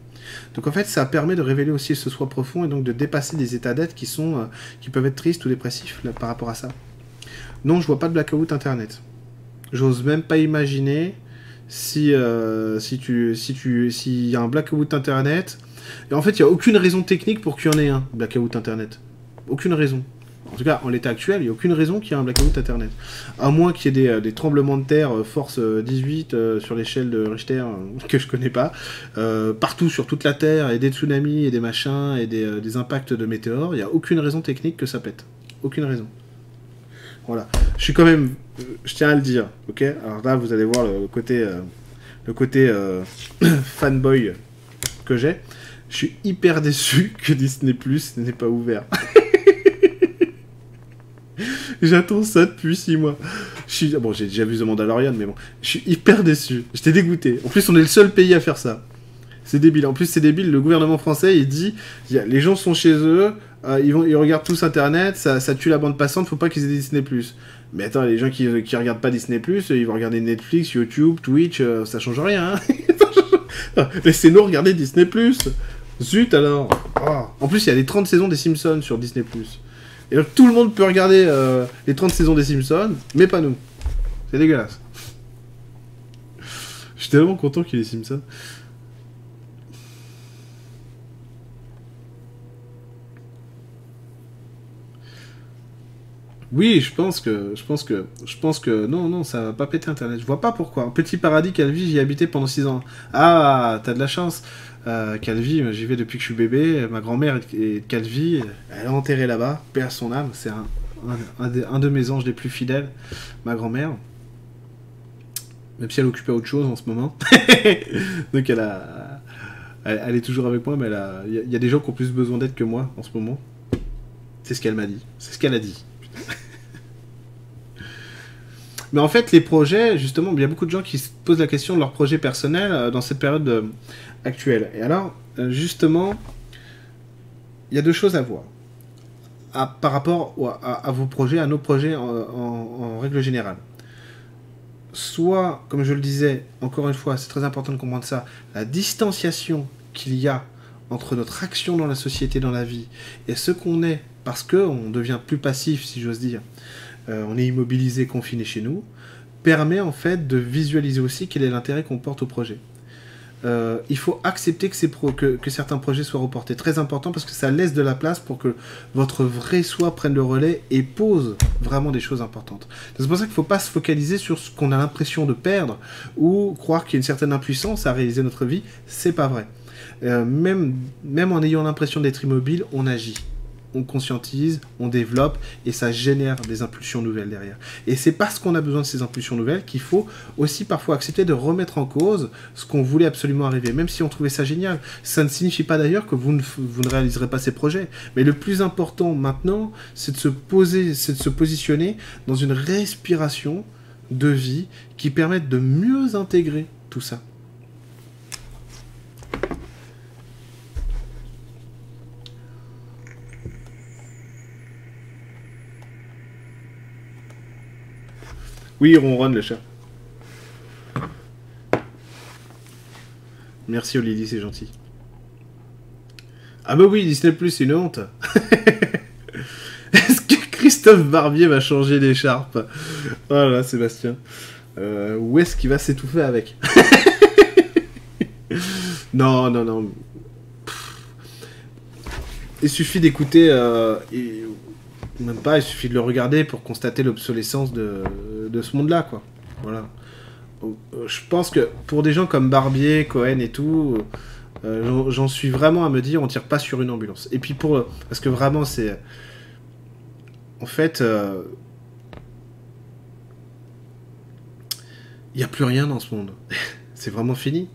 Donc en fait, ça permet de révéler aussi ce soi profond et donc de dépasser des états d'être qui sont, qui peuvent être tristes ou dépressifs là, par rapport à ça. Non, je vois pas de blackout internet. J'ose même pas imaginer si, euh, si tu si tu s'il y a un blackout internet. Et en fait, il n'y a aucune raison technique pour qu'il y en ait un blackout internet. Aucune raison. En tout cas, en l'état actuel, il n'y a aucune raison qu'il y ait un blackout internet. À moins qu'il y ait des, euh, tremblements de terre euh, force euh, 18 euh, sur l'échelle de Richter que je connais pas, partout sur toute la Terre, et des tsunamis et des machins et des, impacts de météores, il n'y a aucune raison technique que ça pète. Aucune raison. Voilà. Je suis quand même, je tiens à le dire, ok? Alors là, vous allez voir le, côté, le côté fanboy que j'ai. Je suis hyper déçu que Disney Plus n'est pas ouvert. J'attends ça depuis 6 mois. Je suis... Bon, j'ai déjà vu The Mandalorian, mais bon. Je suis hyper déçu. J'étais dégoûté. En plus, on est le seul pays à faire ça. C'est débile. En plus, c'est débile. Le gouvernement français, il dit les gens sont chez eux, euh, ils, vont, ils regardent tous Internet, ça, ça tue la bande passante, faut pas qu'ils aient Disney. Mais attends, les gens qui, qui regardent pas Disney, ils vont regarder Netflix, YouTube, Twitch, euh, ça change rien. hein. Laissez-nous regarder Disney. Zut alors Ah. En plus, il y a les 30 saisons des Simpsons sur Disney. Et donc, tout le monde peut regarder euh, les 30 saisons des Simpsons, mais pas nous. C'est dégueulasse. Je suis tellement content qu'il y ait les Simpsons. Oui, je pense que, je pense que, je pense que, non, non, ça va pas péter Internet. Je vois pas pourquoi. Petit paradis, Calvi, j'y ai habité pendant 6 ans. Ah, t'as de la chance. Calvi, j'y vais depuis que je suis bébé. Ma grand-mère est Calvi. Elle est enterrée là-bas. À son âme. C'est un, un, de mes anges les plus fidèles. Ma grand-mère. Même si elle à autre chose en ce moment. Donc elle a, elle, est toujours avec moi, mais il y, a- des gens qui ont plus besoin d'aide que moi en ce moment. C'est ce qu'elle m'a dit. C'est ce qu'elle a dit. Mais en fait, les projets, justement, il y a beaucoup de gens qui se posent la question de leur projet personnel euh, dans cette période actuelle. Et alors, euh, justement, il y a deux choses à voir. Par rapport à, vos projets, à nos projets en règle générale. Soit, comme je le disais, encore une fois, c'est très important de comprendre ça, la distanciation qu'il y a entre notre action dans la société, dans la vie, et ce qu'on est, parce qu'on devient plus passif, si j'ose dire, euh, on est immobilisé, confiné chez nous, permet en fait de visualiser aussi quel est l'intérêt qu'on porte au projet. Euh, il faut accepter que, certains projets soient reportés. Très important parce que ça laisse de la place pour que votre vrai soi prenne le relais et pose vraiment des choses importantes. C'est pour ça qu'il ne faut pas se focaliser sur ce qu'on a l'impression de perdre ou croire qu'il y a une certaine impuissance à réaliser notre vie. C'est pas vrai. Euh, même en ayant l'impression d'être immobile, on agit on conscientise, on développe et ça génère des impulsions nouvelles derrière. Et c'est parce qu'on a besoin de ces impulsions nouvelles qu'il faut aussi parfois accepter de remettre en cause ce qu'on voulait absolument arriver, même si on trouvait ça génial. Ça ne signifie pas d'ailleurs que vous ne, réaliserez pas ces projets. Mais le plus important maintenant, c'est de se poser, c'est de se positionner dans une respiration de vie qui permette de mieux intégrer tout ça. Oui, ronronne le chat. Merci Olili, c'est gentil. Ah bah oui, Disney Plus, c'est une honte. Est-ce que Christophe Barbier va changer d'écharpe? Oh là, Sébastien. Euh, où est-ce qu'il va s'étouffer avec? Non, non, non. Il suffit d'écouter... euh, Même pas, il suffit de le regarder pour constater l'obsolescence de, ce monde-là, quoi. Voilà. Euh, Je pense que pour des gens comme Barbier, Cohen et tout, euh, j'en- suis vraiment à me dire, on tire pas sur une ambulance. Et puis pour... Parce que vraiment, c'est... En fait... euh, Il n'y a plus rien dans ce monde. c'est vraiment fini.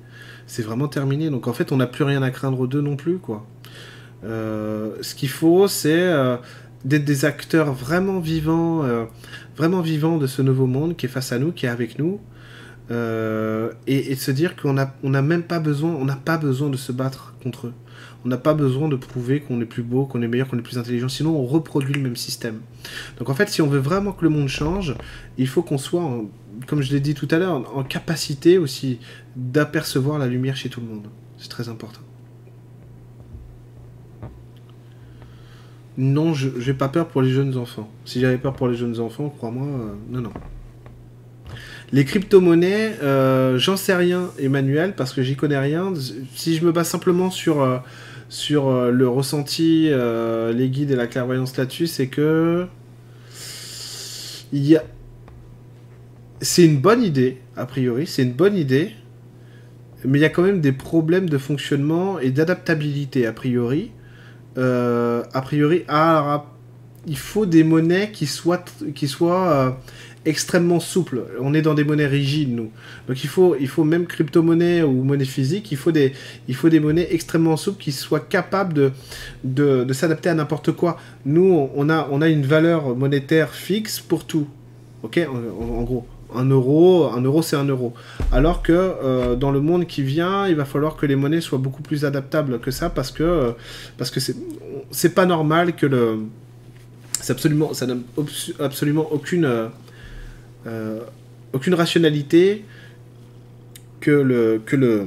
C'est vraiment terminé. Donc en fait, on n'a plus rien à craindre d'eux non plus, quoi. Ce qu'il faut, c'est d'être des acteurs vraiment vivants, euh, vraiment vivants de ce nouveau monde qui est face à nous, qui est avec nous, euh, et, et de se dire qu'on n'a on n'a même pas besoin, on n'a pas besoin de se battre contre eux. On n'a pas besoin de prouver qu'on est plus beau, qu'on est meilleur, qu'on est plus intelligent. Sinon, on reproduit le même système. Donc en fait, si on veut vraiment que le monde change, il faut qu'on soit, en- comme je l'ai dit tout à l'heure, en capacité aussi d'apercevoir la lumière chez tout le monde. C'est très important. Non, je j'ai pas peur pour les jeunes enfants. Si j'avais peur pour les jeunes enfants, crois-moi, euh, non, non. Les crypto-monnaies, euh, j'en sais rien, Emmanuel, parce que j'y connais rien. Si je me base simplement sur, sur euh, le ressenti, les guides et la clairvoyance là-dessus, c'est que. Il y a. C'est une bonne idée, a priori, c'est une bonne idée, mais il y a quand même des problèmes de fonctionnement et d'adaptabilité, a priori. A priori, à, il faut des monnaies qui soient, qui soient euh, extrêmement souples. On est dans des monnaies rigides, nous. Donc il faut, il faut même crypto-monnaie ou monnaie physique, il faut, des, il faut des monnaies extrêmement souples qui soient capables de, de, s'adapter à n'importe quoi. Nous, on a, on a une valeur monétaire fixe pour tout. Ok? En, gros. Un euro, un euro c'est un euro. Alors que euh, dans le monde qui vient, il va falloir que les monnaies soient beaucoup plus adaptables que ça parce que euh, c'est pas normal que le absolument, ça n'a absolument aucune, euh, aucune rationalité que le, que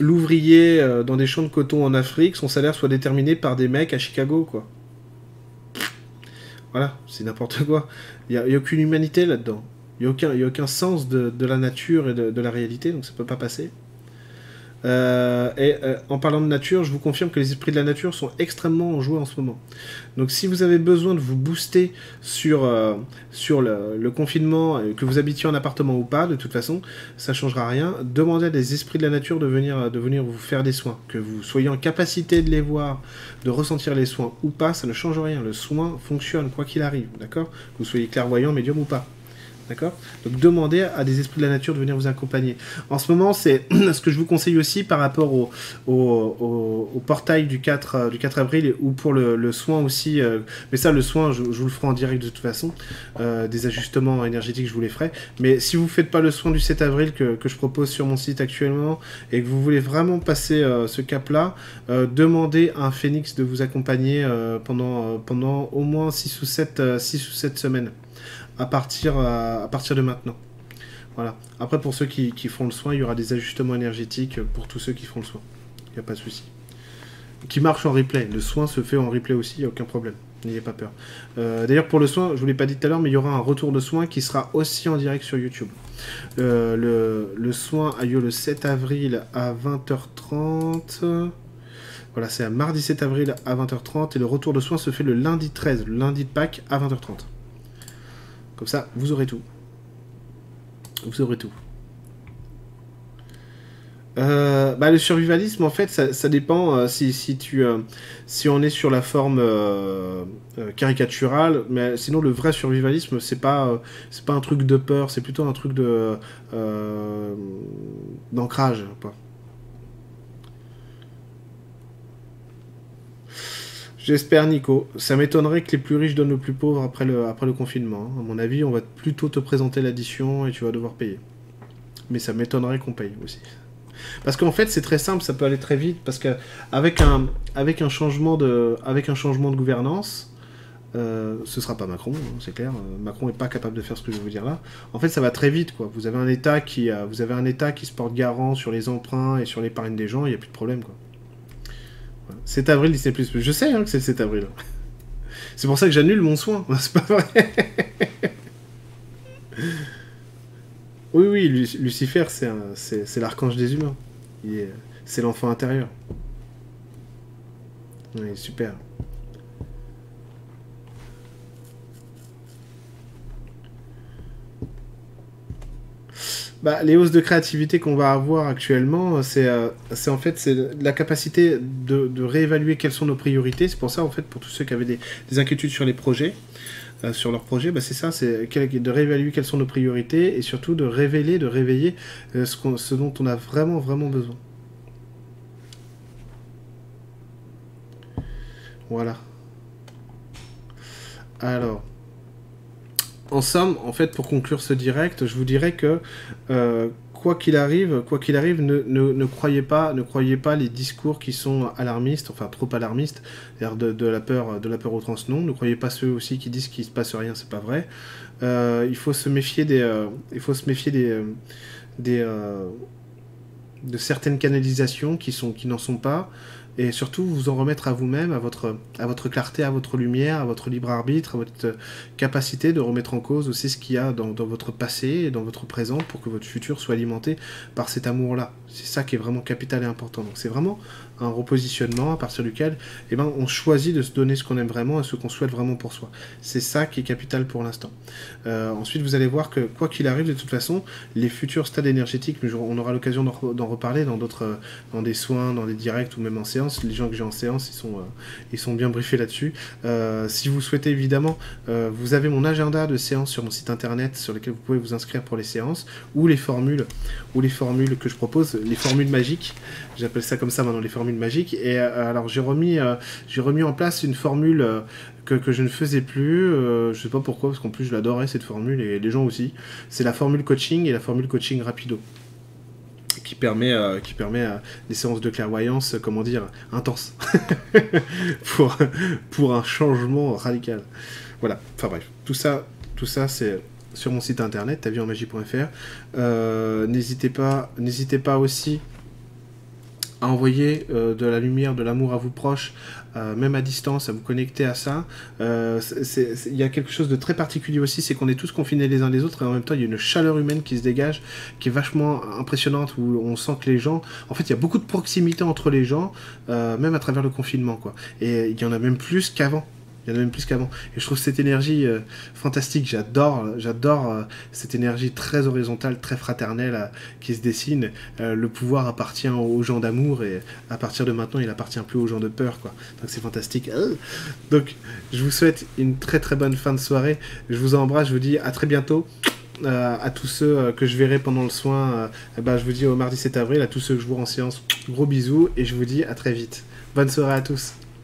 l'ouvrier dans des champs de coton en Afrique, son salaire soit déterminé par des mecs à Chicago, quoi. Voilà, c'est n'importe quoi. Il n'y a, aucune humanité là-dedans. Il n'y a, aucun, a aucun sens de, la nature et de, la réalité, donc ça peut pas passer. Euh, et euh, en parlant de nature, je vous confirme que les esprits de la nature sont extrêmement en joie en ce moment. Donc si vous avez besoin de vous booster sur, euh, sur le, confinement, que vous habitiez en appartement ou pas, de toute façon, ça ne changera rien. Demandez à des esprits de la nature de venir, de venir vous faire des soins. Que vous soyez en capacité de les voir, de ressentir les soins ou pas, ça ne change rien. Le soin fonctionne quoi qu'il arrive, d'accord? Que vous soyez clairvoyant, médium ou pas. D'accord Donc demandez à des esprits de la nature de venir vous accompagner. En ce moment, c'est ce que je vous conseille aussi par rapport au, portail du 4, euh, du 4 avril ou pour le, soin aussi. Euh, mais ça, le soin, je, vous le ferai en direct de toute façon. Euh, des ajustements énergétiques, je vous les ferai. Mais si vous ne faites pas le soin du 7 avril que, je propose sur mon site actuellement et que vous voulez vraiment passer ce cap-là, demandez à un phénix de vous accompagner pendant, au moins 6 ou 7, 6 ou 7 semaines à partir, de maintenant. Voilà. Après, pour ceux qui, qui, font le soin, il y aura des ajustements énergétiques pour tous ceux qui font le soin. Il n'y a pas de souci. Qui marche en replay. Le soin se fait en replay aussi, il n'y a aucun problème. N'ayez pas peur. Euh, d'ailleurs, pour le soin, je ne vous l'ai pas dit tout à l'heure, mais il y aura un retour de soin qui sera aussi en direct sur YouTube. Euh, le, soin a lieu le 7 avril à 20h30. Voilà, c'est à mardi 7 avril à 20h30. Et le retour de soin se fait le lundi 13, le lundi de Pâques à 20h30. Comme ça, vous aurez tout. Vous aurez tout. Euh, bah, le survivalisme, en fait, ça, dépend euh, si, si, tu, euh, si on est sur la forme caricaturale, mais sinon le vrai survivalisme, c'est pas, c'est pas un truc de peur, c'est plutôt un truc de d'ancrage. J'espère, Nico. Ça m'étonnerait que les plus riches donnent aux plus pauvres après le, confinement. Hein. À mon avis, on va plutôt te présenter l'addition et tu vas devoir payer. Mais ça m'étonnerait qu'on paye aussi. Parce qu'en fait, c'est très simple, ça peut aller très vite. Parce qu'avec un, avec un, changement de, gouvernance, euh, ce sera pas Macron, hein, c'est clair. Macron n'est pas capable de faire ce que je vais vous dire là. En fait, ça va très vite, quoi. Vous avez un État qui, se porte garant sur les emprunts et sur l'épargne des gens, il n'y a plus de problème. 7 avril Disney+. Je sais hein, que c'est le 7 avril. C'est pour ça que j'annule mon soin. C'est pas vrai. oui, oui, Lucifer, c'est l'archange des humains. C'est l'enfant intérieur. Oui, super. Bah, les hausses de créativité qu'on va avoir actuellement, c'est euh, en fait la capacité de, réévaluer quelles sont nos priorités. C'est pour ça, en fait, pour tous ceux qui avaient des, inquiétudes sur les projets, euh, sur leurs projets, bah, c'est ça, c'est de réévaluer quelles sont nos priorités et surtout de révéler, de réveiller euh, ce, ce dont on a vraiment, vraiment besoin. Voilà. Alors en somme, en fait, pour conclure ce direct, je vous dirais que euh, quoi qu'il arrive, quoi qu'il arrive, ne, croyez pas, ne croyez pas les discours qui sont alarmistes, enfin trop alarmistes, de, de la peur, de la peur au non. Ne croyez pas ceux aussi qui disent qu'il se passe rien, c'est pas vrai. Euh, il faut se méfier des, euh, des, de certaines canalisations qui n'en sont pas. Et surtout vous en remettre à vous-même, à votre, à votre clarté, à votre lumière, à votre libre arbitre, à votre capacité de remettre en cause aussi ce qu'il y a dans, dans, votre passé et dans votre présent pour que votre futur soit alimenté par cet amour-là. C'est ça qui est vraiment capital et important. Donc c'est vraiment un repositionnement à partir duquel eh ben, on choisit de se donner ce qu'on aime vraiment et ce qu'on souhaite vraiment pour soi. C'est ça qui est capital pour l'instant. Euh, ensuite, vous allez voir que quoi qu'il arrive, de toute façon, les futurs stades énergétiques, on aura l'occasion d'en reparler dans d'autres, dans des soins, dans des directs ou même en séance. Les gens que j'ai en séance, ils sont, euh, ils sont bien briefés là-dessus. Euh, si vous souhaitez évidemment, vous avez mon agenda de séance sur mon site internet sur lequel vous pouvez vous inscrire pour les séances ou les formules, ou les formules que je propose, les formules magiques. J'appelle ça comme ça maintenant les formules magiques. Et euh, alors j'ai remis, euh, j'ai remis en place une formule euh, que, que, je ne faisais plus. je sais pas pourquoi, parce qu'en plus je l'adorais cette formule et les gens aussi. C'est la formule coaching et la formule coaching rapido qui permet, qui permet des séances de clairvoyance, comment dire, intenses, pour, pour un changement radical. Voilà, enfin bref, tout ça, tout ça c'est sur mon site internet, tavienmagie.fr. Euh, n'hésitez pas, n'hésitez pas aussi à envoyer euh, de la lumière, de l'amour à vos proches, euh, même à distance, à vous connecter à ça. Il y a quelque chose de très particulier aussi, c'est qu'on est tous confinés les uns les autres et en même temps il y a une chaleur humaine qui se dégage, qui est vachement impressionnante, où on sent que les gens, en fait il y a beaucoup de proximité entre les gens, même à travers le confinement quoi. Et il y en a même plus qu'avant. Il y en a même plus qu'avant. Et je trouve cette énergie euh, fantastique. J'adore, j'adore euh, cette énergie très horizontale, très fraternelle euh, qui se dessine. le pouvoir appartient aux gens d'amour et à partir de maintenant, il appartient plus aux gens de peur, quoi. Donc c'est fantastique. Donc je vous souhaite une très très bonne fin de soirée. Je vous embrasse. Je vous dis à très bientôt. à tous ceux que je verrai pendant le soin, eh ben, je vous dis au mardi 7 avril, à tous ceux que je vois en séance, gros bisous et je vous dis à très vite. Bonne soirée à tous.